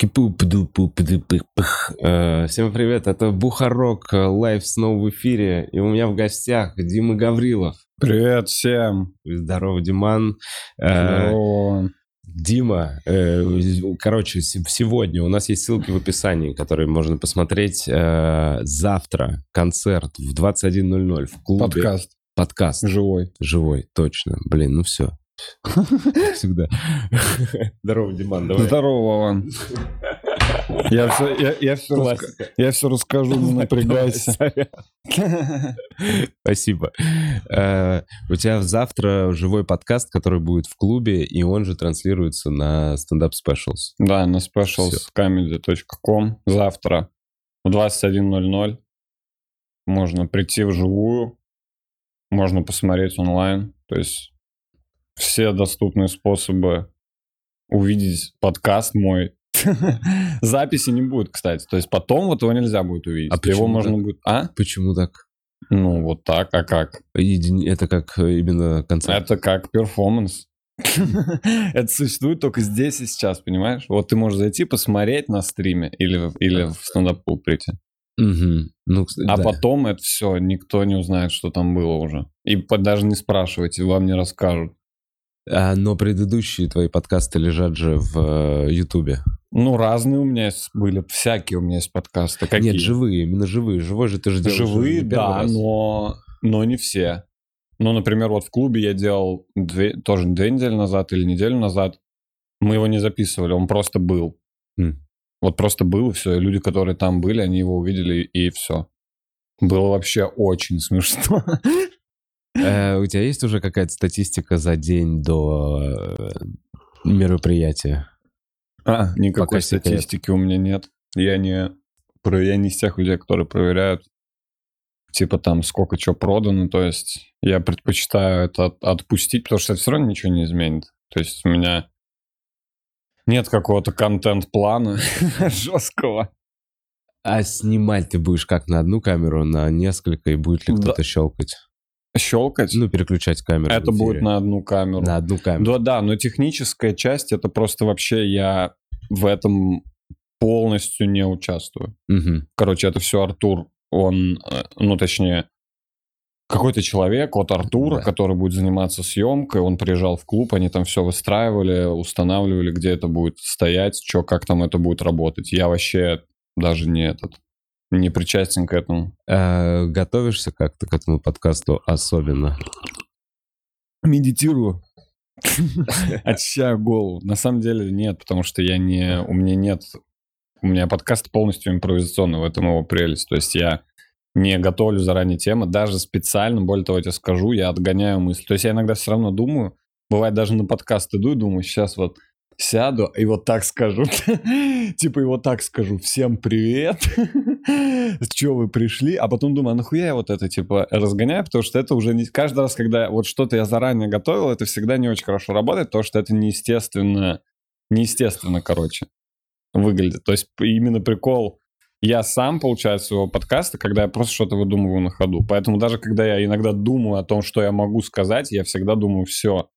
Чики-пу-пду-пу-пду-пых-пых. Э, Всем привет, это Бухарог, э, live снова в эфире. И у меня в гостях Дима Гаврилов. Привет всем. Здорово, Диман. Э, Здорово. Дима, э, короче, сегодня у нас есть ссылки в описании, которые можно посмотреть. Э, Завтра концерт в 21.00 в клубе. Подкаст Подкаст. живой. Живой, точно. Блин, ну все. Всегда. Здорово, Диман, давай. Здорово, Вован. Я все, я, я все, Классика. я все расскажу, не напрягайся. Спасибо. Э, У тебя завтра живой подкаст, который будет в клубе, и он же транслируется на Up Specials. Да, на specialscomedy.com завтра в 21.00 можно прийти вживую, можно посмотреть онлайн. То есть все доступные способы увидеть подкаст мой. Записи не будет, кстати. То есть потом вот его нельзя будет увидеть. А Его можно так? будет... А? Почему так? Ну, вот так. А как? Это как э, именно концерт. Это как перформанс. Это существует только здесь и сейчас, понимаешь? Вот ты можешь зайти посмотреть на стриме или, или в стендап прийти. Ну, кстати, А да. потом это все, никто не узнает, что там было уже. И даже не спрашивайте, вам не расскажут. А, но предыдущие твои подкасты лежат же в э, Ютубе. Ну, разные у меня были, всякие у меня есть подкасты. Какие? Нет, живые, именно живые. Живой же ты же делаешь Живые, да, раз. но, но не все. Ну, например, вот в клубе я делал две- тоже две недели назад или неделю назад. Мы его не записывали, он просто был. М. Вот просто был, и все. И люди, которые там были, они его увидели, и все. Было вообще очень смешно. Э, У тебя есть уже какая-то статистика за день до э, мероприятия? А, никакой статистики у меня нет. Я не, я не из тех людей, которые проверяют, типа там, сколько чего продано. То есть я предпочитаю это от- отпустить, потому что это все равно ничего не изменит. То есть у меня нет какого-то контент-плана жесткого. А снимать ты будешь как на одну камеру, на несколько, и будет ли кто-то щелкать? Щелкать. Ну, переключать камеру. это будет на одну камеру. на одну камеру. Да, да, но техническая часть, это просто вообще я в этом полностью не участвую. Мгм. Короче, это все Артур. Он, э, ну, точнее, какой-то человек, вот Артур, Да. который будет заниматься съемкой, он приезжал в клуб, они там все выстраивали, устанавливали, где это будет стоять, что, как там это будет работать. Я вообще даже не этот, не причастен к этому. А, готовишься как-то к этому подкасту особенно? Медитирую. Очищаю голову. На самом деле нет, потому что я не... У меня нет... У меня подкаст полностью импровизационный, в этом его прелесть. То есть я не готовлю заранее темы, даже специально, более того, я тебе скажу, я отгоняю мысли. То есть я иногда все равно думаю, бывает даже на подкаст иду и думаю, сейчас вот сяду и вот так скажу. Типа и вот так скажу, всем привет, чего вы пришли, а потом думаю, а нахуя я вот это типа разгоняю, потому что это уже не... Каждый раз, когда вот что-то я заранее готовил, это всегда не очень хорошо работает, потому что это неестественно, неестественно, короче, выглядит. То есть именно прикол я сам, получается, своего подкаста, когда я просто что-то выдумываю на ходу. Поэтому даже когда я иногда думаю о том, что я могу сказать, я всегда думаю, все,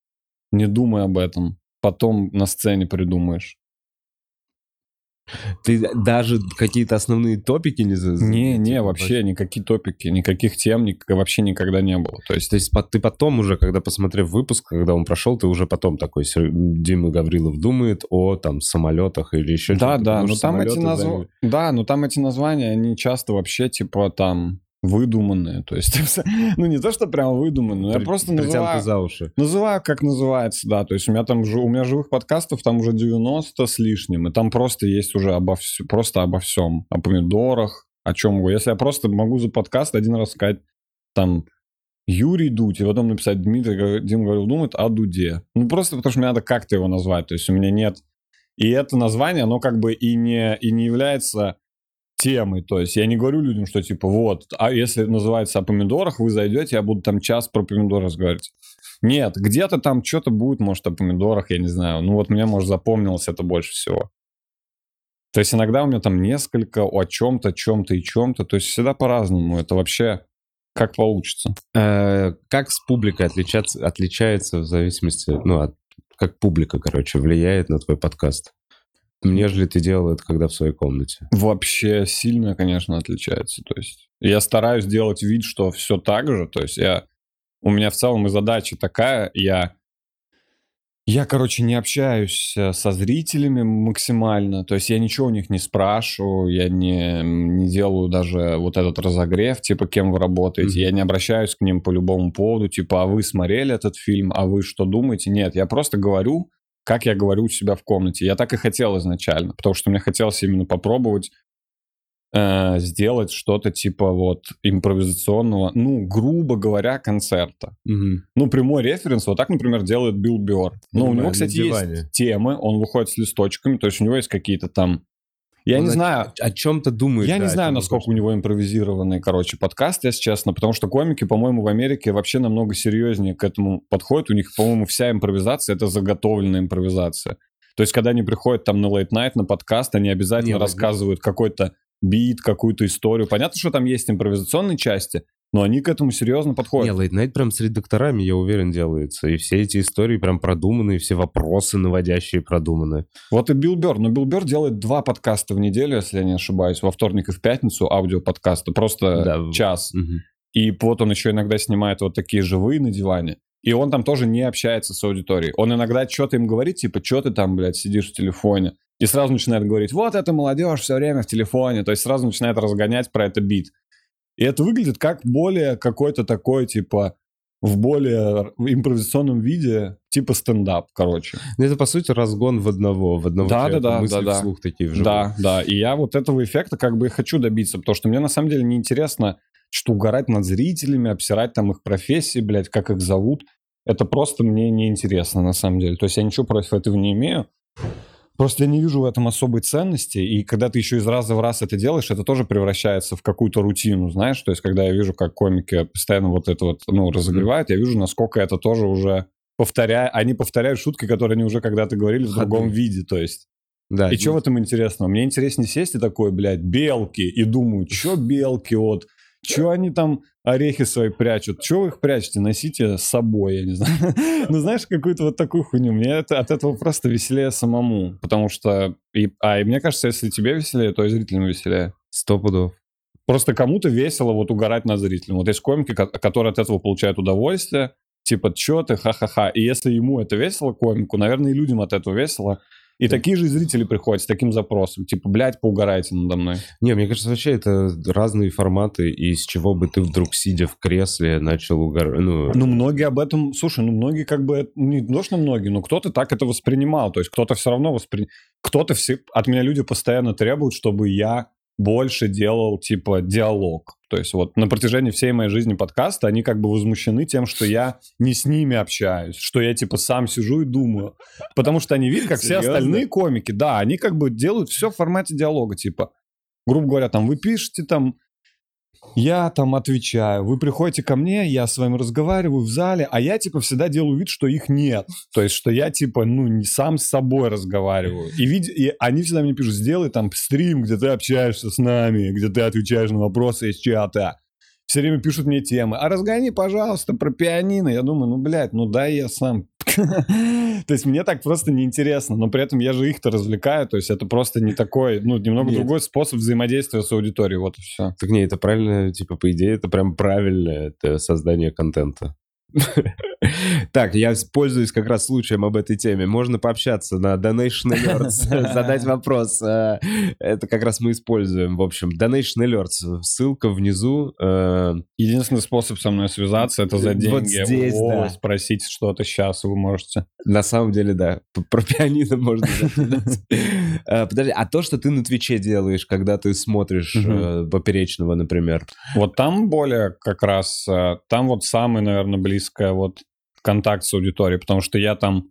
не думай об этом. Потом на сцене придумаешь. Ты даже какие-то основные топики не... за- Не, не, типа, вообще никакие топики, никаких тем ник- вообще никогда не было. То есть То есть ты потом уже, когда посмотрев выпуск, когда он прошел, ты уже потом такой, Дима Гаврилов думает о там самолетах или еще Да, что-то. да, Потому но там эти самолеты назва... займут. да, но там эти названия, они часто вообще типа там выдуманные. То есть, ну не то, что прям выдуманные, но я просто называю... за уши. Называю, как называется, да. То есть у меня там у меня живых подкастов там уже 90 с лишним, и там просто есть уже обо всем, просто обо всем, о помидорах, о чем угодно. Если я просто могу за подкаст один раз сказать там Юрий Дудь, и потом написать Дмитрий, Дима говорил, думает о Дуде. Ну просто потому что мне надо как-то его назвать. То есть у меня нет... И это название, оно как бы и не, и не является темой. То есть я не говорю людям, что типа вот, а если называется о помидорах, вы зайдете, я буду там час про помидоры разговаривать. Нет, где-то там что-то будет, может, о помидорах, я не знаю. Ну вот мне, может, запомнилось это больше всего. То есть иногда у меня там несколько о чем-то, чем-то и чем-то. То есть всегда по-разному. Это вообще как получится. Э, Как с публикой отличаться, отличается в зависимости, ну, от как публика, короче, влияет на твой подкаст? Нежели ты делал это, когда в своей комнате? Вообще сильно, конечно, отличается. То есть я стараюсь делать вид, что все так же. То есть я... У меня в целом и задача такая, я я, короче, не общаюсь э, со зрителями максимально, то есть я ничего у них не спрашиваю, я не, не делаю даже вот этот разогрев, типа, кем вы работаете, mm-hmm. я не обращаюсь к ним по любому поводу, типа, а вы смотрели этот фильм, а вы что думаете? Нет, я просто говорю, как я говорю у себя в комнате. Я так и хотел изначально, потому что мне хотелось именно попробовать э, сделать что-то типа вот импровизационного, ну, грубо говоря, концерта. Угу. Ну, прямой референс, вот так, например, делает Билл Бёрр. Ну, у него, кстати, есть темы, он выходит с листочками, то есть у него есть какие-то там я он не о, знаю... О чем-то думает. Я да, не знаю, насколько у него импровизированный, короче, подкаст, если честно, потому что комики, по-моему, в Америке вообще намного серьезнее к этому подходят. У них, по-моему, вся импровизация — это заготовленная импровизация. То есть, когда они приходят там на late night, на подкаст, они обязательно не, рассказывают какой-то бит, какую-то историю. Понятно, что там есть импровизационные части, но они к этому серьезно подходят. Не, Late Night прям с редакторами, я уверен, делается. И все эти истории прям продуманы, и все вопросы наводящие продуманы. Вот и Билл Бёрр. Но Билл Бёрр делает два подкаста в неделю, если я не ошибаюсь. Во вторник и в пятницу аудиоподкасты. Просто да. час. Угу. И вот он еще иногда снимает вот такие живые на диване. И он там тоже не общается с аудиторией. Он иногда что-то им говорит, типа, что ты там, блядь, сидишь в телефоне. И сразу начинает говорить, вот это молодежь все время в телефоне. То есть сразу начинает разгонять про это бит. И это выглядит как более какой-то такой, типа, в более импровизационном виде, типа стендап, короче. Ну, это, по сути, разгон в одного, в одного да, человека, да, да, мысли да, вслух да. такие вживую. Да, да, и я вот этого эффекта как бы и хочу добиться, потому что мне на самом деле неинтересно, что угорать над зрителями, обсирать там их профессии, блядь, как их зовут. Это просто мне неинтересно на самом деле. То есть я ничего против этого не имею. Просто я не вижу в этом особой ценности, и когда ты еще из раза в раз это делаешь, это тоже превращается в какую-то рутину, знаешь? То есть, когда я вижу, как комики постоянно вот это вот, ну, разогревают, я вижу, насколько это тоже уже повторяя, они повторяют шутки, которые они уже когда-то говорили в другом виде, то есть. Да, и что в этом интересного? Мне интереснее сесть и такой, блядь, белки, и думаю, что белки, вот, что они там орехи свои прячут? Чего вы их прячете? Носите с собой, я не знаю. ну, знаешь, какую-то вот такую хуйню. Мне это, от этого просто веселее самому. Потому что... И, а, и мне кажется, если тебе веселее, то и зрителям веселее. Сто пудов. Просто кому-то весело вот угорать над зрителем. Вот есть комики, которые от этого получают удовольствие. Типа, чё ты, ха-ха-ха. И если ему это весело, комику, наверное, и людям от этого весело. И такие же зрители приходят с таким запросом, типа, блядь, поугарайте надо мной. Не, мне кажется, вообще это разные форматы, и с чего бы ты вдруг, сидя в кресле, начал угорать, ну... Ну, многие об этом, слушай, ну, многие как бы, не должно многие, но кто-то так это воспринимал, то есть кто-то все равно воспринимал, кто-то все, от меня люди постоянно требуют, чтобы я больше делал, типа, диалог. То есть вот на протяжении всей моей жизни подкаста они как бы возмущены тем, что я не с ними общаюсь, что я, типа, сам сижу и думаю. Потому что они видят, как все остальные комики, да, они как бы делают все в формате диалога, типа, грубо говоря, там, вы пишете там я там отвечаю, вы приходите ко мне, я с вами разговариваю в зале, а я типа всегда делаю вид, что их нет. То есть, что я типа, ну, не сам с собой разговариваю. И, вид... и они всегда мне пишут, сделай там стрим, где ты общаешься с нами, где ты отвечаешь на вопросы из чата. Все время пишут мне темы. А разгони, пожалуйста, про пианино. Я думаю, ну, блядь, ну дай я сам То есть мне так просто неинтересно, но при этом я же их-то развлекаю, то есть это просто не такой, ну, немного Нет. другой способ взаимодействия с аудиторией, вот и все. Так не, это правильно, типа, по идее, это прям правильное это создание контента. Так, я пользуюсь как раз случаем об этой теме. Можно пообщаться на Donation Alerts, задать вопрос. Э, это как раз мы используем. В общем, Donation Alerts, ссылка внизу. Э, Единственный способ со мной связаться, это за деньги. Вот здесь, О, да. Спросить что-то сейчас вы можете. На самом деле, да. Про пианино можно э, Подожди, а то, что ты на Твиче делаешь, когда ты смотришь Поперечного, например? Вот там более как раз, там вот самый, наверное, близкое вот контакт с аудиторией, потому что я там...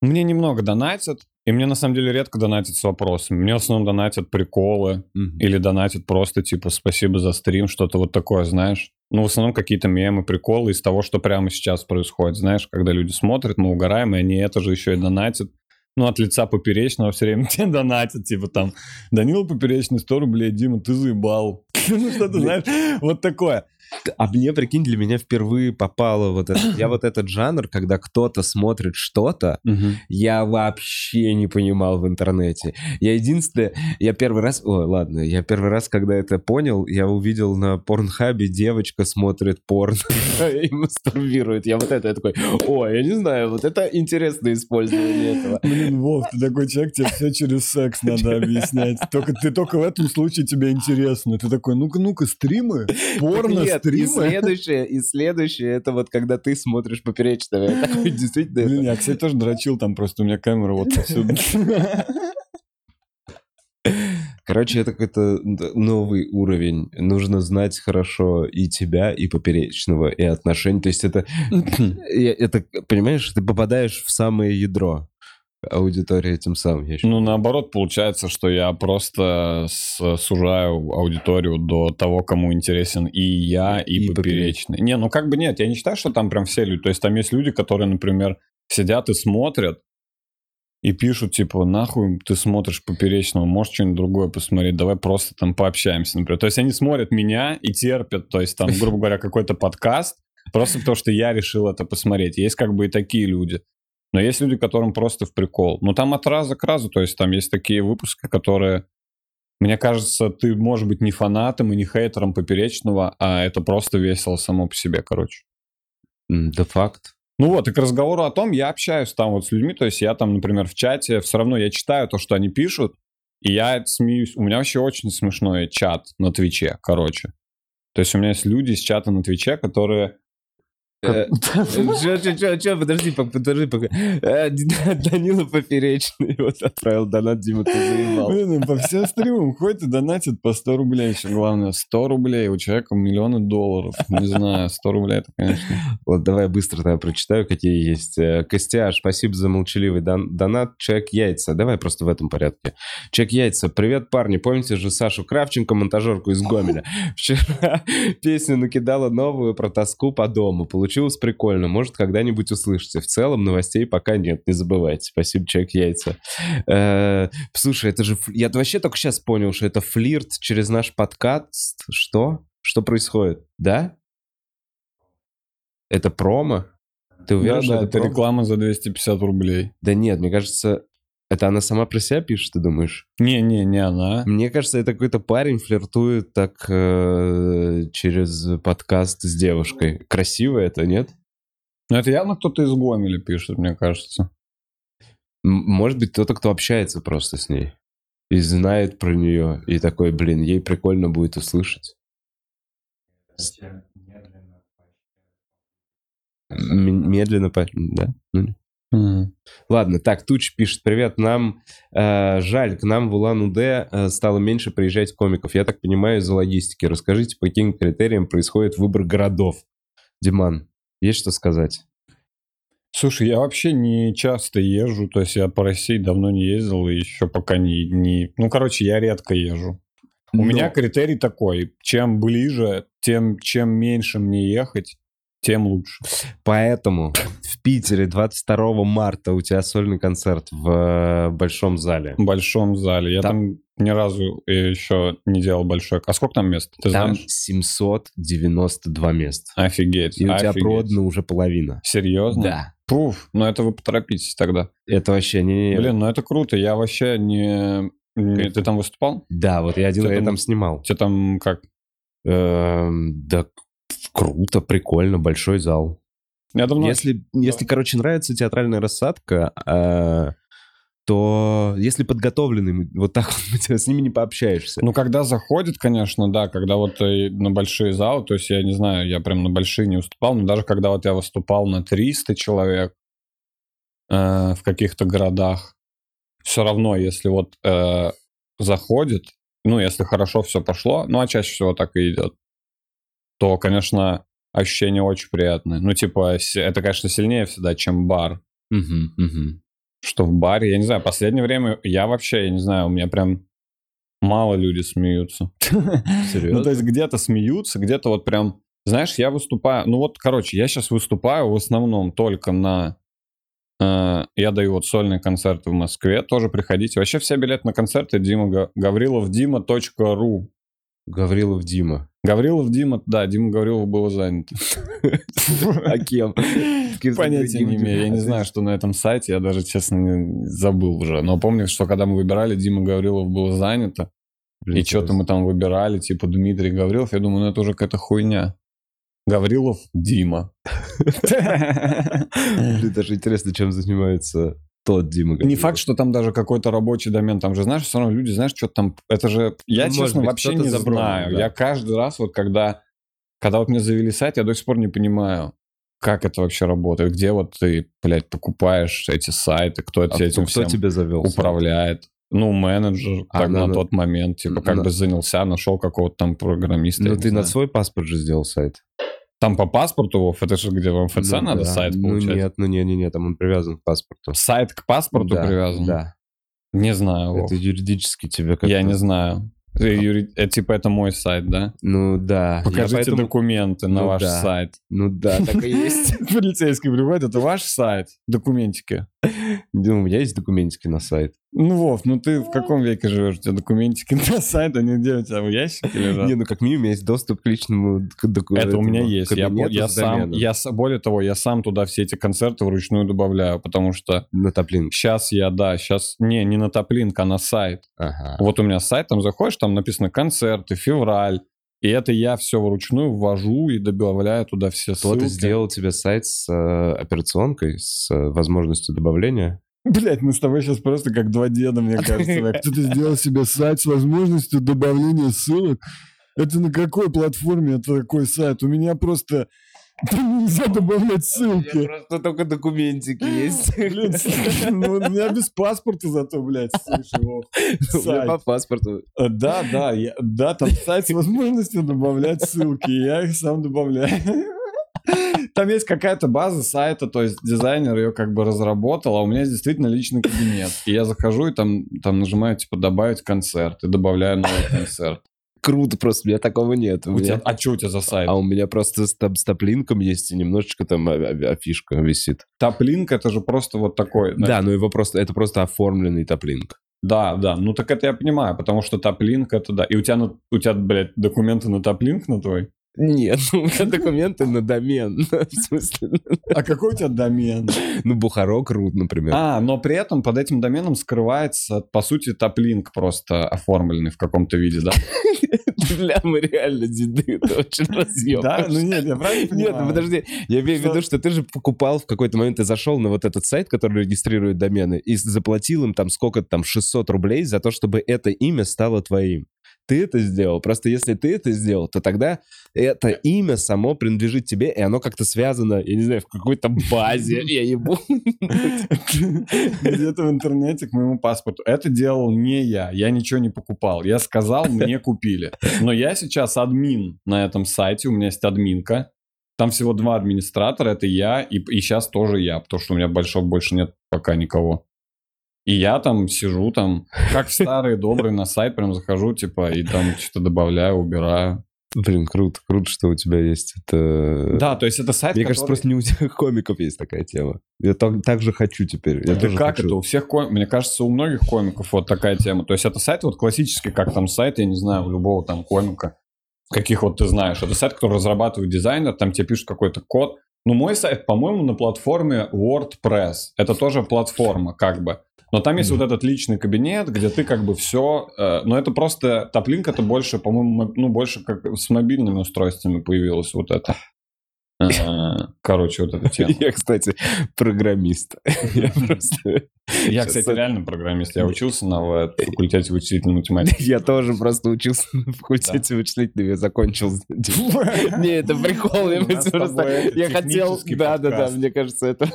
Мне немного донатят, и мне на самом деле редко донатят с вопросами. Мне в основном донатят приколы mm-hmm. или донатят просто типа спасибо за стрим, что-то вот такое, знаешь. Ну, в основном какие-то мемы, приколы из того, что прямо сейчас происходит. Знаешь, когда люди смотрят, мы угораем, и они это же еще и донатят. Ну, от лица Поперечного все время тебе донатят, типа там, Данила Поперечный, 100 рублей, Дима, ты заебал. Ну, что ты знаешь, вот такое. А мне, прикинь, для меня впервые попало вот это. Я вот этот жанр, когда кто-то смотрит что-то, Мгм. я вообще не понимал в интернете. Я единственное, я первый раз, ой, ладно, я первый раз, когда это понял, я увидел на порнхабе девочка смотрит порно и мастурбирует. Я вот это, я такой, ой, я не знаю, вот это интересное использование этого. Блин, Вов, ты такой человек, тебе все через секс надо объяснять. Только, ты только в этом случае тебе интересно. Ты такой, ну-ка, ну-ка, стримы, порно, Нет, и стримы. следующее, и следующее, это вот когда ты смотришь поперечного. Я такой, действительно, Блин, я, кстати, тоже дрочил там, просто у меня камера вот отсюда. Короче, это какой-то новый уровень. Нужно знать хорошо и тебя, и поперечного, и отношений. То есть это, это понимаешь, ты попадаешь в самое ядро аудитории этим самым. я считаю. Ну, наоборот, получается, что я просто сужаю аудиторию до того, кому интересен и я, и, И поперечный. Не, ну как бы нет, я не считаю, что там прям все люди. То есть там есть люди, которые, например, сидят и смотрят, и пишут, типа, нахуй ты смотришь поперечного, можешь что-нибудь другое посмотреть, давай просто там пообщаемся, например. То есть они смотрят меня и терпят, то есть там, грубо говоря, какой-то подкаст, просто потому что я решил это посмотреть. Есть как бы и такие люди. Но есть люди, которым просто в прикол. Ну, там от раза к разу, то есть там есть такие выпуски, которые, мне кажется, ты, может быть, не фанатом и не хейтером поперечного, а это просто весело само по себе, короче. Да факт. Ну вот, и к разговору о том, я общаюсь там вот с людьми, то есть я там, например, в чате, все равно я читаю то, что они пишут, и я смеюсь. У меня вообще очень смешной чат на Твиче, короче. То есть у меня есть люди из чата на Твиче, которые... Чё, чё, чё, подожди, подожди, пока. Э, Данила Поперечный вот отправил донат, Дима, ты заебал. Блин, по всем стримам ходит и донатит по 100 рублей еще. Главное, 100 рублей. У человека миллионы долларов. Не знаю, 100 рублей это, конечно. Вот давай быстро тогда прочитаю, какие есть. Э, Костяш, спасибо за молчаливый дон- донат. Человек Яйца. Давай просто в этом порядке. Человек Яйца. Привет, парни. Помните же Сашу Кравченко, монтажерку из Гомеля? Вчера песню накидала новую про тоску по дому. Получилось прикольно. Может, когда-нибудь услышите. В целом новостей пока нет. Не забывайте. Спасибо, Человек Яйца. Э, Слушай, это же... Я вообще только сейчас понял, что это флирт через наш подкаст. Что? Что происходит? Да? Это промо? Ты уверен, Да, что да, это это промо? реклама за 250 рублей. Да нет, мне кажется, это она сама про себя пишет, ты думаешь? Не-не, не она. Мне кажется, это какой-то парень флиртует так э, через подкаст с девушкой. Красиво это, нет? Но это явно кто-то из Гомеля пишет, мне кажется. М- Может быть, кто-то, кто общается просто с ней. И знает про нее. И такой, блин, ей прикольно будет услышать. Медленно, по- да? Ну, Ладно, так, Туч пишет, привет, нам э, жаль, к нам в Улан-Удэ э, стало меньше приезжать комиков. Я так понимаю, из-за логистики. Расскажите, по каким критериям происходит выбор городов? Диман, есть что сказать? Слушай, я вообще не часто езжу, то есть я по России давно не ездил и еще пока не... не... Ну, короче, я редко езжу. У Но- меня критерий такой, чем ближе, тем чем меньше мне ехать, тем лучше. Поэтому в Питере 22 марта у тебя сольный концерт в э, Большом зале. В большом зале. Я Там- там, ни разу еще не делал большой... А сколько там мест? Ты Там знаешь? 792 места. Офигеть. И у тебя офигеть. продано уже половина. Серьезно? Да. Пуф, ну это вы поторопитесь тогда. Это вообще не... Блин, ну это круто. Я вообще не... не-? Ты там выступал? Да, вот я один я там- там снимал. Тебе там как? Эм, да, круто, прикольно, большой зал. Я давно... Если, если, короче, нравится театральная рассадка, э, то если подготовленный, вот так вот, с ними не пообщаешься. Ну, когда заходит, конечно, да, когда вот э, на большие залы, то есть я не знаю, я прям на большие не выступал, но даже когда вот я выступал на 300 человек э, в каких-то городах, все равно, если вот э, заходит, ну, если хорошо все пошло, ну, а чаще всего так и идет, то, конечно, ощущение очень приятное. Ну, типа, это, конечно, сильнее всегда, чем бар. Мгм, мгм. Что в баре, я не знаю, последнее время я вообще, я не знаю, у меня прям мало люди смеются. Серьезно? Ну, то есть где-то смеются, где-то вот прям... Знаешь, я выступаю... Ну вот, короче, я сейчас выступаю в основном только на... э, я даю вот сольные концерты в Москве. Тоже приходите. Вообще все билеты на концерты Дима Га- Гаврилов Дима.ру. Гаврилов Дима. Гаврилов Дима, да, Дима Гаврилов было занято. А кем? Понятия не имею. Я не знаю, что на этом сайте. Я даже, честно, забыл уже. Но помню, что когда мы выбирали, Дима Гаврилов было занято. И что-то мы там выбирали, типа Дмитрий Гаврилов. Я думаю, ну это уже какая-то хуйня. Гаврилов Дима. Блин, даже интересно, чем занимается тот Дима Не Гаврилов. факт, что там даже какой-то рабочий домен. Там же, знаешь, все равно люди, знаешь, что там... Это же... Я, Ну, может честно, быть, вообще не забрал, знаю. да. Я каждый раз, вот когда... Когда вот мне завели сайт, я до сих пор не понимаю, как это вообще работает. Где вот ты, блядь, покупаешь эти сайты, кто А этим кто, тебя завел? управляет. Ну, менеджер А, так, на- на, на- тот момент, типа, как на- бы занялся, нашел какого-то там программиста. я Ну не ты на знаю. свой паспорт же сделал сайт. Там по паспорту, это же где в МФЦ Ну надо да. сайт Ну получать? нет, ну не, не, не, там он привязан к паспорту. Сайт к паспорту Да, привязан? Да. Не знаю, Вов. Это юридически тебе как Я не знаю. Ты, Юрий, э, типа, это мой сайт, да? Ну да. Покажите поэтому- документы на Ну ваш да. сайт. Ну да, так и есть. Полицейский приходит, это ваш сайт? Документики. Ну, У меня есть документики на сайт. Ну, Вов, ну ты в каком веке живешь? У тебя документики на сайт, они где у тебя в ящике лежат? Не, ну как минимум есть доступ к личному к доку- Это у меня есть. Я, я сам, я, более того, я сам туда все эти концерты вручную добавляю, потому что На топлинг. сейчас я, да, сейчас, не, не на топлинк, а на сайт. Ага. Вот у меня сайт, там заходишь, там написано концерты, февраль, и это я все вручную ввожу и добавляю туда все ссылки. Кто-то сделал тебе сайт с э, операционкой, с э, возможностью добавления. Блять, мы с тобой сейчас просто как два деда, мне кажется. Кто-то сделал себе сайт с возможностью добавления ссылок. Это на какой платформе это такой сайт? У меня просто... Там нельзя добавлять ссылки. Просто только документики есть. Блин, ну, у меня без паспорта зато, блядь, слушай, Вов. У сайт. по паспорту. Э, Да, да, я- да, там сайт с возможностью добавлять ссылки, я их сам добавляю. Там есть какая-то база сайта, то есть дизайнер ее как бы разработал, а у меня действительно личный кабинет. И я захожу и там, там нажимаю, типа, добавить концерт, и добавляю новый концерт. Круто, просто у меня такого нет. У У тебя, меня- а что у тебя за сайт? А у меня просто с, топ- с топлинком есть и немножечко там а- а- афишка висит. Топлинк это же просто вот такой. Да, но его просто, это просто оформленный топлинк. Да, да, ну так это я понимаю, потому что топлинк это да. И у тебя, у тебя, блядь, документы на топлинк на твой? Нет, у меня документы на домен. В смысле, А какой у тебя домен? ну, Бухарок Рут, например. А, но при этом под этим доменом скрывается, по сути, топлинк просто оформленный в каком-то виде, да? Бля, мы реально деды, это очень разъем. Да? Ну нет, я правильно Нет, понимаю? ну подожди, я имею в виду, что ты же покупал в какой-то момент, ты зашел на вот этот сайт, который регистрирует домены, и заплатил им там сколько-то там 600 рублей за то, чтобы это имя стало твоим. Ты это сделал. Просто если ты это сделал, то тогда это имя само принадлежит тебе, и оно как-то связано, я не знаю, в какой-то базе. Я ебу. Где-то в интернете к моему паспорту. Это делал не я. Я ничего не покупал. Я сказал, мне купили. Но я сейчас админ на этом сайте. У меня есть админка. Там всего два администратора. Это я и, и сейчас тоже я. Потому что у меня большого больше нет пока никого. И я там сижу там, как в старые добрые, на сайт прям захожу, типа, и там что-то добавляю, убираю. Блин, круто, круто, что у тебя есть это... Да, то есть это сайт, Мне кажется, который- просто не у всех комиков есть такая тема. Я так, так же хочу теперь. Я Да тоже как хочу. это? У всех ком... Мне кажется, у многих комиков вот такая тема. То есть это сайт вот классический, как там сайт, я не знаю, у любого там комика, каких вот ты знаешь. Это сайт, который разрабатывает дизайнер, там тебе пишут какой-то код. Ну, мой сайт, по-моему, на платформе WordPress. Это тоже платформа, как бы. Но там есть Мгм. вот этот личный кабинет, где ты как бы все... но это просто... Топлинк это больше, по-моему, мо- ну, больше как с мобильными устройствами появилось вот это. Э, Короче, вот эта тема. Я, кстати, программист. Я просто... Я, кстати, реально программист. Я учился на факультете вычислительной математики. Я тоже просто учился на факультете вычислительного, я закончил. Не, это прикол, я просто... хотел... Да-да-да, мне кажется, это...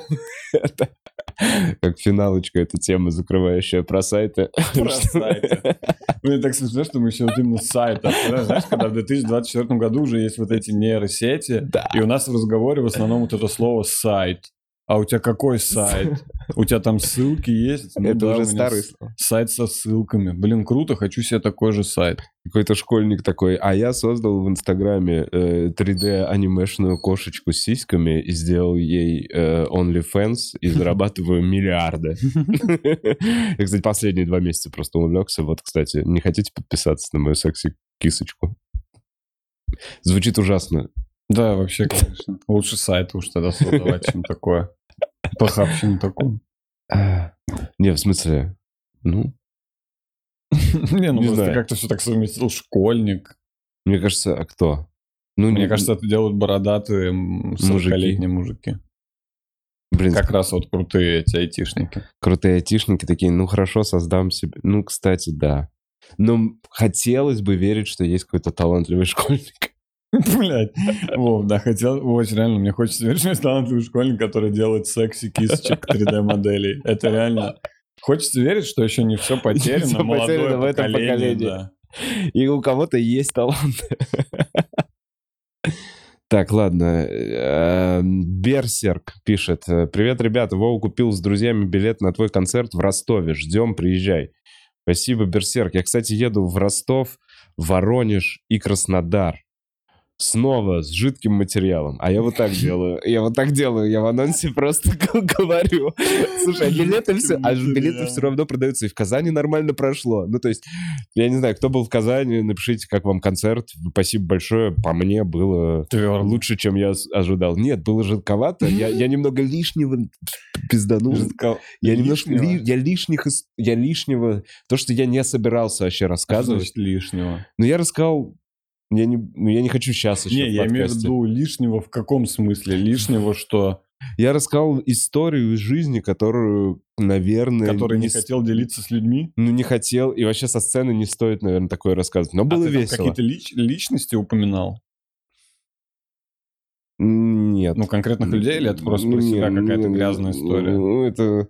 это Как финалочка, эта тема, закрывающая про сайты. Про сайты. Мне так смешно, что мы еще вот именно с сайта. Знаешь, когда в 2024 году уже есть вот эти нейросети, и у нас в разговоре в основном вот это слово «сайт». А у тебя какой сайт? У тебя там ссылки есть? Ну Это да, уже старый Сайт со ссылками. Блин, круто, хочу себе такой же сайт. Какой-то школьник такой, а я создал в Инстаграме э, 3D-анимешную кошечку с сиськами и сделал ей э, OnlyFans и зарабатываю миллиарды. Я, кстати, последние два месяца просто увлекся. Вот, кстати, не хотите подписаться на мою секси кисочку. Звучит ужасно. Да, вообще, конечно. Лучше сайт уж тогда создавать, чем такое. Похабщину такую. А, Не, в смысле, ну, Не, ну просто как-то все так совместил. Школьник. мне кажется, а кто? Ну, Мне не- кажется, это делают бородатые м, 40-летние мужики. блин, Как раз вот крутые эти айтишники. крутые айтишники такие, ну, хорошо, создам себе. Ну, кстати, да. Но хотелось бы верить, что есть какой-то талантливый школьник. Блять. Вов, да, хотел... Очень реально, мне хочется верить, что есть талантливый школьник, который делает секси кисочек 3D-моделей. Это реально... Хочется верить, что еще не все потеряно, всё молодое потеряно в этом поколение, поколении. да. И у кого-то есть талант. Так, ладно. Э, Берсерк пишет. Привет, ребята. Вова купил с друзьями билет на твой концерт в Ростове. Ждем, приезжай. Спасибо, Берсерк. Я, кстати, еду в Ростов, Воронеж и Краснодар. Снова с жидким материалом. А я вот так делаю. Я вот так делаю. Я в анонсе просто говорю. Слушай, а билеты все, а билеты все равно продаются. И в Казани нормально прошло. Ну, то есть, я не знаю, кто был в Казани, напишите, как вам концерт. Спасибо большое. По мне было Твердо. лучше, чем я ожидал. Нет, было жидковато. Я, я немного лишнего пизданул. Жидко- Я немножко ли- я лишних я лишнего то, что я не собирался вообще рассказывать. лишнего? Но я рассказал. Я не, ну, я не хочу сейчас еще. Не, я имею в виду лишнего в каком смысле? Лишнего, что... Я рассказал историю из жизни, которую, наверное, Который не с- хотел делиться с людьми? ну, не хотел, и вообще со сцены не стоит, наверное, такое рассказывать. Но было а там весело. какие-то лич- личности упоминал? Нет. Ну, конкретных людей, или это просто про Ну, себя не, какая-то ну, грязная история? Ну, это...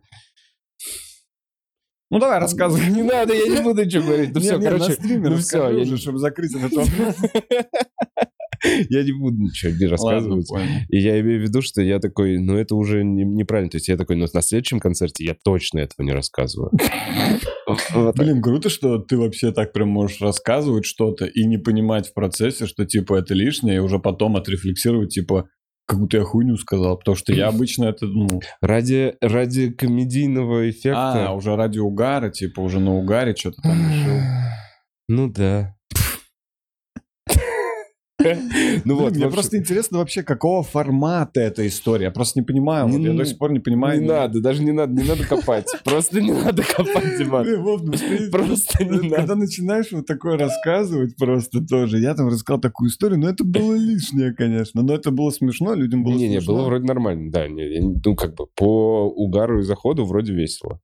Ну, давай, рассказывай. Не надо, я не буду ничего говорить. Ну все, короче, ну всё, я не- чтобы закрыть этот вопрос. я не буду ничего не Ладно, рассказывать. понял. И я имею в виду, что я такой, ну это уже не- неправильно. То есть я такой, ну на следующем концерте я точно этого не рассказываю. Блин, круто, что ты вообще так прям можешь рассказывать что-то и не понимать в процессе, что типа это лишнее, и уже потом отрефлексировать, типа, как будто я хуйню сказал, потому что я обычно это, ну... Ради, ради комедийного А, эффекта. уже ради угара, типа, уже на угаре что-то там решил. Ну да. Ну вот, мне просто интересно вообще, какого формата эта история. Я просто не понимаю. Я до сих пор не понимаю. не надо, даже не надо, не надо копать. Просто не надо копать, Диман. Ну, Просто не Когда надо. начинаешь вот такое рассказывать просто тоже, я там рассказал такую историю, но это было лишнее, конечно. Но это было смешно, людям было Не-не, смешно. было вроде нормально, да. Ну, как бы по угару и заходу вроде весело.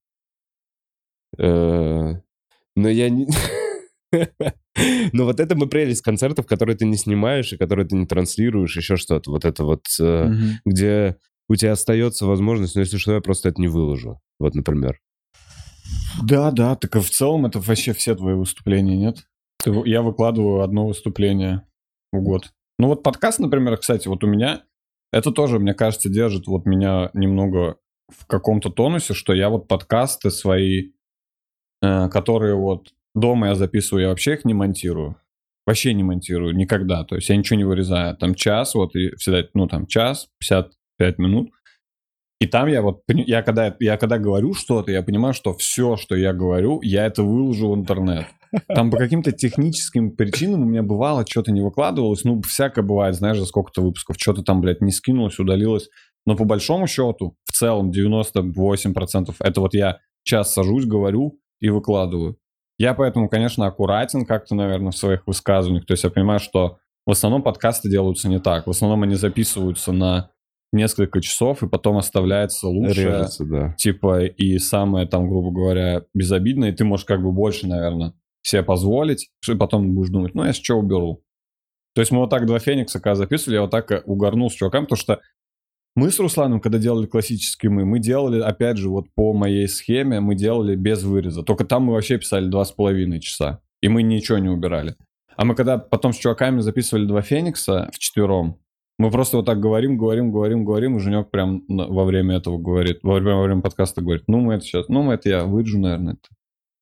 Э, Но я не... Но вот это мы прелесть концертов, которые ты не снимаешь и которые ты не транслируешь, еще что-то. Вот это вот, э, где у тебя остается возможность, но если что, я просто это не выложу. Вот, например. Да, да, так и в целом это вообще все твои выступления, нет? Ты я выкладываю одно выступление в год. Ну вот подкаст, например, кстати, вот у меня, это тоже, мне кажется, держит вот меня немного в каком-то тонусе, что я вот подкасты свои, э, которые вот дома я записываю, я вообще их не монтирую. Вообще не монтирую, никогда. То есть я ничего не вырезаю. Там час, вот, и всегда, ну, там час, 55 минут. И там я вот, я когда, я когда говорю что-то, я понимаю, что все, что я говорю, я это выложу в интернет. Там по каким-то техническим причинам у меня бывало, что-то не выкладывалось. Ну, всякое бывает, знаешь, за сколько-то выпусков. Что-то там, блядь, не скинулось, удалилось. Но по большому счету, в целом, 98% это вот я час сажусь, говорю и выкладываю. Я поэтому, конечно, аккуратен как-то, наверное, в своих высказываниях. То есть я понимаю, что в основном подкасты делаются не так. В основном они записываются на несколько часов, и потом оставляется лучшее, Режется, да. типа, и самое там, грубо говоря, безобидное, и ты можешь как бы больше, наверное, себе позволить, что потом будешь думать, ну, я что уберу. То есть мы вот так два Феникса, когда записывали, я вот так угорнул с чуваками, потому что мы с Русланом, когда делали классические мы, мы делали, опять же, вот по моей схеме, мы делали без выреза. Только там мы вообще писали два с половиной часа, и мы ничего не убирали. А мы когда потом с чуваками записывали два Феникса в четвером, мы просто вот так говорим, говорим, говорим, говорим, и Женек прям во время этого говорит, во время, во время подкаста говорит, ну, мы это сейчас, ну, мы это я вырежу, наверное, это.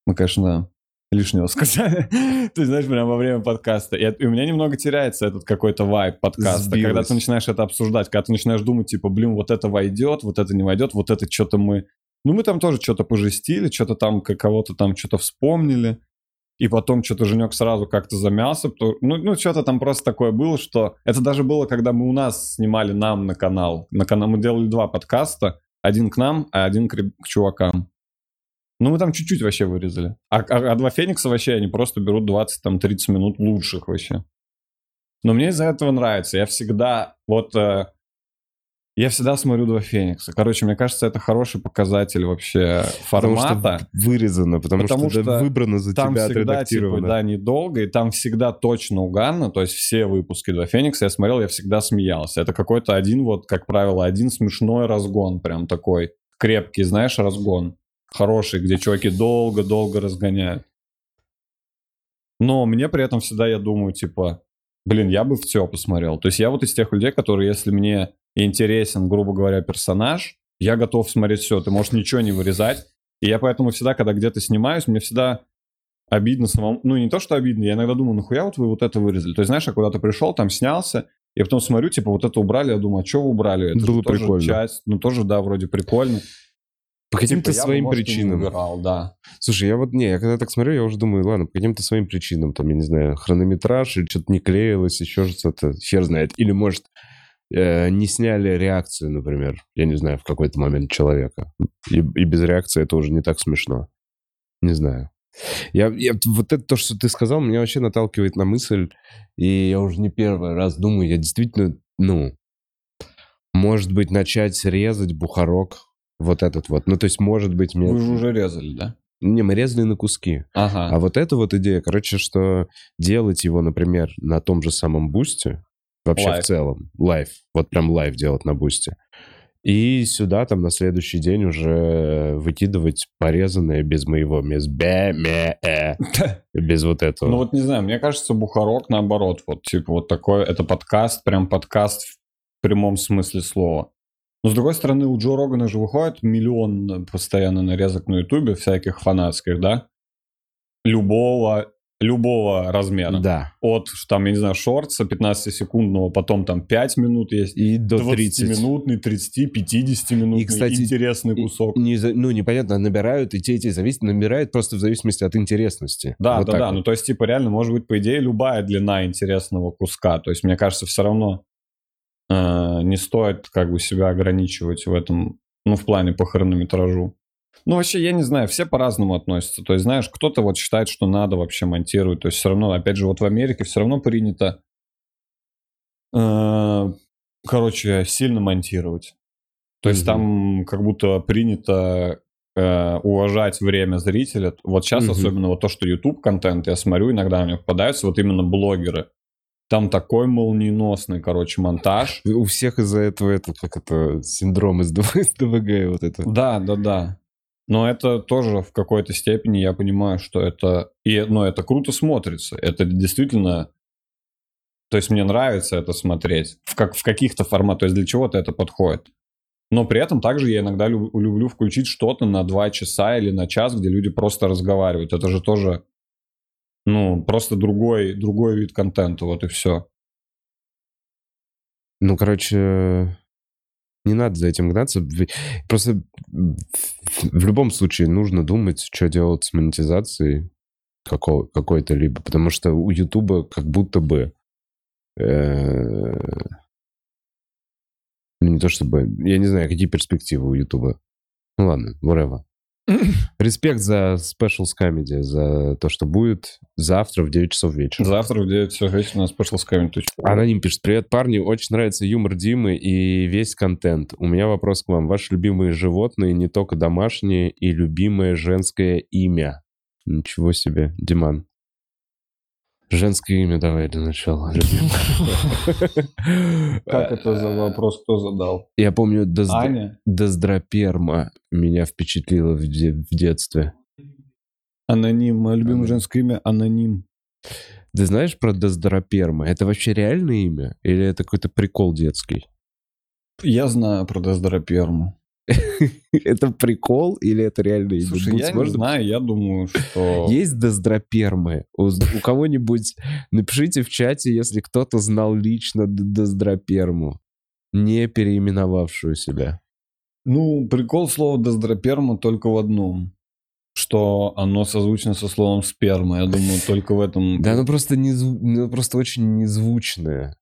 Мы, конечно, лишнего сказали. Ты знаешь, прям во время подкаста. И, и у меня немного теряется этот какой-то вайб подкаста. Сбилось. Когда ты начинаешь это обсуждать, когда ты начинаешь думать, типа, блин, вот это войдет, вот это не войдет, вот это что-то мы... Ну, мы там тоже что-то пожестили, что-то там, кого-то там что-то вспомнили. и потом что-то Женек сразу как-то замялся. то- Ну, ну что-то там просто такое было, что... Это даже было, когда мы у нас снимали нам на канал. На канал мы делали два подкаста. Один к нам, а один к, к чувакам. Ну, мы там чуть-чуть вообще вырезали. А, а- а два Феникса вообще, они просто берут 20-30 минут лучших вообще. Но мне из-за этого нравится. Я всегда... Вот... э, я всегда смотрю два Феникса. Короче, мне кажется, это хороший показатель вообще Потому формата. что вырезано, потому, Потому что, что выбрано за там тебя, всегда, типа, да, недолго, и там всегда точно угарно, то есть все выпуски «Два Феникса» я смотрел, я всегда смеялся. Это какой-то один, вот, как правило, один смешной разгон, прям такой крепкий, знаешь, разгон. Хороший, где чуваки долго-долго разгоняют. Но мне при этом всегда, я думаю, типа, блин, я бы в ТЕ посмотрел. То есть я вот из тех людей, которые, если мне интересен, грубо говоря, персонаж, я готов смотреть все. Ты можешь ничего не вырезать. И я поэтому всегда, когда где-то снимаюсь, мне всегда обидно самому. Ну, не то, что обидно, я иногда думаю, нахуя вот вы вот это вырезали? То есть, знаешь, я куда-то пришел, там снялся, я потом смотрю, типа, вот это убрали, я думаю, а что вы убрали? Это Было тоже прикольно. часть, ну, тоже, да, вроде прикольно. По каким-то Типа, я бы, своим может, причинам. убирал, да. Слушай, я вот, не, я когда так смотрю, я уже думаю, ладно, по каким-то своим причинам, там, я не знаю, хронометраж, или что-то не клеилось, еще что-то, хер знает. Или, может, э, не сняли реакцию, например, я не знаю, в какой-то момент человека. И, и без реакции это уже не так смешно. Не знаю. Я, я- вот это то, что ты сказал, меня вообще наталкивает на мысль, и я уже не первый раз думаю, я действительно, ну, может быть, начать резать Бухарог, вот этот вот. Ну, то есть, может быть, мне... Вы же уже резали, да? Не, мы резали на куски. Ага. А вот эта вот идея, короче, что делать его, например, на том же самом Boosty, вообще Live. в целом, live, вот прям live делать на Boosty, и сюда там на следующий день уже выкидывать порезанное без моего, без бе, ме, э, без вот этого. Ну вот не знаю, мне кажется, Бухарог наоборот, вот типа вот такой, это подкаст, прям подкаст в прямом смысле слова. Но с другой стороны, у Джо Рогана же выходит миллион постоянно нарезок на Ютубе всяких фанатских, да? Любого, любого размера. да. От, там, я не знаю, шортса 15-секундного, потом там 5 минут есть, И до 30. 20-минутный, 30-50-минутный И, кстати, интересный И- кусок. Не ну, непонятно, набирают, и те, и те зависят, набирают просто в зависимости от интересности. Да, Вот да, да. вот. Ну, то есть, типа, реально, может быть, по идее, любая длина интересного куска. То есть, мне кажется, все равно не стоит как бы себя ограничивать в этом, ну, в плане по хронометражу. Ну, вообще, я не знаю, все по-разному относятся. То есть, знаешь, кто-то вот считает, что надо вообще монтировать. То есть, все равно, опять же, вот в Америке все равно принято, э, короче, сильно монтировать. То есть, там как будто принято э, уважать время зрителя. Вот сейчас особенно вот то, что YouTube контент, я смотрю, иногда мне попадаются вот именно блогеры. Там такой молниеносный, короче, монтаж. У всех из-за этого это, как это, синдром из ДВГ, вот это. Да, да, да. Но это тоже в какой-то степени я понимаю, что это... И, но это круто смотрится. Это действительно... То есть мне нравится это смотреть. В, как, в каких-то форматах. То есть для чего-то это подходит. Но при этом также я иногда люб- люблю включить что-то на два часа или на час, где люди просто разговаривают. Это же тоже, ну, просто другой, другой вид контента, вот и все. Ну, короче, не надо за этим гнаться. Просто в любом случае нужно думать, что делать с монетизацией какого- какой-то либо. Потому что у Ютуба как будто бы... э, Ну, не то чтобы... Я не знаю, какие перспективы у Ютуба. Ну ладно, whatever. Респект за Specials Comedy, за то, что будет завтра в 9 часов вечера. Завтра в 9 часов вечера на specialscoming.ru. Аноним пишет, привет, парни, очень нравится юмор Димы и весь контент. У меня вопрос к вам. Ваши любимые животные, не только домашние, и любимое женское имя? Ничего себе, Диман. Женское имя давай для начала. Как это за вопрос, кто задал? Я помню? Доздроперма меня впечатлила в, де- в детстве. Аноним. Мое любимое женское имя Аноним. Ты знаешь про Доздроперма? Это вообще реальное имя? Или это какой-то прикол детский? Я знаю про Дездороперму. Это прикол или это реальное имя? Слушай, я не можно знаю, я думаю, что... Есть доздропермы? У, у кого-нибудь напишите в чате, если кто-то знал лично доздроперму, не переименовавшую себя. Ну, прикол слова Дездороперма только в одном. что оно созвучно со словом сперма. Я думаю, только в этом... Да, оно просто, не, зву- ну, просто очень незвучное.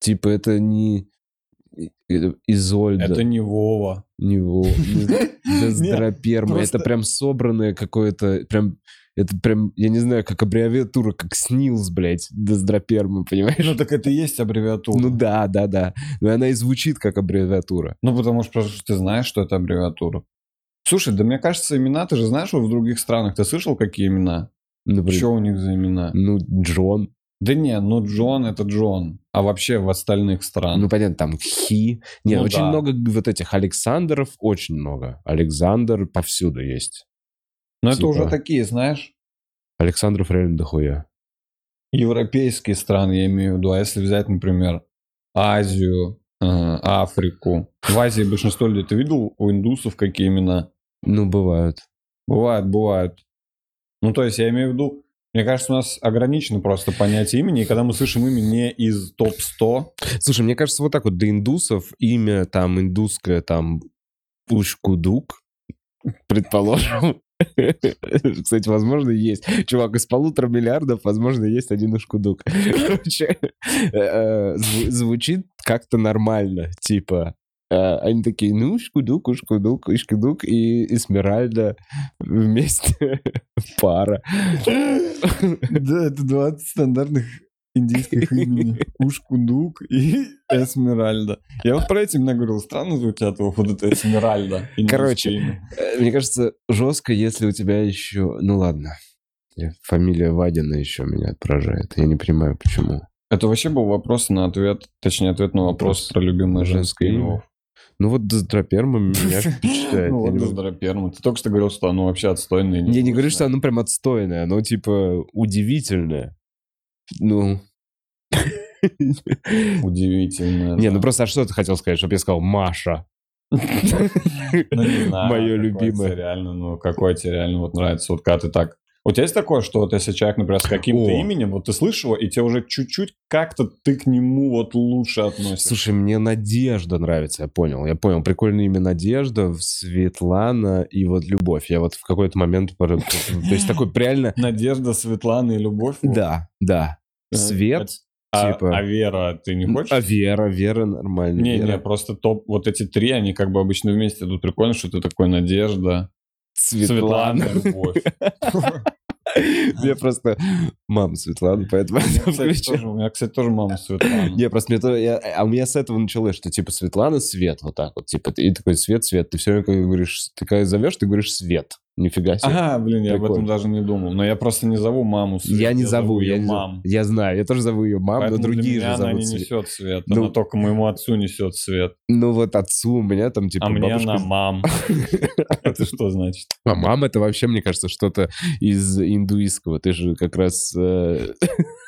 Типа это не Изольда, Это не Вова. не Во- не Дездроперма. просто- Это прям собранное какое-то, прям, это прям, я не знаю, как аббревиатура, как СНИЛС, блядь, Дездроперма, понимаешь? Ну, так это и есть аббревиатура. Ну да, да, да. Но она и звучит как аббревиатура. Ну, потому что просто ты знаешь, что это аббревиатура. Слушай, да мне кажется, имена, ты же знаешь, в других странах, ты слышал, какие имена? Например, Что у них за имена? ну, Джон. Да не, ну Джон это Джон. А вообще в остальных странах? Ну, понятно, там Хи. Не, Ну очень да. много вот этих Александров, очень много. Александр повсюду есть. Но это типа- уже такие, знаешь, Александров реально дохуя. европейские страны, я имею в виду. А если взять, например, Азию, э, Африку. В Азии большинство людей, ты видел у индусов какие имена? Ну, бывают. Бывает, бывает. Ну, то есть, я имею в виду, мне кажется, у нас ограничено просто понятие имени, и когда мы слышим имя не из топ-100, Слушай, мне кажется, вот так вот для индусов имя там индусское, там Ушкудук, предположим. Кстати, возможно, есть. Чувак, из полутора миллиардов, возможно, есть один Ушкудук. Короче, э, зв- звучит как-то нормально, типа... э, Они такие, ну, Ушкудук, Ушкудук, Ушкудук и Эсмеральда вместе пара. Да, это 20 стандартных индийских имени. Ушкудук и Эсмеральда. Я вот про эти имена говорил, странно звучат вот это Эсмеральда. Короче, имя. Э, Мне кажется, жестко, если у тебя еще... Ну ладно. Фамилия Вадина еще меня поражает. Я не понимаю, почему. Это вообще был вопрос на ответ, точнее, ответ на вопрос Вопрос. про любимое женское Женское имя. Ну вот Дездроперма меня впечатляет. Ну вот Дездроперма. Ты только что говорил, что оно вообще отстойное. Я не говорю, что оно прям отстойное. Оно типа удивительное. Ну... Удивительно. Не, ну просто, а что ты хотел сказать? Чтобы я сказал Маша. Ну, не знаю, Мое любимое. реально, ну, какое тебе реально вот нравится, вот когда ты так... У тебя есть такое, что вот если человек, например, с каким-то О. именем, вот ты слышишь его, и тебе уже чуть-чуть как-то ты к нему вот лучше относишься. Слушай, мне Надежда нравится, я понял. Я понял. Прикольное имя Надежда, Светлана и вот Любовь. Я вот в какой-то момент... То есть такой реально... Надежда, Светлана и Любовь. Да, да. Э, Свет, А, типа... а Вера ты не хочешь? А Вера, Вера нормально. Не, Вера. не, просто топ, вот эти три, они как бы обычно вместе идут. Прикольно, что ты такой Надежда, Светлана. Светлана, Любовь. Я просто мама Светлана, поэтому я включил. тоже- У меня, кстати, тоже мама Светлана. Не, просто мне то, я- а у меня с этого началось, что типа Светлана, Свет, вот так вот, типа, и такой Свет, Свет, ты все время когда говоришь, ты когда зовешь, ты говоришь Свет, нифига себе. Ага, блин, я об этом Прикольно. даже не думал. Но я просто не зову маму Свет, я не зову, я ее не зову. мам. Я знаю, я тоже зову ее мам, Поэтому но другие для меня же она зовут не Свет. несет свет, Ну- она только моему отцу несет свет. Ну вот отцу у меня там типа а мне бабушка... она мам. Это что значит? А мама это вообще, мне кажется, что-то из индуистского. Ты же как раз э,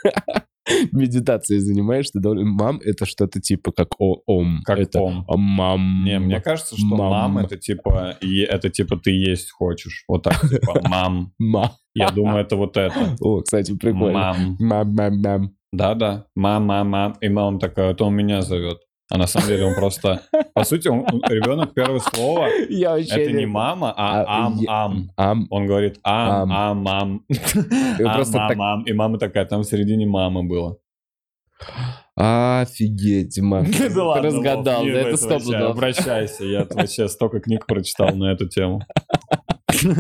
медитацией занимаешься. довольно- Мам это что-то типа как о- ом. Как это ом. Мам. Не, мне кажется, что Мам. мам это типа это типа ты есть хочешь. Вот так типа мам. Мам. Я думаю, это вот это. О, кстати, прикольно. Мам. Мам, мам, мам. Да-да. Мам, мам, мам. И мама такая, это он меня зовет. А на самом деле он просто... По сути, он, ребенок первое слово Я это не мама, а А, ам. Он говорит ам, Ам. ам, мам. И мама такая, там в середине мама было. Офигеть, Дима. Ты разгадал, Вов, да, это стоп Обращайся, я вообще столько книг прочитал на эту тему.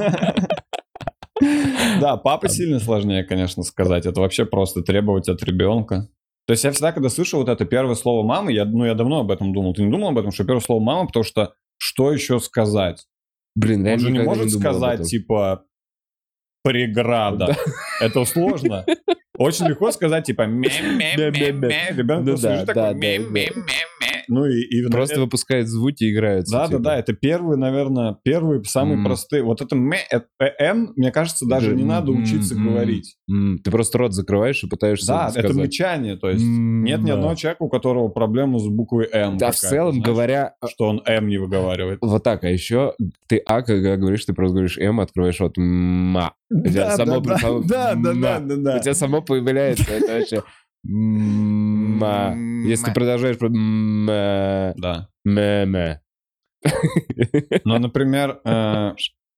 Да, папа сильно сложнее, конечно, сказать. Это вообще просто требовать от ребенка. То есть я всегда, когда слышу вот это первое слово мамы, я, ну, я давно об этом думал. Ты не думал об этом, что первое слово мама, потому что что еще сказать? Блин, Он же не может об сказать, типа, преграда. Это сложно. Очень легко сказать, типа. Ребенок Ну да, да, такой, да. Ну и... и Просто это- выпускает звуки и играется. Да, да, типа. да, это первые, наверное, первые, самые М. простые. Вот это мэ, э, э, м, мне кажется, даже Да, не надо м, учиться м, говорить. М, Ты просто рот закрываешь и пытаешься Да, это сказать. мычание, то есть М, нет ни да. одного человека, у которого проблема с буквой м. Да, в целом, знаешь, говоря, что он м не выговаривает. вот так, а еще ты а, когда говоришь, ты просто говоришь м, открываешь рот ма. У тебя само- само- ма. У тебя само появляется, это вообще. Если ты продолжаешь Да. Ну, например, э,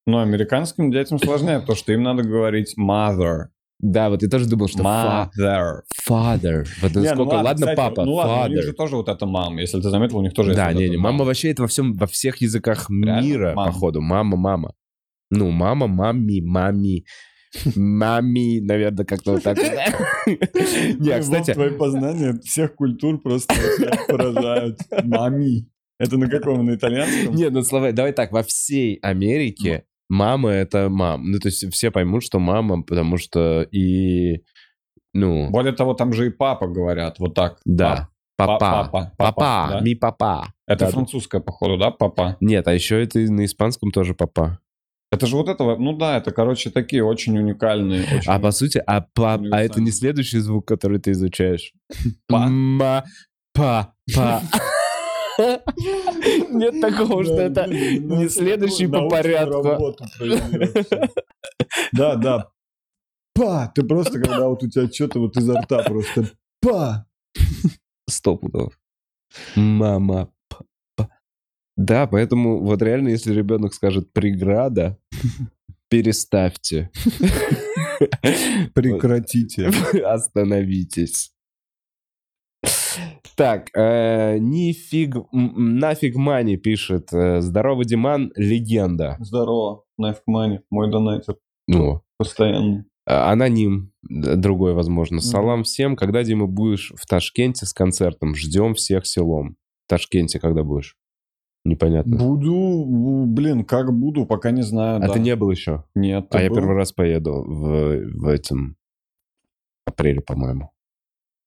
Но американским детям сложнее, потому что им надо говорить mother. Да, вот я тоже думал, что fa- Mother. father. Вот Не, ну сколько, ладно, кстати, папа, Ну ладно, у них father. же тоже вот это мам. Если ты заметил, у них тоже Да, не, не, мама вообще это во всем, во всех языках Реально? мира, Мама. походу. Мама, мама. Ну, мама, мами, мами, мами, наверное, как-то вот так. Не, кстати, твои познания всех культур просто поражают. Мами. Это на каком? На итальянском? не, ну слова, давай так, во всей Америке мама это мам. Ну, то есть все поймут, что мама, потому что и, ну, Более того, там же и папа говорят вот так. да, Пап- папа, Папа. папа, ми папа. Это французское, походу, да, папа? Нет, а еще это на испанском тоже папа. Это же вот этого, ну да, это, короче, такие очень уникальные. Очень... А по сути, а, па, а это не следующий звук, который ты изучаешь? Па? Ма, па, па. Нет такого, что это ну, не следующий по порядку. Да, да. Па! Ты просто, когда вот у тебя что-то вот изо рта просто па! Сто пудов. Мама. Да, поэтому вот реально, если ребенок скажет преграда, переставьте. Прекратите. Остановитесь. Так, э, нифиг, нафиг мани пишет. э, Здорово, Диман, легенда. Здорово, Knife Money, мой донатер Ну, постоянный. а, аноним, другой, возможно. Салам всем. Когда, Дима, будешь в Ташкенте с концертом? Ждем всех селом. В Ташкенте когда будешь? Непонятно. Буду, блин, как буду, пока не знаю. А да. ты не был еще? Нет, А я был? первый раз поеду в, в этом апреле, по-моему.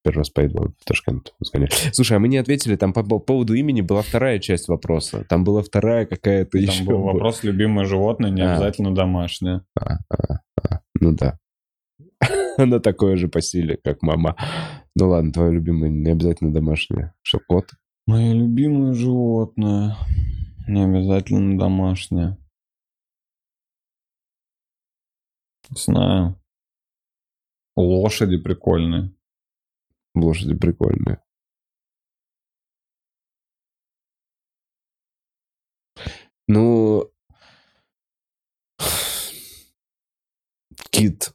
Первый раз поеду в Ташкент. сгоняю. Слушай, а мы не ответили, там по, по поводу имени была вторая часть вопроса. Там была вторая какая-то Там еще. был вопрос любимое животное, не А. обязательно домашнее. Ну да. Она такое же по силе, как мама. Ну ладно, твое любимое не обязательно домашнее. Что, кот? Мое любимое животное, не обязательно домашнее. Не знаю. Лошади прикольные. Лошади прикольные. Ну... Кит.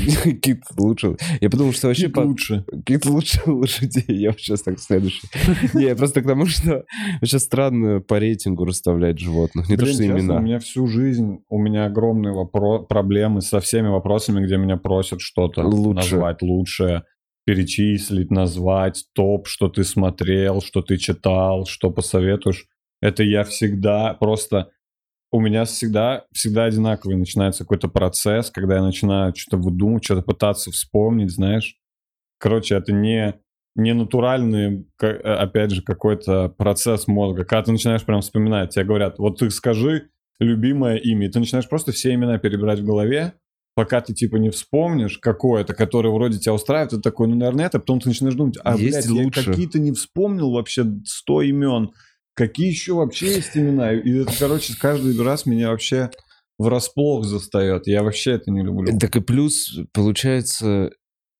Кит лучше. Я подумал, что вообще... по- лучше. Кит лучше лошадей. Я вот сейчас так следующий. Не, я просто к тому, что вообще странно по рейтингу расставлять животных. Не то, Блин, что честно, имена. у меня всю жизнь, у меня огромные вопро- проблемы со всеми вопросами, где меня просят что-то Лучше. назвать лучше, перечислить, назвать топ, что ты смотрел, что ты читал, что посоветуешь. Это я всегда просто... У меня всегда, всегда одинаковый начинается какой-то процесс, когда я начинаю что-то выдумывать, что-то пытаться вспомнить, знаешь. Короче, это не, не натуральный, э, опять же, какой-то процесс мозга. Когда ты начинаешь прям вспоминать, тебе говорят, вот ты скажи любимое имя, и ты начинаешь просто все имена перебирать в голове, пока ты типа не вспомнишь какое-то, которое вроде тебя устраивает, ты такой, ну, наверное, это, потом ты начинаешь думать, а, Есть блядь, я лучше. какие-то не вспомнил вообще 100 имен, какие еще вообще есть имена? И это, короче, каждый раз меня вообще врасплох застает. Я вообще это не люблю. Так и плюс, получается,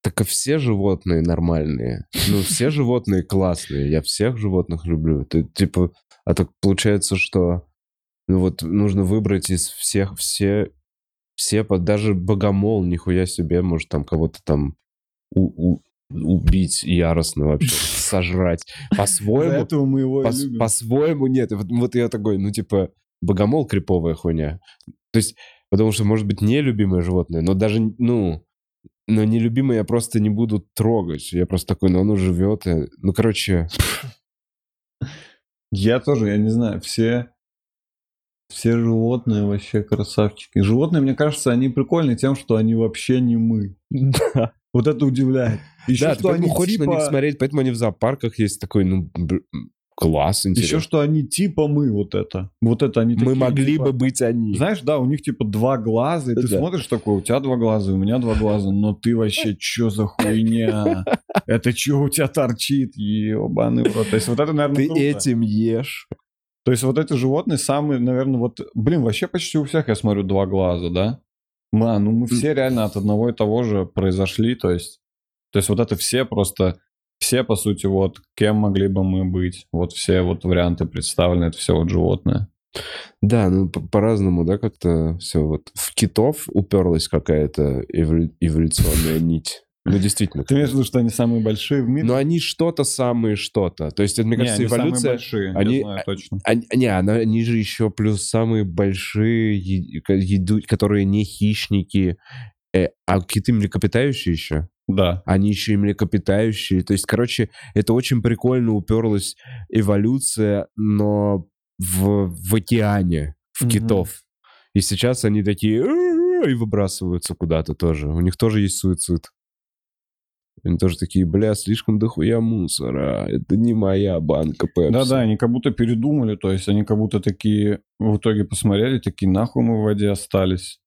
так и все животные нормальные. Ну, все животные классные. Я всех животных люблю. Ты, типа, а так получается, что ну вот нужно выбрать из всех все, все, даже богомол, нихуя себе, может там кого-то там у- у- убить яростно вообще, сожрать. По-своему, по-своему нет. Вот, вот я такой, ну, типа, богомол криповая хуйня. То есть, потому что, может быть, нелюбимое животное, но даже, ну, но нелюбимое я просто не буду трогать. Я просто такой, ну, оно живет. и- Ну, короче, Я тоже, я не знаю, все, все животные вообще красавчики. Животные, мне кажется, они прикольны тем, что они вообще не мы. да. Вот это удивляет. Еще Да, ты что поэтому они хочешь на них типа, смотреть, поэтому они в зоопарках есть такой, ну, класс, еще интересно. что они типа мы, вот это. Вот это они Мы такие, могли типа- бы быть они. Знаешь, да, у них типа два глаза, и ты Да. смотришь такой, у тебя два глаза, у меня два глаза, но ты вообще чё за хуйня? Это чё у тебя торчит? Ебаный в рот. То есть вот это, наверное, Ты круто. этим ешь. То есть вот эти животные самые, наверное, вот... Блин, вообще почти у всех, я смотрю, два глаза, да? Ма, ну мы все реально от одного и того же произошли, то есть... То есть вот это все просто... Все, по сути, вот, кем могли бы мы быть. Вот все вот варианты представлены, это все вот животные. Да, ну по- по-разному, да, как-то все вот. В китов уперлась какая-то эволю- эволюционная нить. Ну, действительно. Ты имеешь в виду, что они самые большие в мире? Но они что-то самые что-то. То есть, это, мне Не, кажется, они самые эволюция... большие, они- я знаю точно. Они, не, она- они же еще плюс самые большие, еду, которые не хищники. Э, а киты млекопитающие еще? Да. Они еще и млекопитающие. То есть, короче, это очень прикольно уперлась эволюция, но в, в океане, в Мгм. китов. И сейчас они такие «А-а-а», и выбрасываются куда-то тоже. У них тоже есть суицид. Они тоже такие, бля, слишком дохуя мусора. Это не моя банка пепси. Да-да, они как будто передумали, то есть они как будто такие в итоге посмотрели, такие, нахуй мы в воде остались.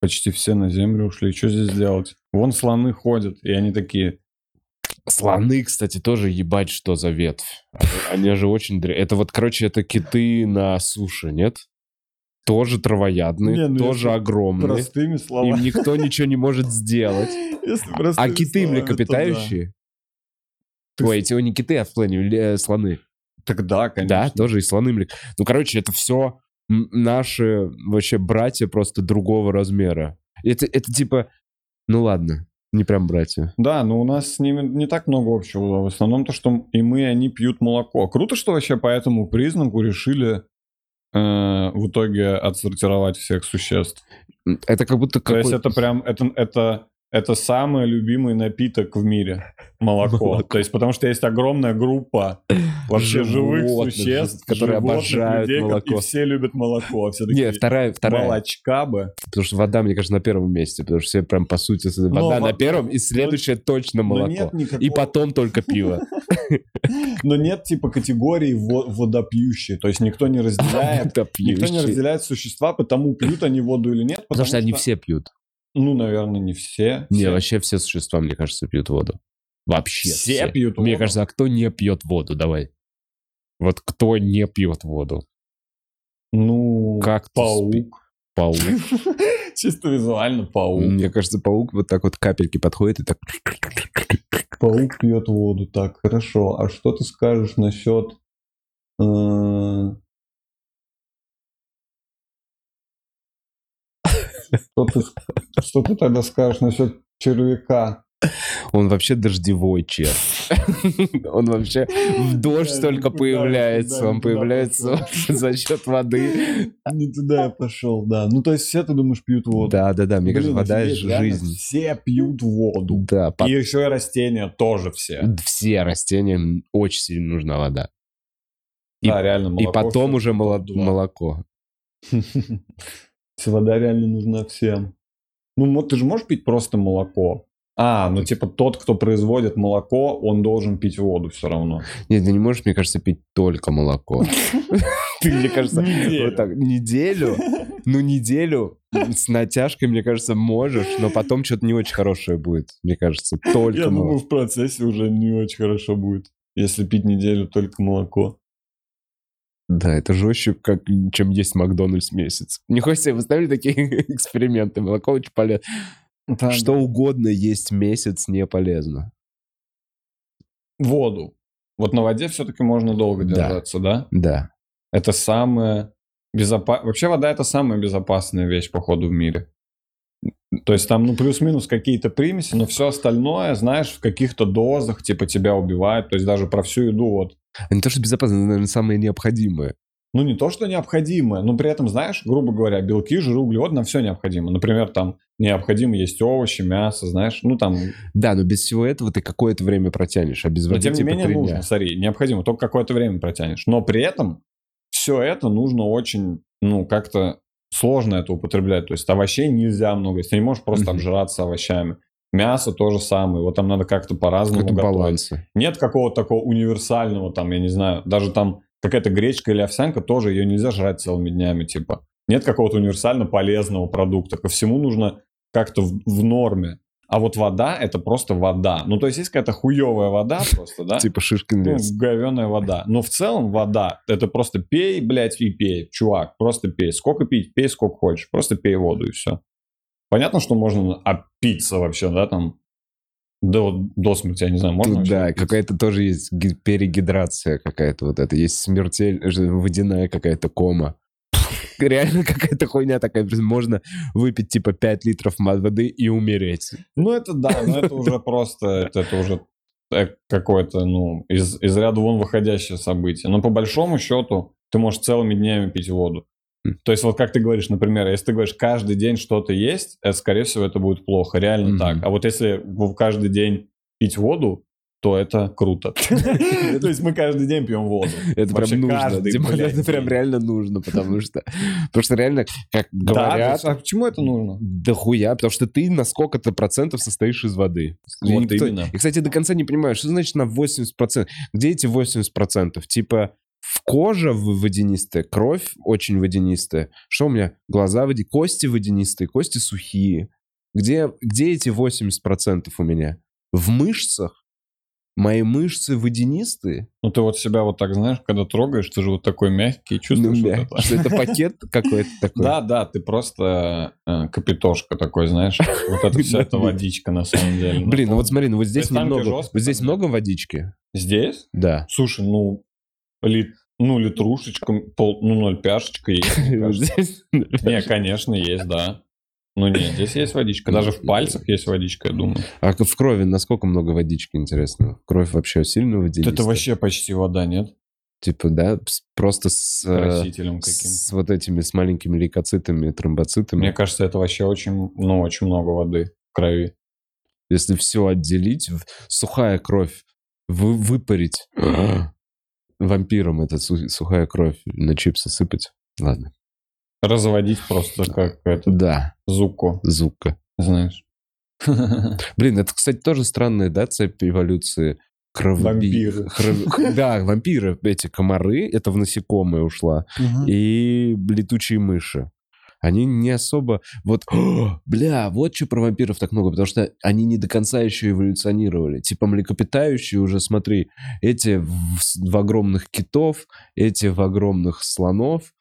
Почти все на землю ушли, что здесь делать? Вон слоны ходят, и они такие, Слоны, кстати, тоже ебать, что за ветвь. Они же очень... Это вот, короче, это киты на суше, нет? Тоже травоядные, Не, ну тоже огромные. простыми словами. Им никто ничего не может сделать. Если А простыми киты млекопитающие? да. Ой, эти не киты, а в плане э, слоны. Так да, конечно. Да, тоже и слоны. млек- Ну, короче, это все наши вообще братья просто другого размера. Это, это типа... Ну ладно, не прям братья. Да, но у нас с ними не так много общего. В основном то, что и мы, и они пьют молоко. Круто, что вообще по этому признаку решили в итоге отсортировать всех существ. Это как будто То есть какой- это прям, это, это, это самый любимый напиток в мире. Молоко. Молоко. То есть потому что есть огромная группа вообще живых существ, которые животных, обожают людей, молоко. И все любят молоко. а Все Не, вторая, вторая. молочка бы. Потому что вода, мне кажется, на первом месте. Потому что все прям по сути... Вода Но на первом, и следующее точно Но молоко. нет никакого... И потом только пиво. Но нет типа категории во- водопьющие. То есть никто не разделяет Никто не разделяет существа, потому пьют они воду или нет. Потому что они все пьют. Ну, наверное, не все. Не, Все. вообще все существа, мне кажется, пьют воду. Вообще Все пьют Мне воду? кажется, а кто не пьет воду? Давай. Вот кто не пьет воду? Ну, Как паук. Паук. Чисто визуально паук. Мне кажется, паук вот так вот капельки подходит и так... Паук пьет воду. Так, хорошо. А что ты скажешь насчет... э, Что ты, что ты тогда скажешь насчет червяка? Он вообще дождевой чер. Он вообще в дождь только появляется. Он появляется за счет воды. Не туда я пошел, да. Ну, то есть все, ты думаешь, пьют воду? Да, да, да. Мне кажется, вода — это жизнь. Все пьют воду. Да, И еще и растения тоже все. все растениям очень сильно нужна вода. И- да, реально, И потом уже молоко. Вода реально нужна всем. Ну, мо- ты же можешь пить просто молоко. А, ну типа тот, кто производит молоко, он должен пить воду все равно. Нет, ты не можешь, мне кажется, пить только молоко. Ты, мне кажется, Неделю. вот так, неделю, ну, неделю с натяжкой, мне кажется, можешь, но потом что-то не очень хорошее будет, мне кажется, только Я думаю, в процессе уже не очень хорошо будет, если пить неделю только молоко. Да, это жестче, как, чем есть Макдональдс месяц. Не хочется вы ставили такие эксперименты, молоко очень полезно. Что угодно есть месяц не полезно. Воду. Вот на воде все-таки можно долго Да. держаться, да? Да. Это самое безопасное... Вообще вода это самая безопасная вещь, походу, в мире. То есть там, ну, плюс-минус какие-то примеси, но все остальное, знаешь, в каких-то дозах, типа, тебя убивает. То есть даже про всю еду вот. Не то, что безопасно, это, наверное, самое необходимое. Ну, не то, что необходимое, но при этом, знаешь, грубо говоря, белки, жиры, углеводы, нам все необходимо. Например, там необходимо есть овощи, мясо, знаешь, ну, там... Да, но без всего этого ты какое-то время протянешь, а без Но воды тем не типа менее нужно, дня. смотри, необходимо, только какое-то время протянешь. Но при этом все это нужно очень, ну, как-то сложно это употреблять. То есть овощей нельзя много есть. Ты не можешь просто Мгм. обжираться овощами. Мясо то же самое. Вот там надо как-то по-разному Какой-то готовить. баланс. Нет какого-то такого универсального, там, я не знаю, даже там какая-то гречка или овсянка, тоже ее нельзя жрать целыми днями, типа. Нет какого-то универсально полезного продукта. Ко всему нужно как-то в, в норме. А вот вода — это просто вода. Ну, то есть есть какая-то хуевая вода просто, да? Типа Шишкин Ну, лес. говеная вода. Но в целом вода — это просто пей, блядь, и пей. Чувак, просто пей. Сколько пить? Пей сколько хочешь. Просто пей воду и все. Понятно, что можно опиться вообще, да, там, до, до смерти, я не знаю, можно Тут, да, какая-то тоже есть ги- перегидрация какая-то вот это. Есть смертель, водяная какая-то кома. Реально какая-то хуйня такая. Можно выпить типа 5 литров воды и умереть. Ну это да, но это уже просто, это, уже э, какое-то, ну, из, из ряда вон выходящее событие. Но по большому счету ты можешь целыми днями пить воду. Хм. То есть вот как ты говоришь, например, если ты говоришь каждый день что-то есть, это, скорее всего, это будет плохо, реально Мгм. так. А вот если каждый день пить воду, то это круто. То есть мы каждый день пьем воду. Это прям нужно. это прям реально нужно, потому что... Потому что реально, как говорят, а почему это нужно? Да хуя, потому что ты на сколько-то процентов состоишь из воды. И Вот именно. И, кстати, до конца не понимаю, что значит на 80%? Где эти 80%? Типа в кожа водянистая, кровь очень водянистая. Что у меня? Глаза води, кости водянистые, кости сухие. Где, где эти 80% у меня? В мышцах? Мои мышцы водянистые? Ну ты вот себя вот так знаешь, когда трогаешь, ты же вот такой мягкий, Ну, чувствуешь вот это. Что это пакет какой-то такой? Да, да, ты просто э, капитошка такой, знаешь. Вот это вся эта водичка на самом деле. Блин, ну вот смотри, ну вот здесь немного, вот здесь много водички? Здесь? Да. Слушай, ну, ну литрушечка, пол, ну, ноль пяшечка есть, Не, конечно, есть, да. Ну нет, здесь есть водичка. Даже в пальцах есть водичка, я думаю. А в крови насколько много водички, интересно? Кровь вообще сильно водянистая? Это вообще почти вода, нет? Типа, да, просто с, э, Красителем каким. с вот этими, с маленькими лейкоцитами, тромбоцитами. Мне кажется, это вообще очень, ну, очень много воды в крови. Если все отделить, сухая кровь, вы, выпарить вампиром эта су- сухая кровь на чипсы сыпать. Ладно. Разводить просто как это, Да, зуку, зука. знаешь. Блин, это, кстати, тоже странная, да, цепь эволюции. Кровоби... Вампиры. Хров- Да, вампиры, эти комары, это в насекомые ушла. и летучие мыши. Они не особо... Вот, бля, вот что про вампиров так много, потому что они не до конца еще эволюционировали. Типа млекопитающие уже, смотри, эти в, в огромных китов, эти в огромных слонов.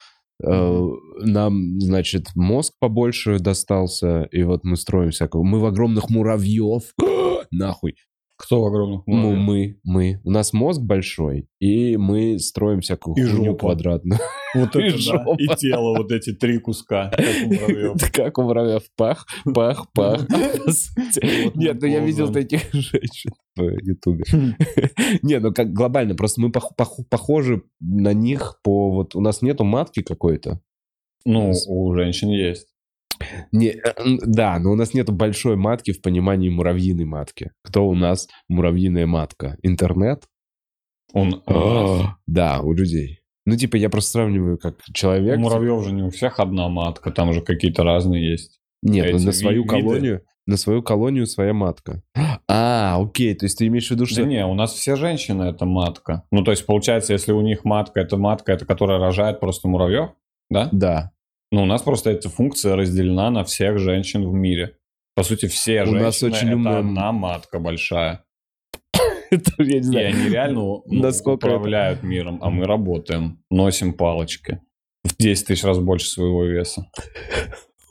Э, Нам, значит, мозг побольше достался, и вот мы строим всякого. Мы в огромных муравьев. Нахуй. Кто в огромных Ну, мы, мы. У нас мозг большой, и мы строим всякую И хуйню жопа. квадратную. Вот И это да. жопа. И тело, вот эти три куска, как у муравьев. Это как у муравьев. Пах, пах, пах. Вот Нет, ну я видел таких женщин в Ютубе. Не, ну как глобально, просто мы пох- пох- похожи на них по... Вот у нас нету матки какой-то. Ну, у женщин есть. Не, э, да, но у нас нету большой матки в понимании муравьиной матки. Кто у нас муравьиная матка? Интернет? Он, у нас. Да, у людей. Ну, типа, я просто сравниваю как У человек. муравьев же не у всех одна матка, там же какие-то разные есть. Нет, ну, эти на свою виды. колонию, на свою колонию своя матка. А, окей, то есть ты имеешь в виду, что... Да не, у нас все женщины это матка. Ну, то есть, получается, если у них матка, это матка, это которая рожает просто муравьев, да? Да. Ну, у нас просто эта функция разделена на всех женщин в мире. По сути, все У женщины нас очень это умная- одна матка большая. Это, я не И знаю. они реально ну, Насколько это- управляют миром, а мы работаем, носим палочки. В 10 тысяч раз больше своего веса.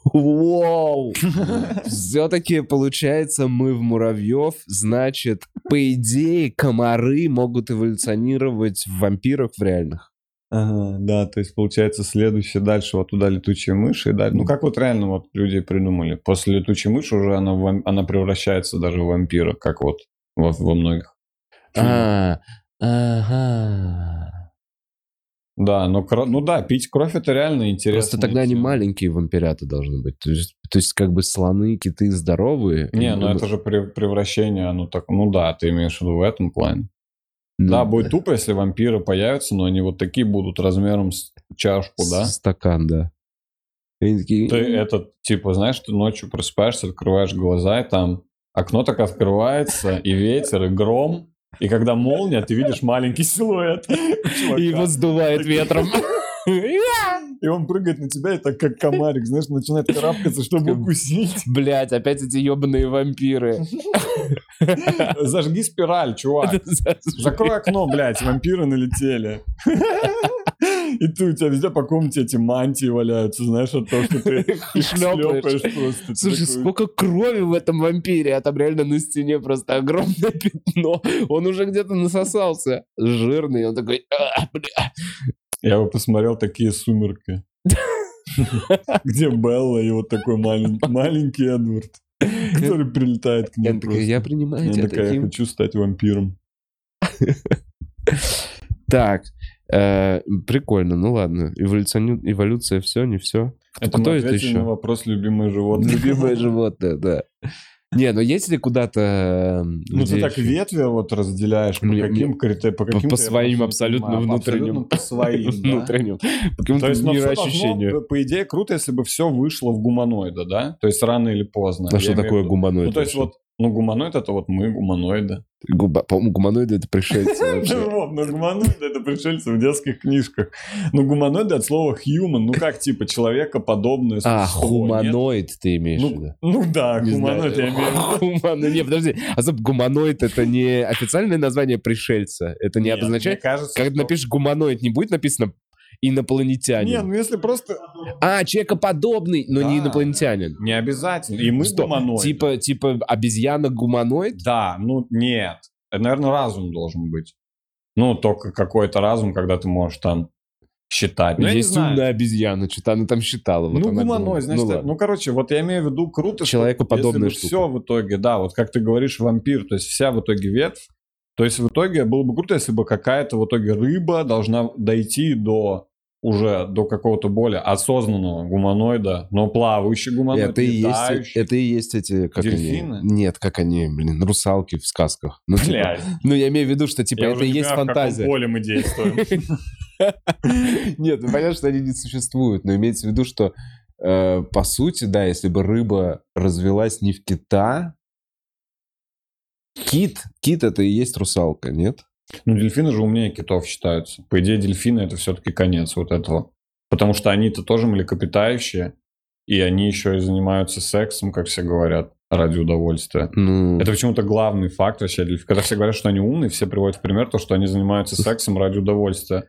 Вау! Все-таки, получается, мы в муравьев, значит, по идее, комары могут эволюционировать в вампирах в реальных. Ага, да, то есть получается следующее дальше вот туда летучие мыши дальше. Ну как вот реально вот люди придумали. После летучей мыши уже она, вам- она превращается даже в вампира, как вот во, во многих. А, ага. Да, но кро- ну да, пить кровь это реально интересно. Просто тогда они маленькие вампирята должны быть. То есть, то есть как бы слоны, киты здоровые. Не, ну это же пре- превращение, ну так, ну да, ты имеешь в виду в этом плане. Ну, да, будет тупо, если вампиры появятся, но они вот такие будут размером с чашку, да? Стакан, да. И они такие, Ты этот, типа, знаешь, ты ночью просыпаешься, открываешь глаза, и там окно так открывается, и ветер, и гром. И когда молния, ты видишь маленький силуэт. чувака. И его сдувает ветром. И он прыгает на тебя, и так как комарик, знаешь, начинает карабкаться, чтобы укусить. Блять, опять эти ебаные вампиры. Зажги спираль, чувак. Закрой окно, блядь, вампиры налетели. И ты, у тебя везде по комнате эти мантии валяются, знаешь, от того, что ты их шлёпаешь просто. Слушай, такой, сколько крови в этом вампире, а там реально на стене просто огромное пятно. Он уже где-то насосался. Жирный, он такой, «А, бля». Я бы посмотрел такие сумерки. Где Белла и вот такой маленький, Эдвард, который прилетает к ней. Я принимаю тебя такая, я хочу стать вампиром. Так, э, прикольно, ну ладно. Эволюция все, не все. Это Кто это еще? на вопрос любимое животное. Любимое животное, да. Не, ну есть ли куда-то... м, Ну, ты так ветви вот разделяешь, по каким критериям, по каким своим абсолютно внутренним. по своим, внутренним. По какому-то То есть, ну, мироощущению. по идее, круто, если бы все вышло в гуманоида, да? То есть рано или поздно. А что такое гуманоид? Ну, то есть вот, ну, гуманоид это вот мы, гуманоиды. Губа- По-моему, гуманоиды это пришельцы Ну, ну, гуманоиды это пришельцы в детских книжках. Ну, гуманоиды от слова human, ну, как, типа, человекоподобное А, существо, нет? хуманоид ты имеешь в виду? Ну, ну да, гуманоид я имею в виду. Гуманоид. Не, подожди. А гуманоид это не официальное название пришельца? Это не обозначает... Когда напишешь гуманоид, не будет написано инопланетянин? Не, ну если просто... А, человекоподобный, но не Да. инопланетянин. Не обязательно. И мы Стоп, гуманоиды. Типа, типа обезьяна-гуманоид? Да, ну нет. Это, наверное, разум должен быть. Ну, только какой-то разум, когда ты можешь там считать. Ну, не Есть знаю. умная обезьяна, что-то она там считала. вот ну, гуманоид, значит, Ну, это- ладно. ну, короче, вот я имею в виду круто, что Человекоподобная если бы штука. все в итоге, да, вот как ты говоришь, вампир, то есть вся в итоге ветвь, то есть в итоге было бы круто, если бы какая-то в итоге рыба должна дойти до уже до какого-то более осознанного гуманоида, но плавающий гуманоид, это, и есть, это и есть эти, как Дельфины? они? Нет, как они, блин, русалки в сказках. Ну, типа, ну, я имею в виду, что типа я это и есть фантазия. поле мы действуем. Нет, ну понятно, что они не существуют, но имеется в виду, что э, по сути, да, если бы рыба развелась не в кита, кит, кит это и есть русалка, нет? Ну, дельфины же умнее китов считаются. По идее, дельфины это все-таки конец вот этого. Потому что они-то тоже млекопитающие, и они еще и занимаются сексом, как все говорят, ради удовольствия. Ну, Это почему-то главный факт вообще. Когда все говорят, что они умные, все приводят в пример то, что они занимаются сексом ради удовольствия.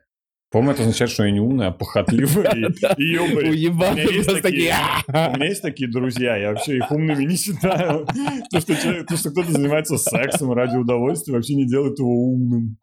По-моему, это означает, что они не умные, а похотливые и- и ёбари. У уебаны меня есть просто такие-. У меня есть такие друзья, я вообще их умными не считаю. То, что, человек- то, что кто-то занимается сексом ради удовольствия, вообще не делает его умным.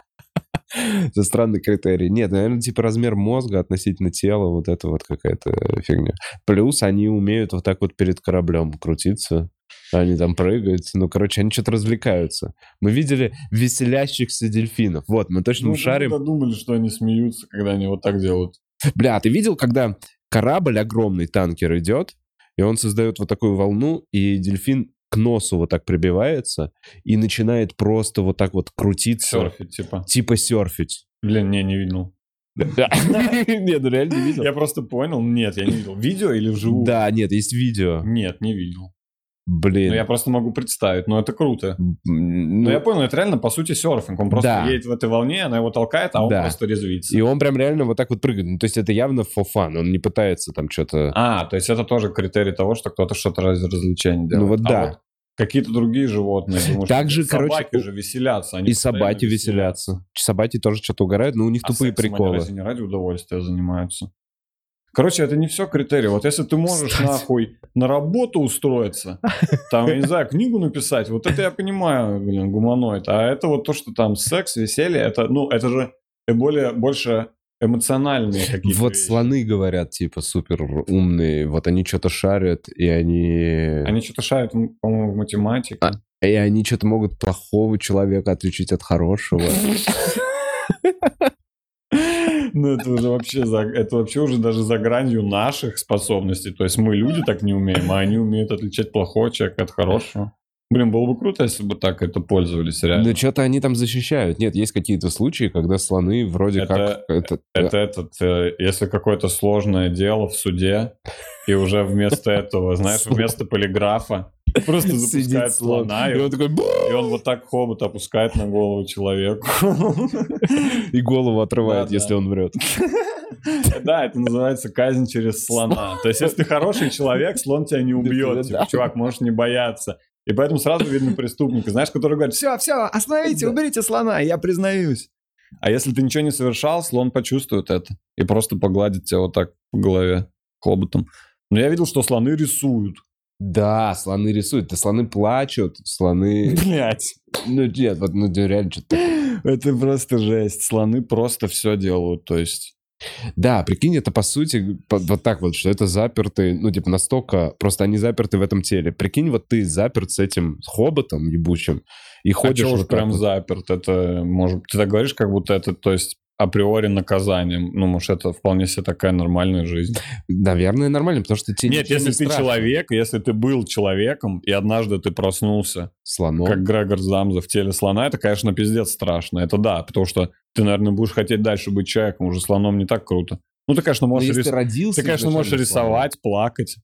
Это странный критерий. Нет, наверное, типа размер мозга относительно тела, вот это вот какая-то фигня. Плюс они умеют вот так вот перед кораблем крутиться. Они там прыгают. Ну, короче, они что-то развлекаются. Мы видели веселящихся дельфинов. Вот, мы точно Ну, шарим. мы думали, что они смеются, когда они вот так делают. Бля, ты видел, когда корабль огромный, танкер идет, и он создает вот такую волну, и дельфин к носу вот так прибивается и начинает просто вот так вот крутиться. Серфить, типа. Типа серфить. Блин, не, не видел. Нет, ну реально не видел. Я просто понял. Нет, я не видел. Видео или вживую? Да, нет, есть видео. Нет, не видел. Блин. Ну, я просто могу представить, но это круто. Ну, ну, я понял, это реально, по сути, серфинг. Он просто Да. едет в этой волне, она его толкает, а он Да. просто резвится. И он прям реально вот так вот прыгает. Ну, то есть это явно for fun. Он не пытается там что-то... А, то есть это тоже критерий того, что кто-то что-то ради развлечения делает. Ну, вот А да. какие-то другие животные, думаешь, Также, собаки короче, же веселятся. они И собаки веселятся. Собаки тоже что-то угорают, но у них А тупые они приколы. разве не ради удовольствия занимаются? Короче, это не все критерии. Вот если ты можешь Кстати. нахуй на работу устроиться, там, я не знаю, книгу написать, вот это я понимаю, блин, гуманоид. А это вот то, что там секс, веселье, это, ну, это же и более, больше эмоциональные какие-то Вот вещи. слоны говорят, типа, супер умные. Вот они что-то шарят, и они... Они что-то шарят, по-моему, в математике. А, И они что-то могут плохого человека отличить от хорошего. Ну, это уже вообще, за, это вообще уже даже за гранью наших способностей. То есть мы люди так не умеем, а они умеют отличать плохого человека от хорошего. Блин, было бы круто, если бы так это пользовались реально. Но что-то они там защищают. Нет, есть какие-то случаи, когда слоны вроде Это- как... Это, Это этот, э, если какое-то сложное дело в суде, и уже вместо этого, знаешь, вместо полиграфа просто запускает слон. слона, и он, такой... И он вот так хобот опускает на голову человеку. И голову отрывает, если он врет. Да, это называется казнь через слона. То есть, если ты хороший человек, слон тебя не убьет. Типа, чувак, можешь не бояться. И поэтому сразу видно преступника, знаешь, который говорит, все, все, остановите, уберите слона, я признаюсь. А если ты ничего не совершал, слон почувствует это и просто погладит тебя вот так по голове хоботом. Но я видел, что слоны рисуют. Да, слоны рисуют. Да слоны плачут, слоны... Блять. Ну нет, вот ну, реально что-то... Это просто жесть. Слоны просто все делают. То есть Да, прикинь, это по сути вот так вот, что это запертый, ну, типа, настолько... Просто они заперты в этом теле. Прикинь, вот ты заперт с этим хоботом ебучим и А ходишь уж вот прям вот. заперт? Это, может, ты так говоришь, как будто это, то есть, априори наказанием. Ну, может, это вполне себе такая нормальная жизнь. Наверное, нормально, потому что тебе Нет, если не ты страшно. человек, если ты был человеком, и однажды ты проснулся, Слоном. как Грегор Замза в теле слона, это, конечно, пиздец страшно. Это да, потому что ты, наверное, будешь хотеть дальше быть человеком, уже слоном не так круто. Ну, ты, конечно, Но можешь, рис- ты родился ты, конечно, можешь рисовать, плакать.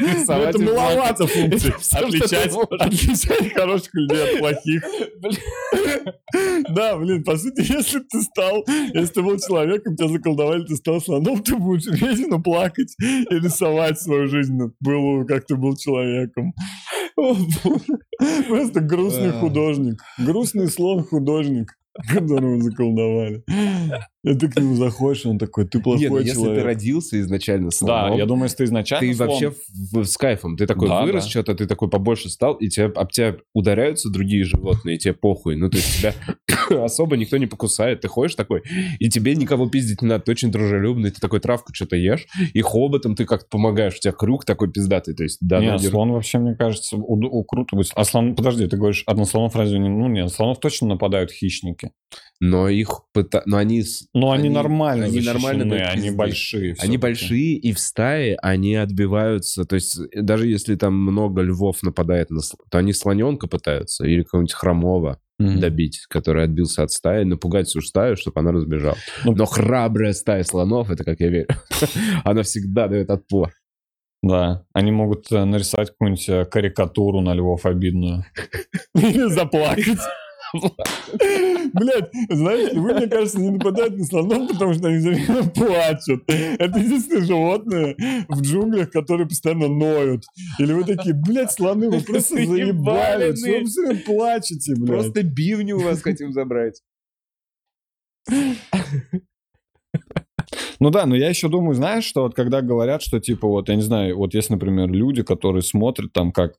Ну, это маловато функций. Отличать, хороших людей от плохих. Да, блин, по сути, если ты стал, если ты был человеком, тебя заколдовали, ты стал слоном, ты будешь вечно плакать и рисовать свою жизнь былую, как ты был человеком. Просто грустный художник. Грустный слон-художник, которого заколдовали. И ты к нему заходишь, он такой, ты плохой Нет, ну, если ты родился изначально Да, слоном, я думаю, если ты изначально ты слон- вообще в- в- с кайфом. Ты такой Да, вырос, да. что-то, ты такой побольше стал, и тебя, об тебя ударяются другие животные, и тебе похуй. Ну, то есть тебя особо никто не покусает. Ты ходишь такой, и тебе никого пиздить не надо. Ты очень дружелюбный, ты такой травку что-то ешь, и хоботом ты как-то помогаешь. У тебя крюк такой пиздатый. То есть, да, Не, надер- слон вообще, мне кажется, у, у- круто будет. А слон, подожди, ты говоришь, а на слонов разве не... Ну, нет, слонов точно нападают хищники. Но их пыта... но они, Но они, Они- нормально они нормально они большие. они большие, и в стае они отбиваются. То есть, э, даже если там много львов нападает на то они слоненка пытаются, или какого-нибудь хромого. Мгм. добить, который отбился от стаи, напугать всю стаю, чтобы она разбежала. Ну, Но храбрая стая слонов, это как я верю, она всегда дает отпор. Да, они могут э, нарисовать какую-нибудь э, карикатуру на львов обидную. Или заплакать. Блять, знаете, вы, мне кажется, не нападают на слонов, потому что они все время плачут. Это единственное животное в джунглях, которые постоянно ноют. Или вы такие, блядь, слоны, вы просто заебали. Что вы все время плачете, блядь? Просто бивни у вас хотим забрать. Ну да, но я еще думаю, знаешь, что вот когда говорят, что типа вот, я не знаю, вот есть, например, люди, которые смотрят там, как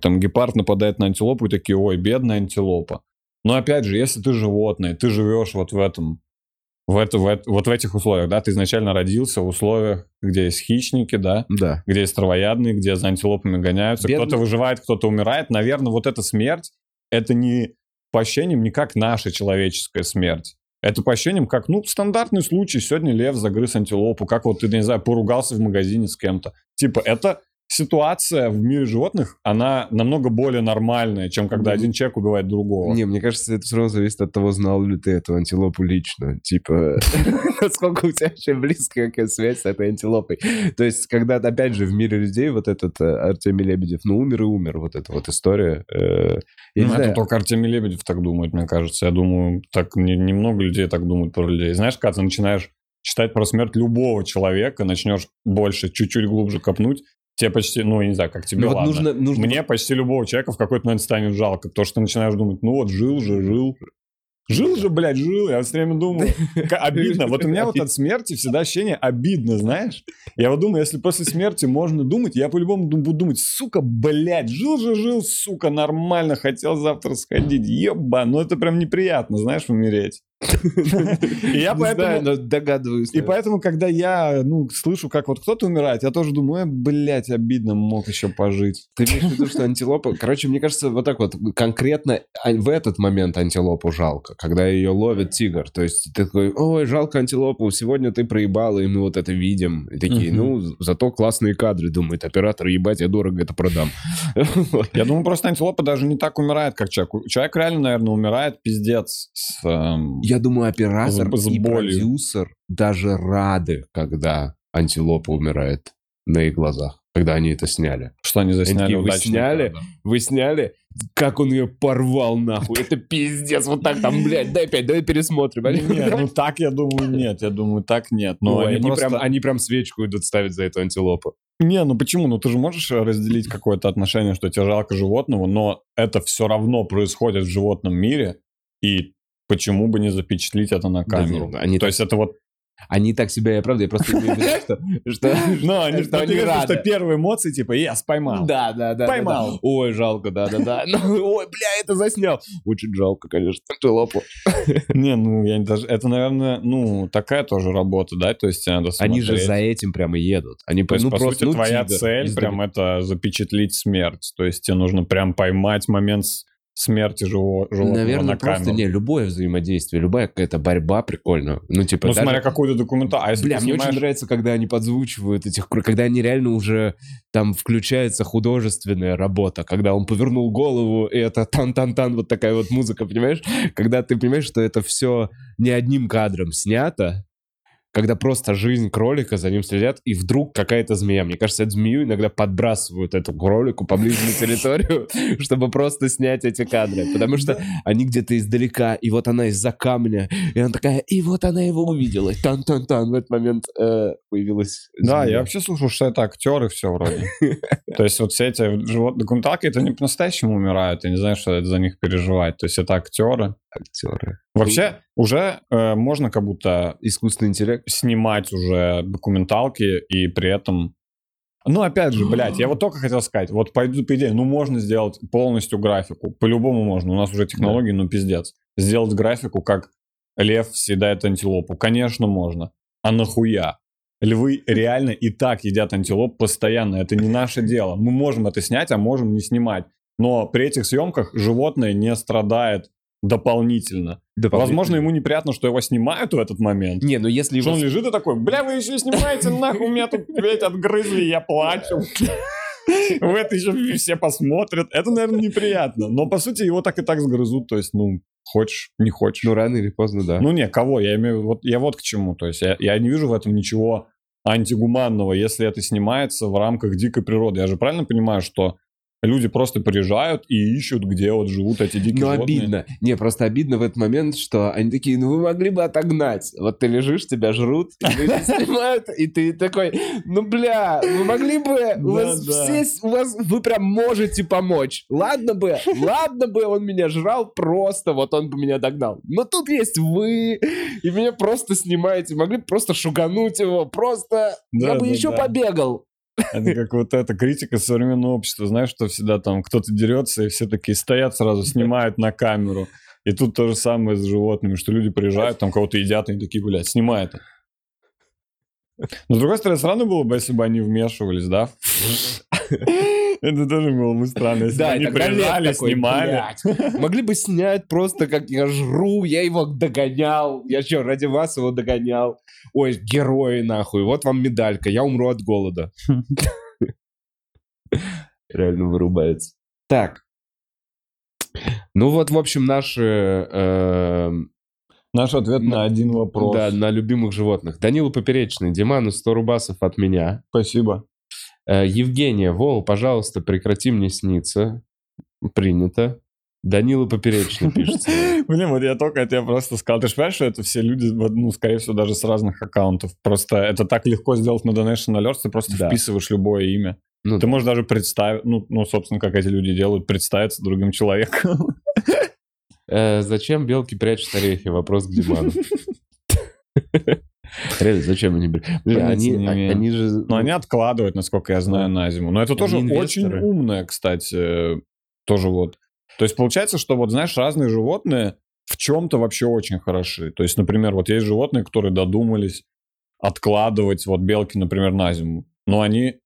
там гепард нападает на антилопу и такие, ой, бедная антилопа. Но опять же, если ты животное, ты живешь вот в этом, в это, в это- вот в этих условиях, да, ты изначально родился в условиях, где есть хищники, да, Да. где есть травоядные, где за антилопами гоняются, Бедный- кто-то выживает, кто-то умирает. Наверное, вот эта смерть, это не по ощущениям не как наша человеческая смерть. Это по ощущениям как, ну, стандартный случай. Сегодня лев загрыз антилопу, как вот ты, не знаю, поругался в магазине с кем-то. Типа, это ситуация в мире животных, она намного более нормальная, чем когда один человек убивает другого. Не, мне кажется, это все равно зависит от того, знал ли ты эту антилопу лично. Типа, насколько у тебя вообще близкая какая связь с этой антилопой. То есть, когда, опять же, в мире людей вот этот э, Артемий Лебедев, ну, умер и умер, вот эта вот история. э, Ну, это только Артемий Лебедев так думает, мне кажется. Я думаю, так не- немного людей так думают про людей. Знаешь, когда ты начинаешь читать про смерть любого человека, начнешь больше, чуть-чуть глубже копнуть, тебе почти, ну, я не знаю, как тебе, ну, вот ладно. нужно, нужно Мне почти любого человека в какой-то момент станет жалко, потому что ты начинаешь думать, ну вот, жил же, жил. Жил же, блядь, жил. Я все время думаю, обидно. Вот у меня вот от смерти всегда ощущение обидно, знаешь? Я вот думаю, если после смерти можно думать, я по-любому ду- буду думать, сука, блядь, жил же, жил, сука, нормально, хотел завтра сходить, еба. Ну это прям неприятно, знаешь, умереть. И я поэтому... догадываюсь. И поэтому, когда я, ну, слышу, как вот кто-то умирает, я тоже думаю, э, блядь, обидно, мог еще пожить. Ты имеешь в виду, что антилопа... Короче, мне кажется, вот так вот, конкретно а- в этот момент антилопу жалко, когда ее ловит тигр. То есть ты такой, ой, жалко антилопу, сегодня ты проебала, и мы вот это видим. И такие, ну, зато классные кадры, думает оператор, ебать, я дорого это продам. Я думаю, просто антилопа даже не так умирает, как человек. Человек реально, наверное, умирает пиздец. С, эм, Я думаю, оператор С- с и болью. продюсер даже рады, когда антилопа умирает на их глазах, когда они это сняли. Что они засняли такие, вы сняли? да. Вы сняли, как он ее порвал нахуй. Это пиздец, вот так там, блядь, дай опять, давай пересмотрим. Нет, ну так я думаю, нет. Я думаю, так нет. Но они, они, прям, они прям свечку идут ставить за эту антилопу. Не, ну почему? Ну ты же можешь разделить какое-то отношение, что тебе жалко животного, но это все равно происходит в животном мире, и почему бы не запечатлить это на Да камеру? нет, они То так- есть это вот Они так себя и правда, я просто имею в виду, что... что Но они, что они что рады. первые эмоции, типа, я споймал. Да, да, да. Поймал. да, да. Ой, жалко, да, да, да. Ну, ой, бля, это заснял. Очень жалко, конечно. Антилопу. Не, ну, я даже... Это, наверное, ну, такая тоже работа, да? То есть надо Они же за этим прямо едут. Они То есть, ну, по просто, сути, ну, твоя цель прям это запечатлить смерть. То есть тебе нужно прям поймать момент смерти живого, Наверное, на просто не, любое взаимодействие, любая какая-то борьба прикольно. Ну, типа, Ну, даже- смотря какую-то документацию. А если Бля, ты мне снимаешь- очень нравится, когда они подзвучивают этих, когда они реально уже там включается художественная работа, когда он повернул голову, и это тан-тан-тан, вот такая вот музыка, понимаешь? Когда ты понимаешь, что это все не одним кадром снято, когда просто жизнь кролика, за ним следят, и вдруг какая-то змея. Мне кажется, эту змею иногда подбрасывают эту кролику поближе на территорию, чтобы просто снять эти кадры. Потому что они где-то издалека, и вот она из-за камня, и она такая, и вот она его увидела. Тан-тан-тан. В этот момент э, появилась Да, я вообще слушаю, что это актеры все вроде. То есть вот все эти живот... документалки, это не по-настоящему умирают, я не знаю, что это за них переживать. То есть это актеры. актеры. Вообще уже э, можно как будто Искусственный интеллект. снимать уже документалки и при этом... Ну, опять же, блядь, я вот только хотел сказать, вот пойду по идее, ну, можно сделать полностью графику, по-любому можно, у нас уже технологии, ну, пиздец. Сделать графику, как лев съедает антилопу, конечно, можно. А нахуя? Львы реально и так едят антилоп постоянно, это не наше дело. Мы можем это снять, а можем не снимать. Но при этих съемках животное не страдает дополнительно. Возможно, ему неприятно, что его снимают в этот момент. Не, ну если Что его... он лежит и такой, бля, вы еще снимаете, нахуй, у меня тут ведь отгрызли, я плачу. В это еще все посмотрят. Это, наверное, неприятно. Но, по сути, его так и так сгрызут. То есть, ну, хочешь, не хочешь. Ну, рано или поздно, да. Ну, не, кого? Я имею вот я вот к чему. То есть, я, я не вижу в этом ничего антигуманного, если это снимается в рамках дикой природы. Я же правильно понимаю, что люди просто приезжают и ищут, где вот живут эти дикие Ну, животные. обидно. Не, просто обидно в этот момент, что они такие, ну, вы могли бы отогнать. Вот ты лежишь, тебя жрут, и снимают, и ты такой, ну, бля, вы могли бы, у вас все, у вас, вы прям можете помочь. Ладно бы, ладно бы он меня жрал просто, вот он бы меня догнал. Но тут есть вы, и меня просто снимаете. Могли бы просто шугануть его, просто, я бы еще побегал. Это как вот эта критика современного общества. Знаешь, что всегда там кто-то дерется, и все такие стоят сразу, снимают на камеру. И тут то же самое с животными, что люди приезжают, там кого-то едят, и они такие, блядь, снимай это. Но с другой стороны, странно было бы, если бы они вмешивались, да? Это тоже было бы странно, если Да, они приезжали, такой, снимали. «Блядь, Могли бы снять просто, как я жру, я его догонял. Я что, ради вас его догонял? Ой, герои нахуй, вот вам медалька, я умру от голода. Реально вырубается. Так. Ну вот, в общем, наши... э, Наш ответ на один вопрос. Да, на любимых животных. Данила Поперечный, Диману 100 рубасов от меня. Спасибо. Э, Евгения, Вол, пожалуйста, прекрати мне сниться. Принято. Данила Поперечный пишется. Блин, вот я только это я просто сказал. Ты же понимаешь, что это все люди, ну, скорее всего, даже с разных аккаунтов. Просто это так легко сделать на Donation Alerts, ты просто Да. вписываешь любое имя. Ну, Ты можешь даже представить, ну, ну, собственно, как эти люди делают, представиться другим человеком. э, зачем белки прячут орехи? Вопрос к Диману. Реально, зачем они... бля- Бля, Понятия они, а- они же... Но они откладывают, насколько я знаю, на зиму. Но это тоже очень умное, кстати, тоже вот. То есть получается, что вот, знаешь, разные животные в чем-то вообще очень хороши. То есть, например, вот есть животные, которые додумались откладывать вот белки, например, на зиму. Но они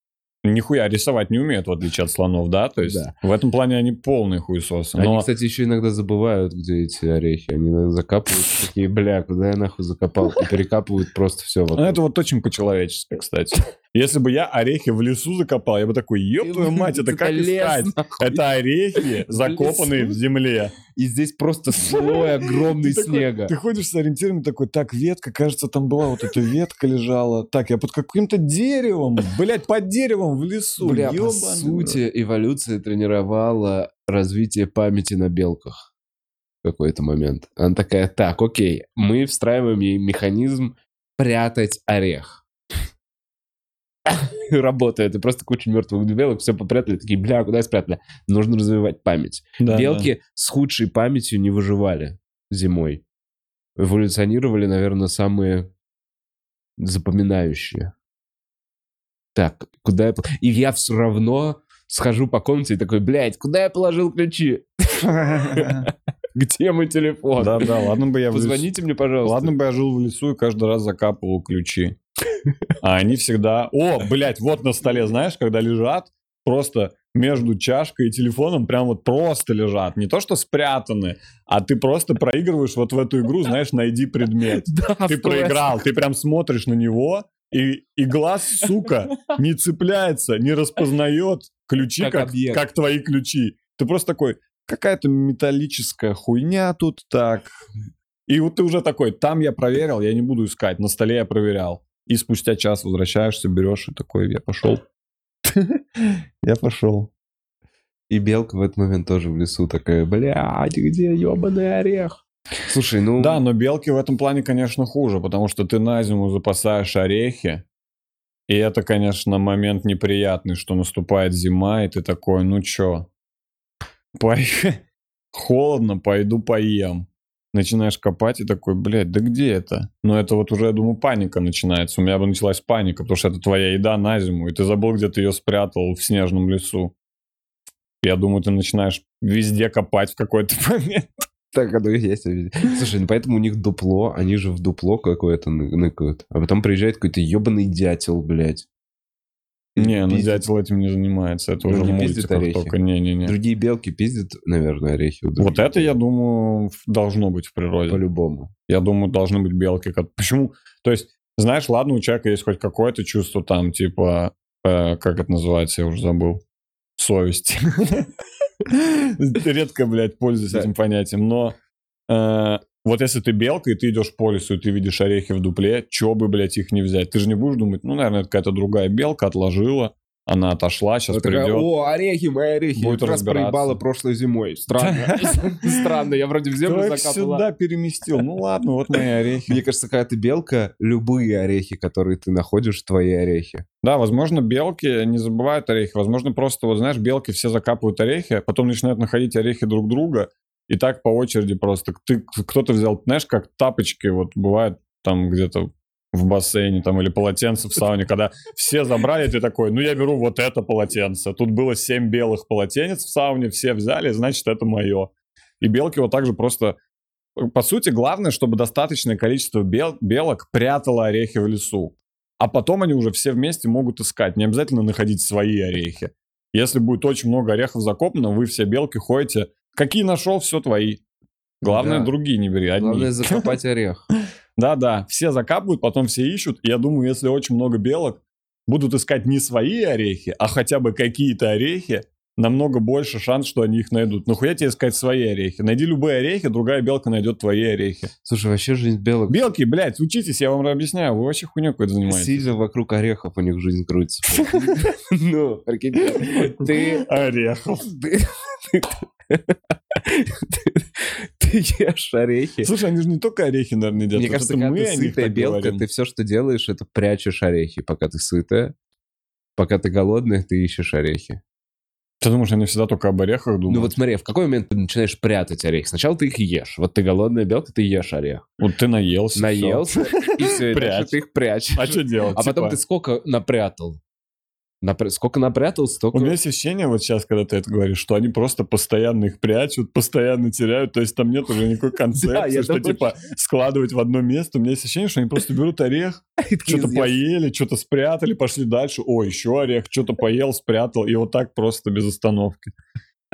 нихуя рисовать не умеют, в отличие от слонов, да? То есть Да. в этом плане они полные хуесосы. Они, Но кстати, еще иногда забывают, где эти орехи. Они иногда закапывают такие, бля, куда я нахуй закопал? И перекапывают просто все ну, это вот очень по-человечески, кстати. Если бы я орехи в лесу закопал, я бы такой, ёб твою мать, это как искать? Это орехи, закопанные в земле. И здесь просто слой огромный снега. Ты ходишь с ориентирами такой, так, ветка, кажется, там была вот эта ветка лежала. Так, я под каким-то деревом, блядь, под деревом в лесу. Бля, по сути, эволюция тренировала развитие памяти на белках какой-то момент. Она такая, так, окей, мы встраиваем ей механизм прятать орех. Работает. И просто куча мертвых белок все попрятали. Такие, бля, куда спрятали? Нужно развивать память. Да, Белки с худшей памятью не выживали зимой. Эволюционировали, наверное, самые запоминающее. Так, куда я... И я все равно схожу по комнате и такой, блядь, куда я положил ключи? Где мой телефон? Да-да, ладно бы я. Позвоните мне, пожалуйста. Ладно бы я жил в лесу и каждый раз закапывал ключи. А они всегда... О, блядь, вот на столе, знаешь, когда лежат, просто между чашкой и телефоном прям вот просто лежат. Не то, что спрятаны, а ты просто проигрываешь вот в эту игру, знаешь, найди предмет. Да, Ты проиграл, ты прям смотришь на него, и, и глаз, сука, не цепляется, не распознает ключи, Как как, объект. как твои ключи. Ты просто такой, какая-то металлическая хуйня тут так. И вот ты уже такой, там я проверил, я не буду искать, на столе я проверял. И спустя час возвращаешься, берешь и такой, я пошел. Я пошел. И белка в этот момент тоже в лесу такая, блядь, где ебаный орех? Слушай, ну... Да, но белки в этом плане, конечно, хуже, потому что ты на зиму запасаешь орехи, и это, конечно, момент неприятный, что наступает зима, и ты такой, ну чё, пой- холодно, пойду поем. Начинаешь копать и такой, блядь, да где это? Но это вот уже, я думаю, паника начинается. У меня бы началась паника, потому что это твоя еда на зиму, и ты забыл, где ты ее спрятал в снежном лесу. Я думаю, ты начинаешь везде копать в какой-то момент. Так оно и есть. Слушай, ну поэтому у них дупло, они же в дупло какое-то ны- ныкают. А потом приезжает какой-то ебаный дятел, блядь. Не, ну Пиздит. дятел этим не занимается. Это Ну, уже в не мультиках орехи. только. Не-не-не. Другие белки пиздят, наверное, орехи. Вот это, я думаю, в- должно быть в природе. По-любому. Я думаю, должны быть белки. Почему? То есть, знаешь, ладно, у человека есть хоть какое-то чувство там, типа, э, как это называется, я уже забыл. Совесть. Редко, блядь, пользуюсь этим понятием. Но э, вот если ты белка, и ты идешь по лесу, и ты видишь орехи в дупле, чё бы, блядь, их не взять? Ты же не будешь думать, ну, наверное, это какая-то другая белка отложила, она отошла, сейчас такая, придет. О, орехи, мои орехи. Будет я как раз проебала прошлой зимой. Странно. Странно, я вроде в землю закапывала. сюда переместил? Ну ладно, вот мои орехи. Мне кажется, когда ты белка, любые орехи, которые ты находишь, твои орехи. Да, возможно, белки не забывают орехи. Возможно, просто, вот знаешь, белки все закапывают орехи, а потом начинают находить орехи друг друга, и так по очереди просто. Ты, кто-то взял, знаешь, как тапочки, вот бывает там где-то в бассейне там или полотенце в сауне, когда все забрали, ты такой, ну я беру вот это полотенце. Тут было семь белых полотенец в сауне, все взяли, значит, это мое. И белки вот так же просто... По сути, главное, чтобы достаточное количество бел- белок прятало орехи в лесу. А потом они уже все вместе могут искать. Не обязательно находить свои орехи. Если будет очень много орехов закопано, вы все белки ходите. Какие нашел, все твои. Главное, Да. другие не бери, одни. Главное закопать орех. Да-да, все закапывают, потом все ищут. Я думаю, если очень много белок будут искать не свои орехи, а хотя бы какие-то орехи, намного больше шанс, что они их найдут. Ну хуя тебе искать свои орехи? Найди любые орехи, другая белка найдет твои орехи. Слушай, вообще жизнь белок Белки, блядь, учитесь, я вам объясняю, вы вообще хуйню какой-то занимаетесь. сильно вокруг орехов у них жизнь крутится. Ну, прикинь, ты... Орехов. Ты- ешь орехи. Слушай, они же не только орехи, наверное, едят. Мне кажется, когда мы ты сытая белка, ты все, что делаешь, это прячешь орехи. Пока ты сытая, пока ты голодная, ты ищешь орехи. Ты думаешь, они всегда только об орехах думают? Ну вот смотри, в какой момент ты начинаешь прятать орехи? Сначала ты их ешь. Вот ты голодная белка, ты ешь орех. Вот ты наелся. Наелся, и все, и дальше ты их прячешь. А что делать? А потом Типа, ты сколько напрятал? Напря- Сколько напрятал, столько... У меня есть ощущение вот сейчас, когда ты это говоришь, что они просто постоянно их прячут, постоянно теряют, то есть там нет уже никакой концепции, что типа складывать в одно место. У меня есть ощущение, что они просто берут орех, что-то поели, что-то спрятали, пошли дальше. О, еще орех, что-то поел, спрятал, и вот так просто без остановки.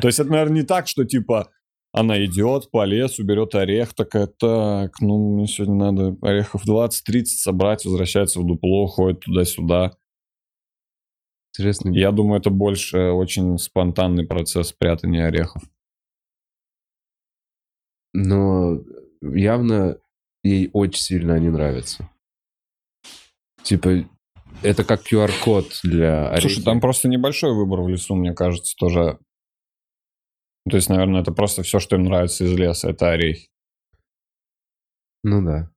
То есть это, наверное, не так, что типа она идет по лесу, берет орех, такая, так, ну, мне сегодня надо орехов 20-30 собрать, возвращается в дупло, ходит туда-сюда. Интересно. Я думаю, это больше очень спонтанный процесс спрятания орехов. Но явно ей очень сильно они нравятся. Типа, это как QR-код для орехи. Слушай, там просто небольшой выбор в лесу, мне кажется, тоже. То есть, наверное, это просто все, что им нравится из леса, это орехи. Ну да.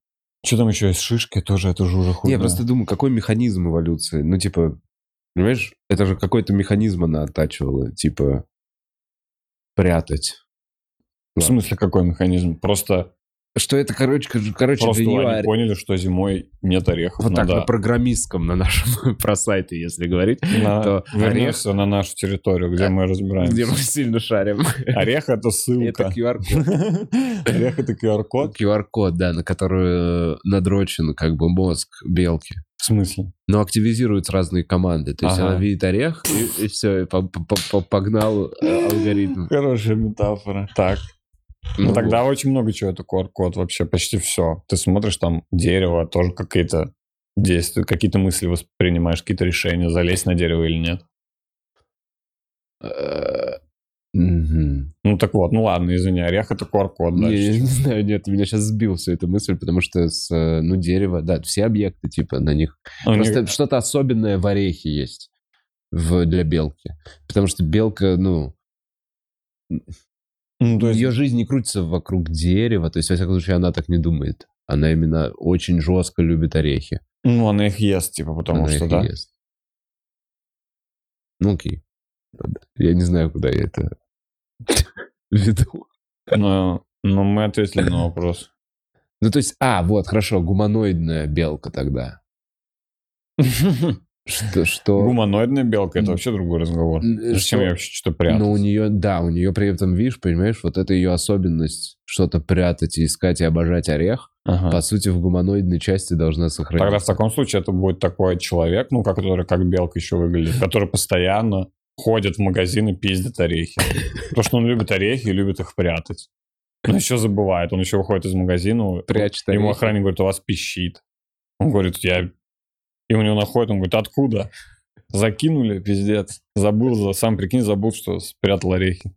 Что там еще есть? Шишки тоже, это же уже хуйня. я просто думаю, какой механизм эволюции? Ну, типа, понимаешь, это же какой-то механизм она оттачивала, типа, прятать. В смысле, какой механизм? Просто что это, короче, кор- короче, Просто для нее они поняли, что зимой нет орехов. вот так надо на программистском на нашем про сайты, если говорить, на- то вернемся на нашу территорию, где мы разбираемся. где мы сильно шарим. Орех — это Это ссылка. QR-код. Орех — это QR-код. QR-код, да, на который э, надрочен как бы мозг белки. В смысле? Но активизируются разные команды. То есть Ага. она видит орех, и, все, погнал э, алгоритм. Хорошая метафора. Так. Ну, Ну тогда очень много чего это QR-код вообще, почти все. Ты смотришь там дерево, тоже какие-то действия, какие-то мысли воспринимаешь, какие-то решения, залезть на дерево или нет. Мгм. Ну так вот, ну ладно, извини, орех это QR-код Не, я дальше. не знаю, нет, меня сейчас сбил всю эту мысль, потому что с, э, ну, дерево, да, все объекты, типа, на них. Не- Просто что-то особенное в орехе есть в, для белки. Потому что белка, ну, ну, то есть, ее жизнь не крутится вокруг дерева, то есть, во всяком случае, она так не думает. Она именно очень жестко любит орехи. ну, она их ест, типа, потому Она что, их да. ест. Ну, окей. Я не знаю, куда я это веду. Но, но мы ответили на вопрос. Ну, то есть, а, вот, хорошо, гуманоидная белка тогда. Что, что... Гуманоидная белка это вообще другой разговор. М, Зачем что- я вообще что-то прятать? Но у нее, да, у нее при этом, видишь, понимаешь, вот это ее особенность, что-то прятать и искать и обожать орех, Ага. по сути, в гуманоидной части должна Тогда в сохраниться. таком случае это будет такой человек, ну, который как белка еще выглядит, который постоянно ходит в магазин и пиздит орехи. Потому что он любит орехи и любит их прятать. Но еще забывает. Он еще выходит из магазина, Прячет ему орехи. охранник говорит, у вас пищит. Он говорит, я... И у него находит, он говорит, откуда? Закинули, пиздец. Забыл, за- сам прикинь, забыл, что спрятал орехи.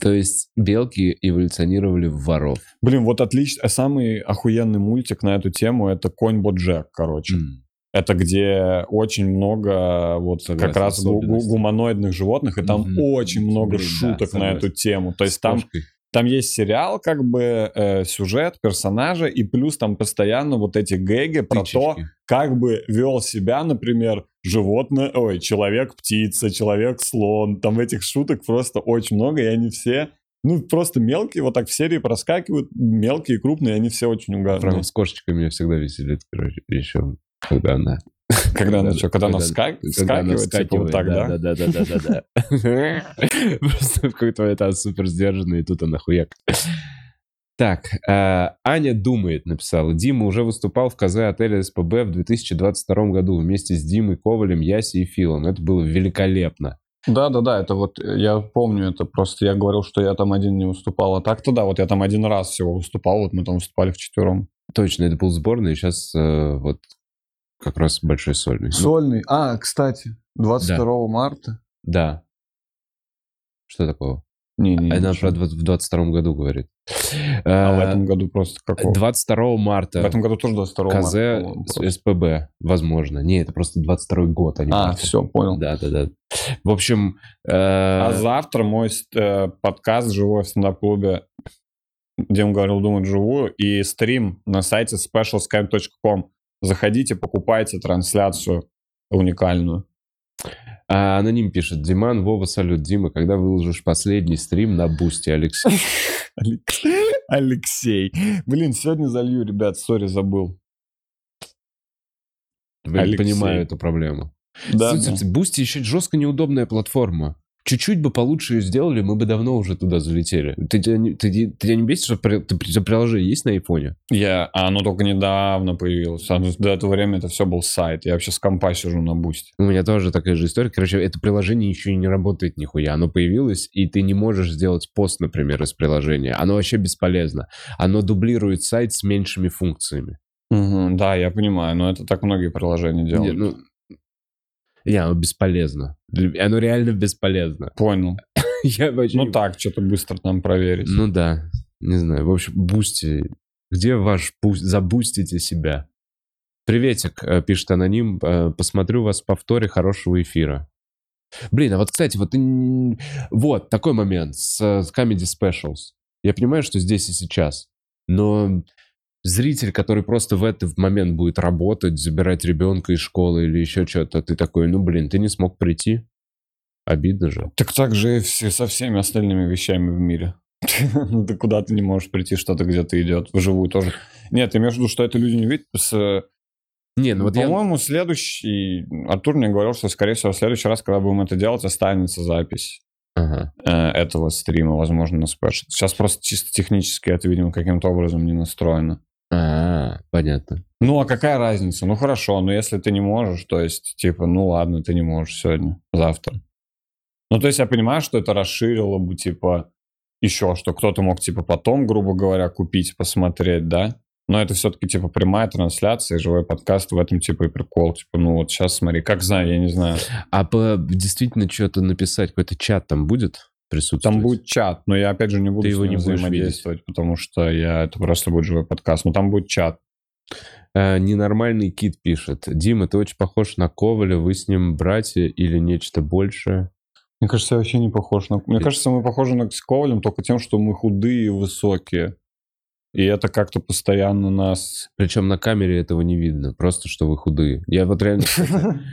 То есть белки эволюционировали в воров. Блин, вот отлично. Самый охуенный мультик на эту тему это Конь Боджек, короче. М. Это где очень много вот Согласен, как раз гу- гуманоидных животных, и там Мгм. очень много Блин, да, шуток на согласен. эту тему. То есть там, там есть сериал, как бы э, сюжет, персонажа, и плюс там постоянно вот эти гэги про то, Тычечки. как бы вел себя, например, животное, ой, человек-птица, человек-слон. Там этих шуток просто очень много, и они все, ну, просто мелкие, вот так в серии проскакивают, мелкие, крупные, и они все очень угарные. Правда, с кошечкой меня всегда веселит, короче, еще, когда она... Когда она что, когда она когда- ска- когда она скакивает, типа вот так, да? Да, да, да, да, да, да. Просто какой-то это супер сдержанный, и тут она хуяк. Так, э, Аня думает, написала. Дима уже выступал в КЗ отеля СПБ в 2022 году вместе с Димой Ковалем, Яси и Филом. Это было великолепно. Да, да, да, это вот, э, я помню это, просто я говорил, что я там один не выступал, а так-то да, вот я там один раз всего выступал, вот мы там выступали вчетвером. Точно, это был сборный, сейчас вот как раз большой сольный. Ну, Сольный, а, кстати, 22 марта. Да. Что такого? Не, не, Она ничего. про дв- в 22 году говорит. А в Э, этом году просто какого? 22 марта. В этом году тоже 22 марта. КЗ с- просто. СПБ, возможно. Не, это просто 22 год, а не А, все, понял. Да, да, да. В общем, э, А завтра мой э, подкаст «Живой в стендап-клубе», где он говорил «Думать живую», и стрим на сайте specialskype.com. Заходите, покупайте трансляцию уникальную. а аноним пишет, Диман, Вова, салют, Дима, когда выложишь последний стрим на Boosty, Алексей? Алекс- Алексей. Блин, сегодня залью, ребят, sorry, забыл. Понимаю эту проблему. Да, Слушайте, Boosty еще жестко неудобная платформа. Чуть-чуть бы получше ее сделали, мы бы давно уже туда залетели. Ты, тебя не- ты, ты тебя не бесит, что при- ты, у тебя приложение есть на айфоне? Я, а оно только недавно появилось. А До этого времени это все был сайт. Я вообще с компа сижу на бусте. У меня тоже такая же история. Короче, это приложение еще и не работает нихуя. Оно появилось, и ты не можешь сделать пост, например, из приложения. Оно вообще бесполезно. Оно дублирует сайт с меньшими функциями. Мгм, да, я понимаю, но это так многие приложения Не, делают. ну, не, оно бесполезно. Оно реально бесполезно. Понял. Я вообще Ну не- так, что-то быстро нам проверить. Ну да, не знаю. В общем, бусти. Где ваш буст? Забустите себя. Приветик, э, пишет аноним. Э, Посмотрю вас в повторе хорошего эфира. Блин, а вот, кстати, вот, вот такой момент с, э, с Comedy Specials. Я понимаю, что здесь и сейчас, но зритель, который просто в этот момент будет работать, забирать ребенка из школы или еще что-то, ты такой, ну, блин, ты не смог прийти? Обидно же. Так так же и все- со всеми остальными вещами в мире. Ну, ты куда-то не можешь прийти, что-то где-то идет, вживую тоже. Нет, имеешь в виду, что это люди не видят? С... Не, ну вот я... По-моему, следующий... Артур мне говорил, что, скорее всего, в следующий раз, когда будем это делать, останется запись Ага. э, этого стрима, возможно, на спэш. Сейчас просто чисто технически это, видимо, каким-то образом не настроено. А, понятно. Ну, а какая разница? Ну, хорошо, но если ты не можешь, то есть, типа, ну, ладно, ты не можешь сегодня, завтра. Ну, то есть, я понимаю, что это расширило бы, типа, еще, что кто-то мог, типа, потом, грубо говоря, купить, посмотреть, да? Но это все-таки, типа, прямая трансляция, живой подкаст, в этом, типа, и прикол. Типа, ну, вот сейчас смотри, как знаю, я не знаю. А по, действительно что-то написать, какой-то чат там будет присутствовать? Там будет чат, но я, опять же, не буду Ты с его ним не взаимодействовать, потому что я, это просто будет живой подкаст. Но там будет чат. А, ненормальный кит пишет. Дима, ты очень похож на Коваля, вы с ним братья или нечто большее? Мне кажется, я вообще не похож на... Мне кажется, мы похожи на с Ковалем только тем, что мы худые и высокие. И это как-то постоянно нас... Причем на камере этого не видно, просто что вы худые. Я вот реально...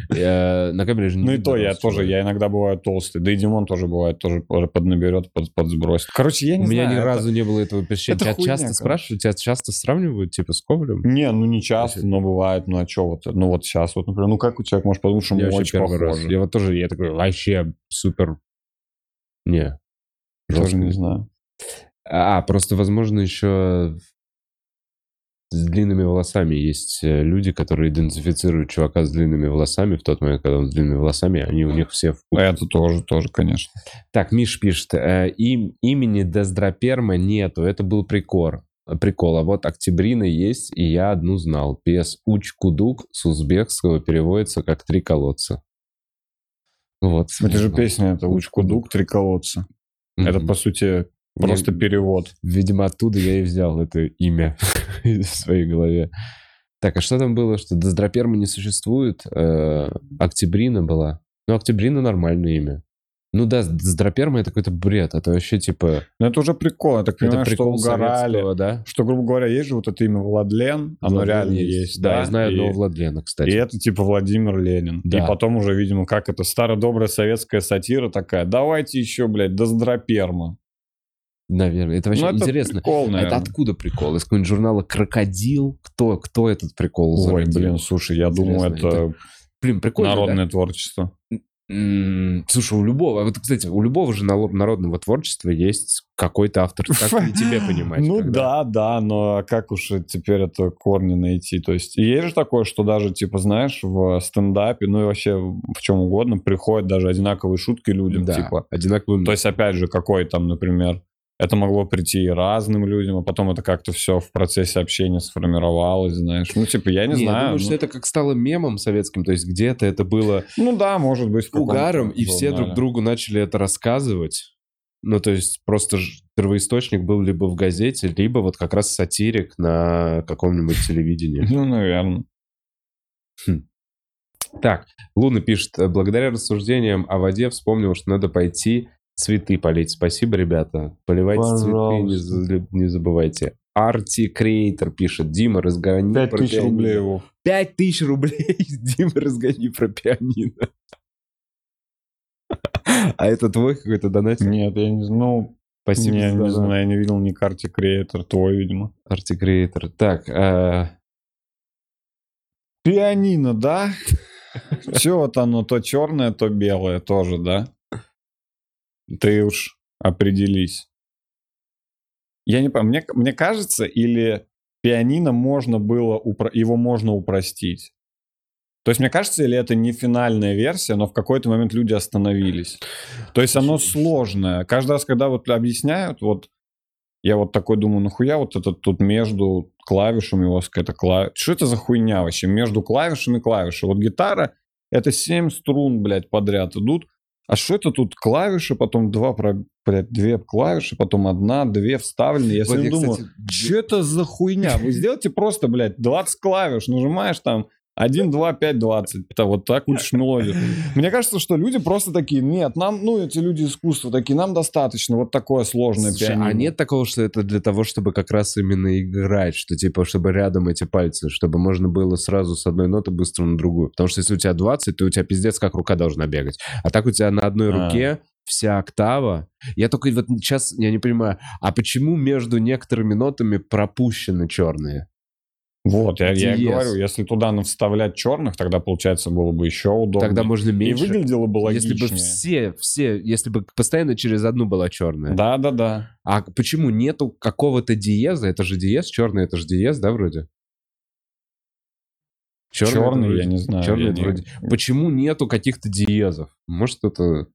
На камере же не Ну и то, я тоже, я иногда бываю толстый. Да и Димон тоже бывает, тоже поднаберет, под, подсбросит. Короче, я не У меня знаю, ни разу не было этого это Тебя часто спрашивают, тебя часто сравнивают, типа, с Ковалем? Не, ну не часто, но бывает. Ну а что вот? Ну вот сейчас вот, например, ну как у человека может подумать, что мы очень похожи? Я вот тоже, я такой, вообще супер... Не. Тоже не знаю. А, просто, возможно, еще с длинными волосами есть э, люди, которые идентифицируют чувака с длинными волосами в тот момент, когда он с длинными волосами, они у них все в куче. Это тоже, тоже, конечно. Так, Миш пишет, э, им, имени Дездраперма нету, это был прикол. Прикол, а вот Октябрина есть, и я одну знал. Пес Уч-Кудук с узбекского переводится как «три колодца». Вот. Это же смешно. песня, это Уч-Кудук, Три колодца. Это, Мгм. по сути, просто Не- перевод. Видимо, оттуда я и взял это имя в своей голове. Так, а что там было? Что Дездраперма не существует? Э, Октябрина была. Ну, Октябрина нормальное имя. Ну да, Дездраперма это какой-то бред. Это вообще типа... Но это уже прикол. Я так Это понимаю, что прикол угорали. советского, да? Что, грубо говоря, есть же вот это имя Владлен, оно Владлен реально есть. Да, я знаю и, одного Владлена, и кстати. это типа Владимир Ленин. Да. И потом уже, видимо, как это старо-добрая советская сатира такая. Давайте еще, блядь, Доздраперма. Наверное. Это вообще Ну, это интересно. прикол, А это наверное. откуда прикол? Из какого-нибудь журнала «Крокодил»? Кто, кто этот прикол Ой, зародил? блин, слушай, я думаю, Интересно, это Блин, прикольно, да? народное творчество. М, Слушай, у любого, вот, кстати, у любого же народного творчества есть какой-то автор. Как и тебе понимать? Ну когда- да, да, но как уж теперь это корни найти? То есть есть же такое, что даже, типа, знаешь, в стендапе, ну и вообще в чем угодно, приходят даже одинаковые шутки людям, Да, типа. одинаковым. То есть, опять же, какой там, например, это могло прийти и разным людям, а потом это как-то все в процессе общения сформировалось, знаешь. Ну, типа, я не, Не, я знаю. думаю, ну, что это как стало мемом советским, то есть где-то это было ну да, может быть. угаром, и все друг другу начали это рассказывать. Ну, то есть просто первоисточник был либо в газете, либо вот как раз сатирик на каком-нибудь телевидении. Ну, наверное. Так, Луна пишет, «Э, благодаря рассуждениям о воде вспомнил, что надо пойти цветы полить. Спасибо, ребята. Поливайте цветы, не, Пожалуйста. за- не забывайте. Арти Креатор пишет, Дима, разгони Пять про тысяч пианино». рублей его. Пять тысяч рублей, Дима, разгони про пианино. А это твой какой-то донатик? Нет, я не знаю. Ну, Спасибо за не донат. знаю, я не видел ни карте креатор, твой, видимо. Арти Креатор. Так, а, Пианино, да? Че вот оно, то черное, то белое тоже, да? Ты уж определись. Я не помню, мне, мне кажется, или пианино можно было, упро- его можно упростить. То есть, мне кажется, или это не финальная версия, но в какой-то момент люди остановились. То есть, оно сложное. Каждый раз, когда вот объясняют, вот я вот такой думаю, нахуя вот это тут между клавишами у вас какая-то клавиша. Что это за хуйня вообще? Между клавишами клавиши. Вот гитара, это 7 струн, блядь, подряд идут. А что это тут клавиши, потом два, блядь, две клавиши, потом одна, две вставлены. Я вот себе я, думаю, кстати, что это за хуйня? Вы сделайте просто, блядь, 20 клавиш, нажимаешь там 1, 2, 5, 20. Это вот так учишь мелодию. Мне кажется, что люди просто такие, нет, нам, ну, эти люди искусства такие, нам достаточно вот такое сложное Слушай, пианино. а нет такого, что это для того, чтобы как раз именно играть, что типа, чтобы рядом эти пальцы, чтобы можно было сразу с одной ноты быстро на другую. Потому что если у тебя 20, то у тебя пиздец как рука должна бегать. А так у тебя на одной А. руке вся октава. Я только вот сейчас, я не понимаю, а почему между некоторыми нотами пропущены черные? Вот, я, я и говорю, если туда вставлять черных, тогда, получается, было бы еще удобнее. Тогда можно И меньше. выглядело бы логичнее. Если бы все, все, если бы постоянно через одну была черная. Да, да, да. А почему нету какого-то диеза? Это же диез, черный это же диез, да, вроде? Чёрный это Черный, вроде- я не знаю. это не- вроде- Почему нету каких-то диезов? Может, это...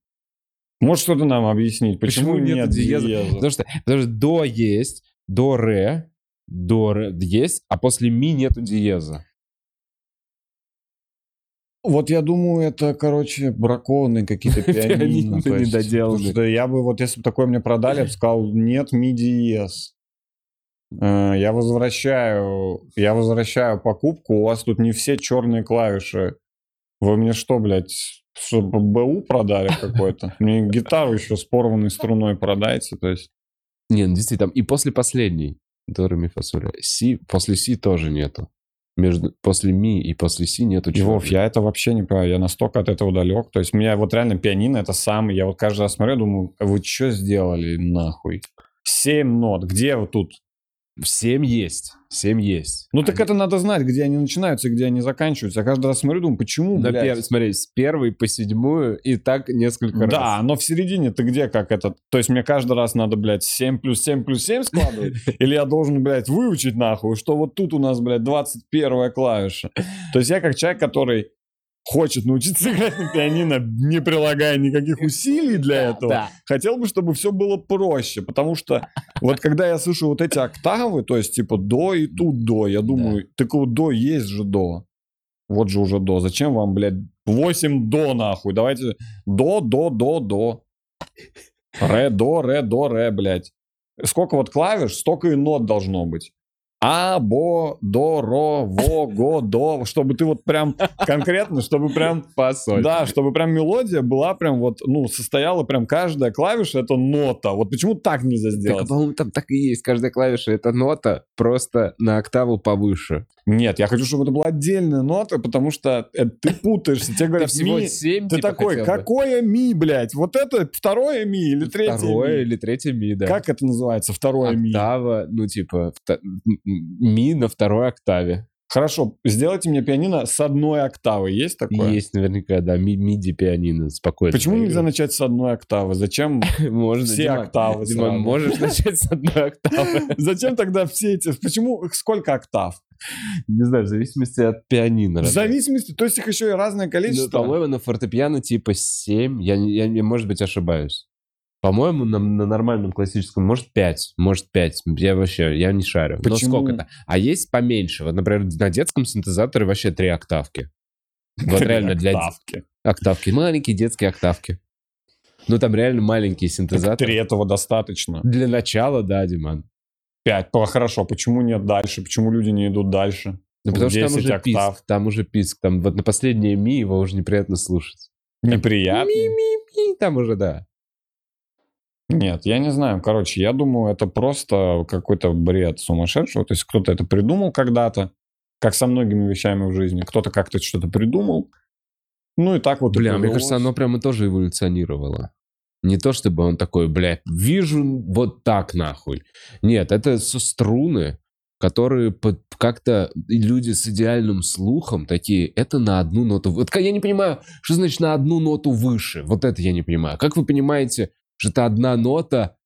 Может, что-то нам объяснить, почему, Почему нету нет диеза? диеза? Потому что, потому что до есть, до ре, до есть, а после ми нету диеза. Вот я думаю, это, короче, бракованные какие-то пианино. Пианино недоделанные. что я бы, вот если бы такое мне продали, я бы сказал, нет, ми диез. Э, Я возвращаю, я возвращаю покупку, у вас тут не все черные клавиши. Вы мне что, блядь, что, БУ продали какой-то? Мне гитару еще с порванной струной продайте, то есть... Не, ну действительно, там и после последней, до ре ми фа соль ля. си, после си тоже нету. Между, после ми и после си нету И, Вов, я это вообще не понимаю, я настолько от этого далек. То есть, меня вот реально пианино это самый, я вот каждый раз смотрю, думаю, вы что сделали нахуй? Семь нот, где вот тут? Семь есть, семь есть. Ну так это надо знать, где они начинаются и где они заканчиваются. Я каждый раз смотрю, думаю, почему, На блядь? пер- смотри, с первой по седьмую и так несколько раз. Да, но в середине ты где как это? То есть мне каждый раз надо, блядь, 7 плюс 7 плюс 7 складывать? Или я должен, блядь, выучить нахуй, что вот тут у нас, блядь, 21 клавиша? То есть я как человек, который хочет научиться играть на пианино, не прилагая никаких усилий для этого, Да. хотел бы, чтобы все было проще, потому что вот когда я слышу вот эти октавы, то есть типа до и тут до, я думаю, так вот до есть же до. Вот же уже до. Зачем вам, блядь, 8 до нахуй? Давайте до, до, до, до. Ре, до, ре, до, ре, блядь. Сколько вот клавиш, столько и нот должно быть. А, бо, до, ро, во, го, до. Чтобы ты вот прям конкретно, чтобы прям Фасоль. да, чтобы прям мелодия была прям вот, ну, состояла прям каждая клавиша, это нота. Вот почему так нельзя Так, сделать? по-моему, там так и есть. Каждая клавиша — это нота, просто на октаву повыше. Нет, я хочу, чтобы это была отдельная нота, потому что э, ты путаешься. Тебе говорят, всего ми, семь, ты типа, такой, какое ми, блядь? Вот это второе ми или третье Второе ми? или третье ми, да. Как это называется, второе ми? Октава, ну, типа, ми на второй октаве. Хорошо, сделайте мне пианино с одной октавы. Есть такое? Есть наверняка, да, ми- миди пианино спокойно. Почему нельзя начать с одной октавы? Зачем Можно, все Диман, октавы Диман, сразу? можешь начать с одной октавы. Зачем тогда все эти... Почему? Сколько октав? Не знаю, в зависимости от пианино. В зависимости, то есть их еще и разное Ну, количество. По-моему, на фортепиано типа 7. Я, я, может быть, ошибаюсь. По-моему, на, на нормальном классическом может 5. Может 5. Я вообще, я не шарю. Но Почему? сколько-то. А есть поменьше. Вот, например, на детском синтезаторе вообще 3 октавки. Вот реально для Октавки. октавки. Маленькие детские октавки. Ну, там реально маленькие синтезаторы. Три этого достаточно. Для начала, да, Диман. Пять. Хорошо, почему нет дальше? Почему люди не идут дальше? Ну, потому что там 10 уже октав. писк. Там уже писк. Там вот на последнее ми его уже неприятно слушать. Неприятно? Ми-ми-ми. Там уже, да. Нет, я не знаю. Короче, я думаю, это просто какой-то бред сумасшедшего. То есть кто-то это придумал когда-то, как со многими вещами в жизни. Кто-то как-то что-то придумал. Ну и так вот Бля, мне кажется, оно прямо тоже эволюционировало. Не то, чтобы он такой, блядь, вижу вот так нахуй. Нет, это со струны, которые как-то люди с идеальным слухом такие, это на одну ноту. Вот я не понимаю, что значит на одну ноту выше. Вот это я не понимаю. Как вы понимаете, это одна нота?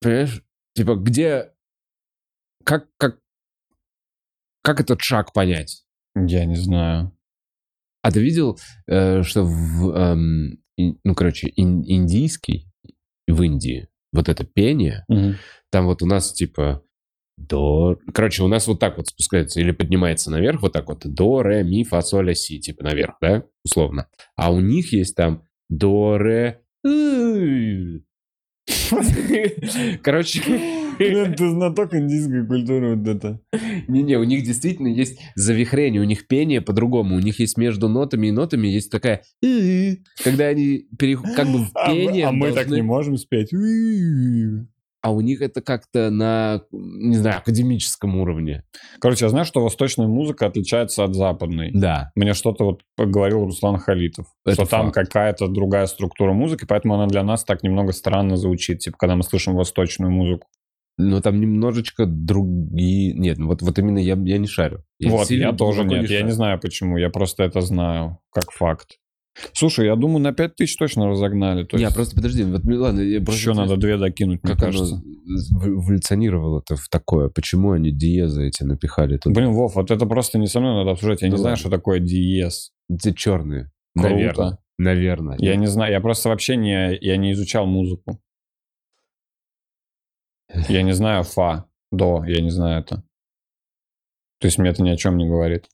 Понимаешь? Типа, где... Как, как, как этот шаг понять? Я не знаю. А ты видел, э, что в, эм, ну, короче, ин- индийский, в Индии, вот это пение, там вот у нас типа до... Короче, у нас вот так вот спускается или поднимается наверх, вот так вот, до, ре, ми, фа, соль, ля, си, типа наверх, да, условно. А у них есть там до, ре. Короче, ты знаток индийской культуры вот это. Не-не, у них действительно есть завихрение, у них пение по-другому, у них есть между нотами и нотами есть такая, когда они пере- как бы в А пение а мы так не можем спеть. А у них это как-то на, не знаю, академическом уровне. Короче, я знаю, что восточная музыка отличается от западной. Да. Мне что-то вот говорил Руслан Халитов, Это что там факт. какая-то другая структура музыки, поэтому она для нас так немного странно звучит, типа, когда мы слышим восточную музыку. Но там немножечко другие... Нет, ну вот, вот именно я, я не шарю. вот, сильно я тоже нет, я шарю. не знаю почему, я просто это знаю, как факт. Слушай, я думаю, на 5000 точно разогнали. То Не, есть просто подожди, вот ну, ладно, я просто еще надо две докинуть, мне как кажется. оно эволюционировало-то в такое? Почему они диезы эти напихали тут? Блин, Вов, вот это просто не со мной надо обсуждать. Я Ну не знаю, ладно. что такое диез. Эти черные. Круто. Наверное. Наверное. Я не знаю, я просто вообще не, я не изучал музыку. Я не знаю фа, до, я не знаю это. То есть мне это ни о чем не говорит.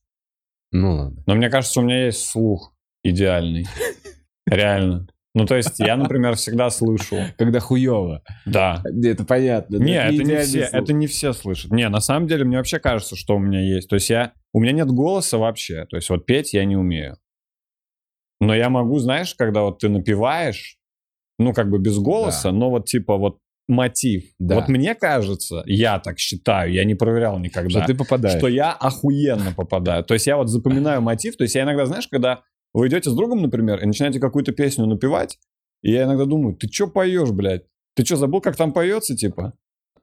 Ну ладно. Но мне кажется, у меня есть слух идеальный. Реально. Ну, то есть я, например, всегда слышу. Когда хуево. Да. Это понятно. но Не, это не все, слух. это не все слышат. Не, на самом деле, мне вообще кажется, что у меня есть. То есть я, у меня нет голоса вообще. То есть вот петь я не умею. Но я могу, знаешь, когда вот ты напеваешь, ну, как бы без голоса, но вот типа вот мотив. Да. Вот мне кажется, я так считаю, я не проверял Что никогда, ты попадаешь. что я охуенно попадаю. То есть я вот запоминаю мотив. То есть я иногда, знаешь, когда вы идете с другом, например, и начинаете какую-то песню напевать, и я иногда думаю, ты чё поешь, блядь? Ты что, забыл, как там поется, типа?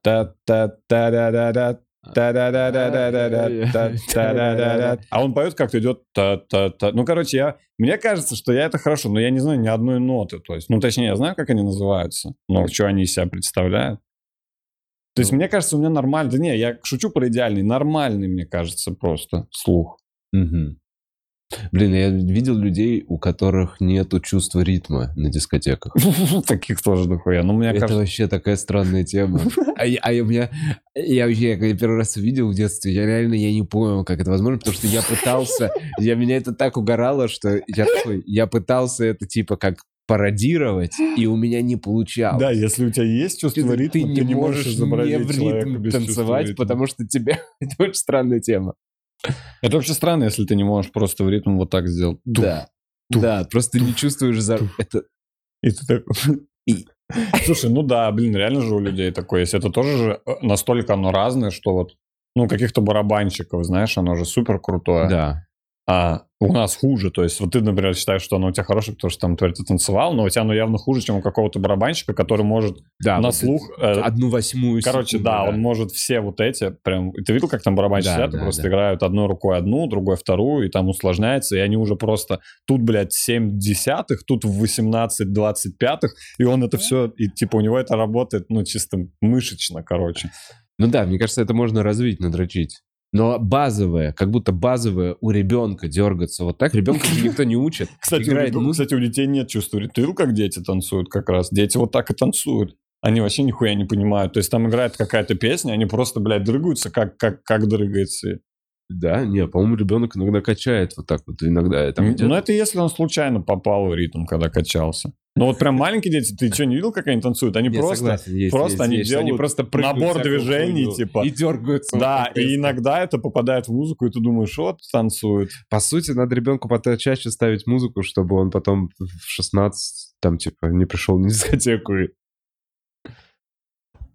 та та та да да да та да да да да да да та та да да да А он поет как-то идет та та та Ну, короче, я... мне кажется, что я это хорошо, но я не знаю ни одной ноты. То есть, ну, точнее, я знаю, как они называются, но что они из себя представляют. То есть, Ну. мне кажется, у меня нормально. Да не, я шучу про идеальный. Нормальный, мне кажется, просто слух. Блин, я видел людей, у которых нету чувства ритма на дискотеках. Таких тоже дохуя. Ну, мне Это вообще такая странная тема. А, я- а я- у меня, я вообще, когда первый раз увидел в детстве, я реально я не понял, как это возможно, потому что я пытался, я меня это так угорало, что я такой, я пытался это типа как пародировать, и у меня не получалось. Да, если у тебя есть чувство ты, ритма, ты не можешь изобразить не в ритм танцевать, потому что тебе... Это очень странная тема. Это вообще странно, если ты не можешь просто в ритм вот так сделать. Тух. Да. тух, Да, просто не чувствуешь за... Это... И ты такой... И- Слушай, ну да, блин, реально же у людей такое есть. Это тоже же э, настолько оно разное, что вот, ну, каких-то барабанщиков, знаешь, оно же супер крутое. Да. А у нас хуже. То есть вот ты, например, считаешь, что оно у тебя хорошее, потому что там, ты танцевал, но у тебя оно явно хуже, чем у какого-то барабанщика, который может Да, на вот слух... э, Одну восьмую Короче, секунду, да, он может все вот эти прям... Ты видел, как там барабанщики Да, сидят, да, просто да. играют одной рукой одну, другой вторую, и там усложняется, и они уже просто... Тут, блядь, 7 десятых, тут в 18 двадцать пятых, и он это все... И типа у него это работает, ну, чисто мышечно, короче. Ну да, мне кажется, это можно развить, надрочить. Но базовое, как будто базовое у ребенка дергаться вот так, ребенка никто не учит. Кстати, у, Играет музыка. кстати, у детей нет чувства. Ты видел, как дети танцуют как раз? Дети вот так и танцуют. Они вообще нихуя не понимают. То есть там играет какая-то песня, они просто, блядь, дрыгаются, как, как, как дрыгается. Да, не, по-моему, ребенок иногда качает вот так вот, иногда там идет. Но это если он случайно попал в ритм, когда качался. Но вот прям маленькие дети, ты что, не видел, как они танцуют? Они Не, просто... согласен, есть, просто есть, они есть, делают просто прыгают набор движений, хуйню типа. И дергаются. Да, и иногда это попадает в музыку, и ты думаешь, вот танцует. По сути, надо ребенку потом чаще ставить музыку, чтобы он потом в 16, там, типа, не пришел на дискотеку. и-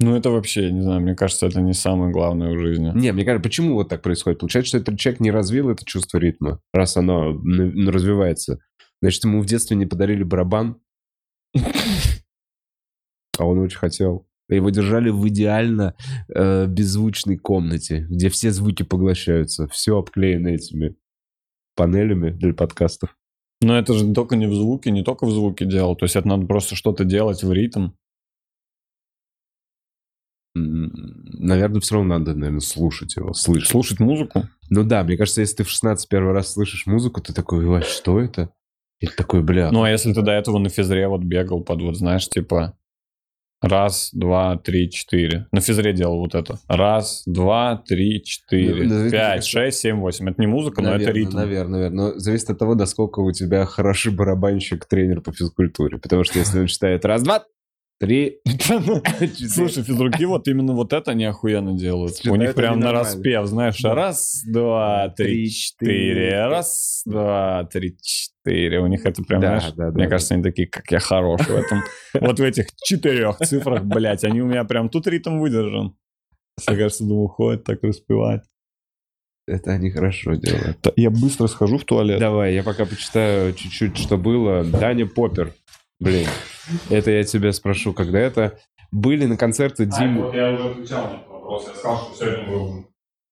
Ну это вообще, я не знаю, мне кажется, это не самое главное в жизни. Не, мне кажется, почему вот так происходит? Получается, что этот человек не развил это чувство ритма, раз оно развивается. Значит, ему в детстве не подарили барабан, а он очень хотел. Его держали в идеально э, беззвучной комнате, где все звуки поглощаются. Все обклеено этими панелями для подкастов. Но это же только не в звуке, не только в звуке дело. То есть это надо просто что-то делать в ритм. Наверное, все равно надо, наверное, слушать его, слышать. Слушать музыку. Ну да, мне кажется, если ты в 16 первый раз слышишь музыку, ты такой, «Ой, что это? И ты такой, бля, Ну а если ты до этого на физре вот бегал под вот, знаешь, типа раз, два, три, четыре. На физре делал вот это. Раз, два, три, четыре, Ну, ну, пять, шесть, семь, восемь. Это не музыка, но это Наверное, ритм. Наверное, наверное. Но зависит от того, насколько у тебя хороший барабанщик, тренер по физкультуре. Потому что если он считает раз, два, три, Слушай, физруки вот именно вот это не охуенно делают. У них прям на распев, знаешь, раз, два, три, четыре, раз, два, три, четыре. У них это прям, знаешь, мне кажется, они такие, как я хорош в этом. Вот в этих четырех цифрах, блядь, они у меня прям тут ритм выдержан. Мне кажется, думаю, ходят так распевать. Это они хорошо делают. Я быстро схожу в туалет. Давай, я пока почитаю чуть-чуть, что было. Даня Поппер. Блин, это я тебя спрошу, когда это... Были на концерте Димы... я уже отвечал на этот вопрос. Я сказал, что сегодня был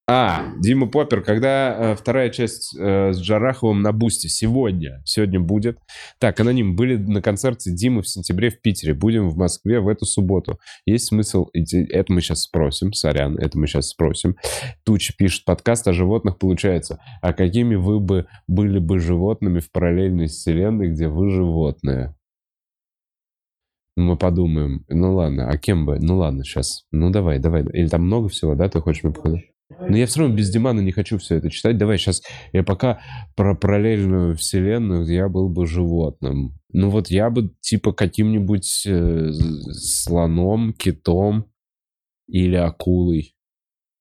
А, Дима Поппер, когда э, вторая часть э, с Джараховым на бусте сегодня, сегодня будет. Так, аноним, были на концерте Димы в сентябре в Питере, будем в Москве в эту субботу. Есть смысл идти? Это мы сейчас спросим, сорян, это мы сейчас спросим. Тучи пишет, подкаст о животных получается. А какими вы бы были бы животными в параллельной вселенной, где вы животное? Ну, Мы подумаем. Ну ладно, а кем бы? Ну ладно, сейчас. Ну давай, давай. Или там много всего, да, ты хочешь мне показать? Но я все равно без Димана не хочу все это читать. Давай сейчас я пока про параллельную вселенную, я был бы животным. Ну вот я бы типа каким-нибудь э, слоном, китом или акулой.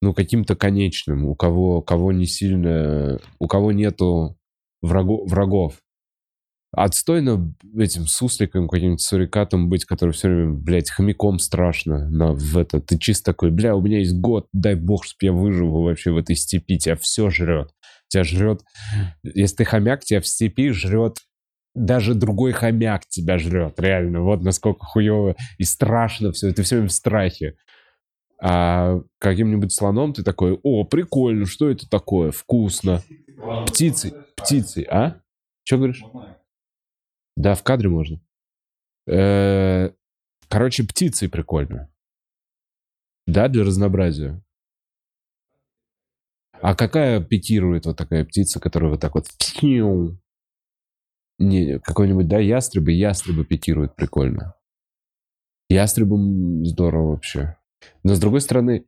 Ну каким-то конечным, у кого, кого не сильно, у кого нету враго- врагов. Отстойно этим сусликом, каким-нибудь сурикатом быть, который все время, блядь, хомяком страшно на, в это. Ты чисто такой, бля, у меня есть год, дай бог, чтоб я выживу вообще в этой степи. Тебя все жрет. Тебя жрет... Если ты хомяк, тебя в степи жрет даже другой хомяк тебя жрет, реально. Вот насколько хуево и страшно все. Ты все время в страхе. А каким-нибудь слоном ты такой, о, прикольно, что это такое? Вкусно. Птицы, птицы, а? Что говоришь? Да, в кадре можно. Э, Короче, птицы прикольно. Да, для разнообразия. А какая пикирует вот такая птица, которая вот так вот... Не, какой-нибудь, да, ястребы, ястребы пикируют прикольно. Ястребам здорово вообще. Но с другой стороны,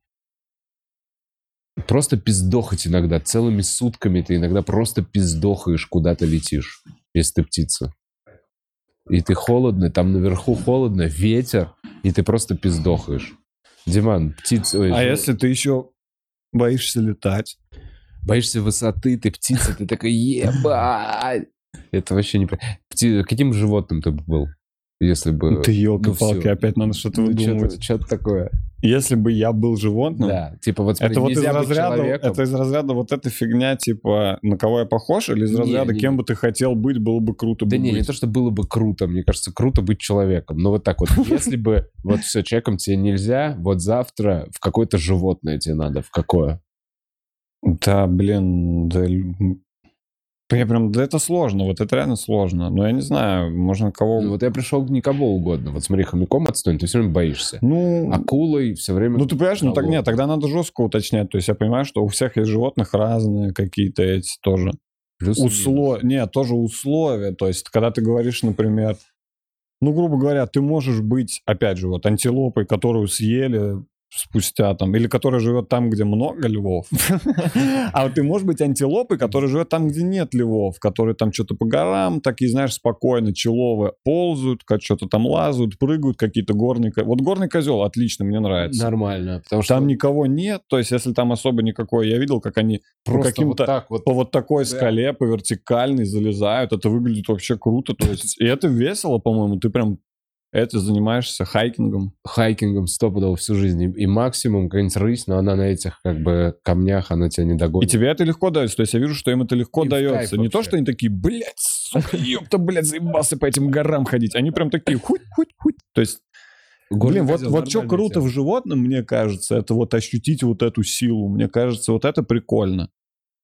просто пиздохать иногда. Целыми сутками ты иногда просто пиздохаешь, куда-то летишь, если ты птица. И ты холодно, там наверху холодно, ветер, и ты просто пиздохаешь. Диман, птица... ой, А если ты еще боишься летать? Боишься высоты, ты птица, ты такой, ебать! Это вообще не... Пти- Каким животным ты бы был, если бы... Ты елки-палки, всё. опять надо что-то Ну, выдумывать. Что-то такое. Если бы я был животным, Да, типа вот смотри, это вот из разряда, человеком. это из разряда вот эта фигня, типа, на кого я похож, или из Не, разряда, не, кем не. бы ты хотел быть, было бы круто Да бы не, не быть. то, что было бы круто. Мне кажется, круто быть человеком. Но вот так вот, если бы вот все, человеком тебе нельзя, вот завтра в какое-то животное тебе надо. В какое? Да, блин, да, я прям, да это сложно, вот это реально сложно. Но я не знаю, можно кого... Ну, вот я пришел не кого угодно. Вот смотри, хомяком отстань, ты все время боишься. Ну, Акулой все время... ну ты понимаешь, ну так нет, тогда надо жестко уточнять. То есть я понимаю, что у всех есть животных разные какие-то эти тоже. Плюс-минус. Условия, нет, тоже условия. То есть, когда ты говоришь, например, ну, грубо говоря, ты можешь быть, опять же, вот антилопой, которую съели спустя там, или которая живет там, где много львов. А вот ты можешь быть антилопой, которая живет там, где нет львов, которые там что-то по горам, такие, знаешь, спокойно, человые, ползают, как что-то там лазают, прыгают, какие-то горные... Вот горный козел, отлично, мне нравится. Нормально, потому что Там никого нет, то есть если там особо никакой, я видел, как они по просто каким-то вот так вот по вот такой Да. скале, по вертикальной залезают, это выглядит вообще круто, то есть, и это весело, по-моему, ты прям это занимаешься хайкингом. хайкингом стопудово всю жизнь. И, и максимум какая-нибудь рысь, но она на этих как бы камнях, она тебя не И догонит. тебе это легко дается, то есть я вижу, что им это легко Им дается. Не то, вообще. что они такие, блядь, сука, ёпта, блядь, заебался по этим горам ходить. Они прям такие, хуть, хуть, хуть. То есть, Горный блин, вот, вот что круто тема. в животном, мне кажется, это вот ощутить вот эту силу. Мне кажется, вот это прикольно.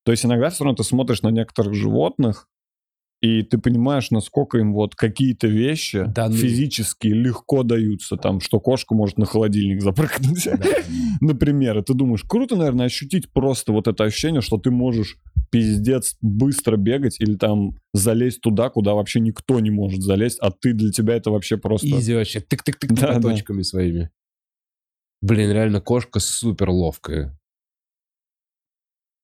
То есть иногда все равно ты смотришь на некоторых животных, и ты понимаешь, насколько им вот какие-то вещи Даны. физически легко даются. Там, что кошка может на холодильник запрыгнуть. Например, и ты думаешь, круто, наверное, ощутить просто вот это ощущение, что ты можешь пиздец быстро бегать или там залезть туда, куда вообще никто не может залезть, а ты для тебя это вообще просто... Изи вообще, тык-тык-тык Да, да. точками своими. Блин, реально кошка супер ловкая.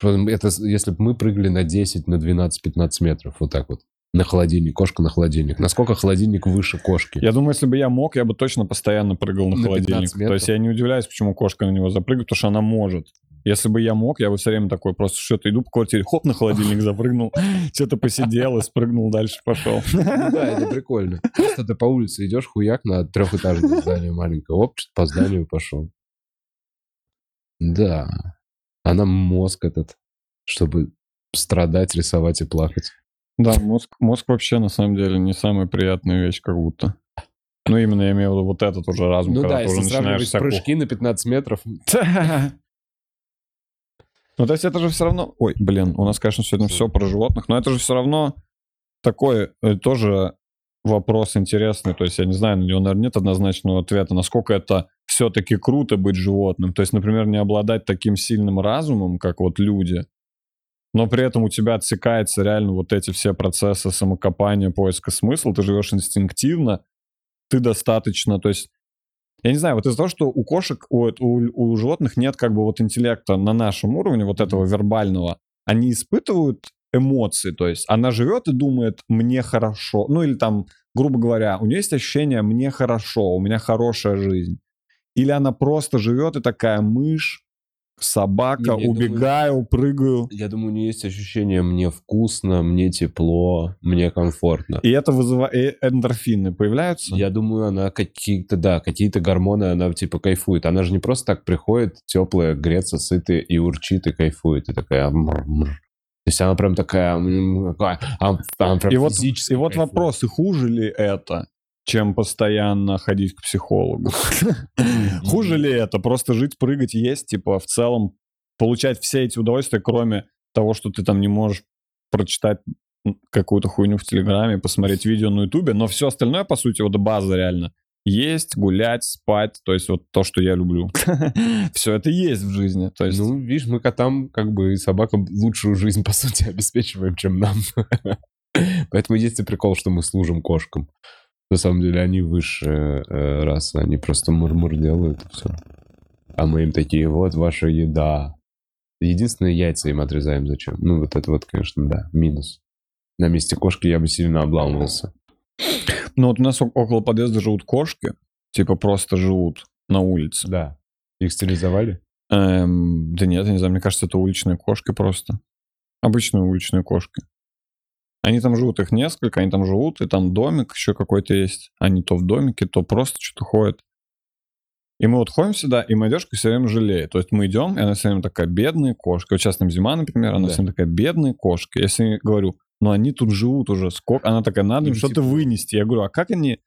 Это если бы мы прыгали на 10, на 12, 15 метров, вот так вот. На холодильник, кошка на холодильник. Насколько холодильник выше кошки? Я думаю, если бы я мог, я бы точно постоянно прыгал на, На 15 холодильник. То есть я не удивляюсь, почему кошка на него запрыгивает, потому что она может. Если бы я мог, я бы все время такой просто что-то иду по квартире, хоп, на холодильник запрыгнул, что-то посидел и спрыгнул, дальше пошел. Ну Да, это прикольно. Просто ты по улице идешь, хуяк на трехэтажное здание маленькое, оп, по зданию пошел. Да. Она мозг этот, чтобы страдать, рисовать и плакать. Да, мозг, мозг вообще на самом деле не самая приятная вещь, как будто. Ну, именно я имею в виду вот этот уже разум, Ну когда да, ты уже если начинаешь сравнивать всякую прыжки на 15 метров, Ну, то есть это же все равно... Ой, блин, у нас, конечно, сегодня все про животных, но это же все равно такой э, тоже вопрос интересный. То есть я не знаю, на него, наверное, нет однозначного ответа, насколько это все-таки круто быть животным. То есть, например, не обладать таким сильным разумом, как вот люди, но при этом у тебя отсекается реально вот эти все процессы самокопания, поиска смысла, ты живешь инстинктивно, ты достаточно, то есть я не знаю, вот из-за того, что у кошек, у, у, у животных нет как бы вот интеллекта на нашем уровне, вот этого вербального, они испытывают эмоции, то есть она живет и думает, мне хорошо, ну или там, грубо говоря, у нее есть ощущение, мне хорошо, у меня хорошая жизнь. Или она просто живет и такая мышь, собака, Не, убегаю, прыгаю. я думаю, у нее есть ощущение «мне вкусно», «мне тепло», «мне комфортно». И это вызывает... Эндорфины появляются? Я думаю, она какие-то, да, какие-то гормоны, она типа кайфует. Она же не просто так приходит, теплая, греться, сытая, и урчит, и кайфует. И такая... То есть она прям такая... она прям И вот, и вот кайфует. вопрос, и хуже ли это, чем постоянно ходить к психологу? Хуже ли это? Просто жить, прыгать, есть, типа, в целом получать все эти удовольствия, кроме того, что ты там не можешь прочитать какую-то хуйню в Телеграме, посмотреть видео на Ютубе, но все остальное, по сути, вот база реально. Есть, гулять, спать, то есть вот то, что я люблю. Все это есть в жизни. То есть Ну, видишь, мы котам, как бы, и собакам лучшую жизнь, по сути, обеспечиваем, чем нам. Поэтому есть и прикол, что мы служим кошкам. На самом деле они выше э, расы, они просто мурмур делают, и все. А мы им такие, вот ваша еда. Единственное, яйца им отрезаем зачем. Ну, вот это вот, конечно, да, минус. На месте кошки я бы сильно обламывался. Ну вот у нас около подъезда живут кошки, типа просто живут на улице. Да. Их стерилизовали? Эм, да нет, я не знаю, мне кажется, это уличные кошки просто. Обычные уличные кошки. Они там живут, их несколько, они там живут, и там домик еще какой-то есть. Они то в домике, то просто что-то ходят. И мы вот ходим сюда, и моя девушка все время жалеет. То есть мы идем, и она все время такая, бедные кошки. Вот сейчас там зима, например, она Да. все время такая, бедные кошки. Я с ней говорю, ну они тут живут уже сколько? Она такая, надо им Им что-то тепло. вынести. Я говорю, а как они